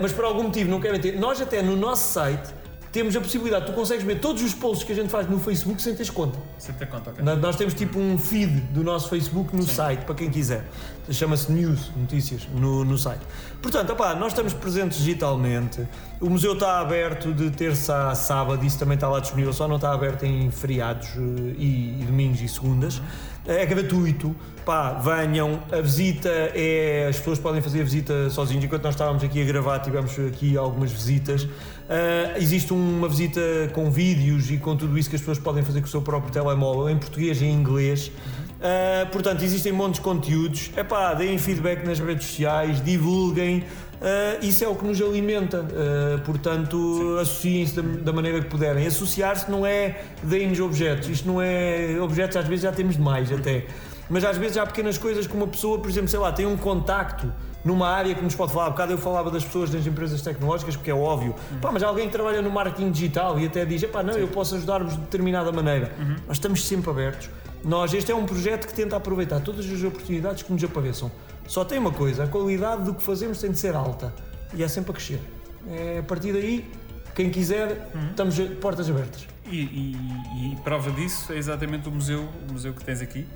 mas por algum motivo não querem ter. Nós, até no nosso site, temos a possibilidade, tu consegues ver todos os posts que a gente faz no Facebook sem teres conta.
Sem ter conta, ok.
Nós temos tipo um feed do nosso Facebook no Sim. site, para quem quiser. Chama-se News, notícias, no, no site. Portanto, opá, nós estamos presentes digitalmente. O museu está aberto de terça a sábado, isso também está lá disponível, só não está aberto em feriados eh, e, e domingos e segundas. Uhum. É gratuito, pá, venham. A visita é. As pessoas podem fazer a visita sozinhos. Enquanto nós estávamos aqui a gravar, tivemos aqui algumas visitas. Uh, existe uma visita com vídeos e com tudo isso que as pessoas podem fazer com o seu próprio telemóvel, em português e em inglês. Uh, portanto, existem montes de conteúdos. Epá, deem feedback nas redes sociais, divulguem. Uh, isso é o que nos alimenta. Uh, portanto, associem-se da, da, maneira que puderem. Associar-se não é deem-nos objetos. Isto não é. Objetos às vezes já temos demais até. Mas às vezes há pequenas coisas que uma pessoa, por exemplo, sei lá, tem um contacto numa área que nos pode falar. Há bocado eu falava das pessoas das empresas tecnológicas, porque é óbvio. Uhum. Pá, mas alguém que trabalha no marketing digital e até diz: pá, não, Sim. eu posso ajudar-vos de determinada maneira. Uhum. Nós estamos sempre abertos. Nós, este é um projeto que tenta aproveitar todas as oportunidades que nos apareçam. Só tem uma coisa: a qualidade do que fazemos tem de ser alta. e é sempre a crescer. É, a partir daí, quem quiser, estamos de portas abertas.
E, e- e prova disso é exatamente o museu, o museu que tens aqui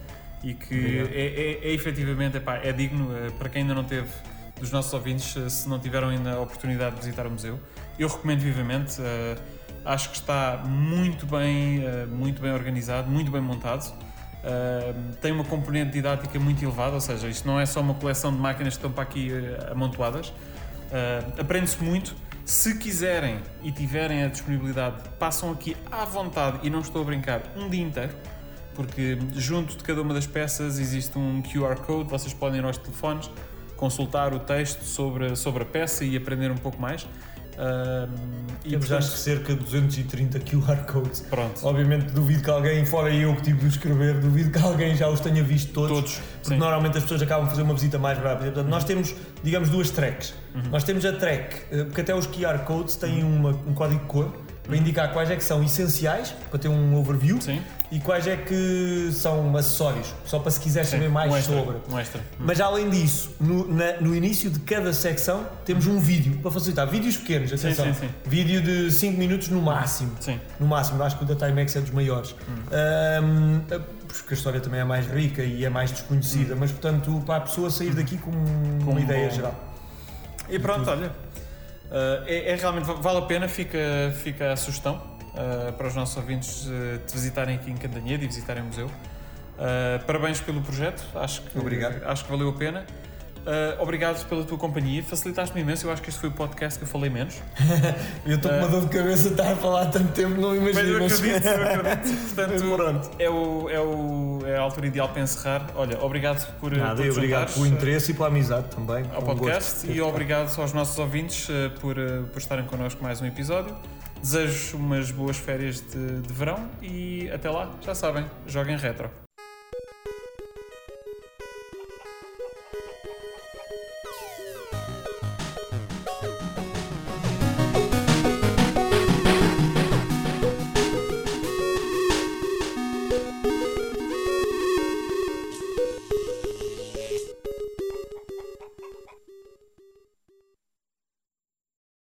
e que é, é, é efetivamente epá, é digno eh, para quem ainda não teve dos nossos ouvintes, eh, se não tiveram ainda a oportunidade de visitar o museu, eu recomendo vivamente. eh, acho que está muito bem, muito bem organizado, muito bem montado. Eh, tem uma componente didática muito elevada, ou seja, isto não é só uma coleção de máquinas que estão para aqui eh, amontoadas. Uh, Aprende-se muito. Se quiserem e tiverem a disponibilidade, passam aqui à vontade e não estou a brincar um dia inteiro, porque junto de cada uma das peças existe um QR Code. Vocês podem ir aos telefones, consultar o texto sobre, sobre a peça e aprender um pouco mais. Uh, e
Temos
portanto,
acho que cerca de 230 QR codes.
pronto,
Obviamente duvido que alguém, fora eu que tive de escrever, duvido que alguém já os tenha visto todos.
todos.
Porque
sim.
normalmente as pessoas acabam de fazer uma visita mais rápida. Portanto, nós temos, digamos, duas tracks.
Uhum.
Nós temos a track, eh, porque até os QR codes têm uma- um código de cor para indicar quais é que são essenciais, para ter um overview,
Sim,
e quais é que são acessórios, só para se quiser
sim.
saber mais
um extra,
sobre.
Um extra.
Mas além disso, no, na- no início de cada secção temos um vídeo para facilitar. Vídeos pequenos, atenção.
sim, sim.
Vídeo de 5 minutos no máximo.
Sim.
No máximo, acho que o da Timex é dos maiores. Ahm, porque a história também é mais rica e é mais desconhecida, mas portanto, para a pessoa sair daqui com,
Com
uma
um
ideia
bom-
geral.
E pronto, olha. Uh, é, é realmente, vale a pena, fica, fica a sugestão uh, para os nossos ouvintes uh, de visitarem aqui em Cantanhede e visitarem o museu. Parabéns pelo projeto, acho que,
Obrigado.
acho que valeu a pena. Uh, obrigado pela tua companhia, facilitaste-me imenso. Eu acho que este foi o podcast que eu falei menos.
Eu estou com uma dor de cabeça de estar a falar há tanto tempo, não
Mas
imagino.
eu acredito, eu acredito. Portanto, é, o, é, o, é a altura ideal para encerrar. Olha, obrigado por,
Nada,
por
obrigado pelo interesse e pela amizade também.
ao
um
podcast e obrigado aos nossos ouvintes eh, por, eh, por estarem connosco mais um episódio. Desejo umas boas férias de, de verão e até lá, já sabem, joguem retro.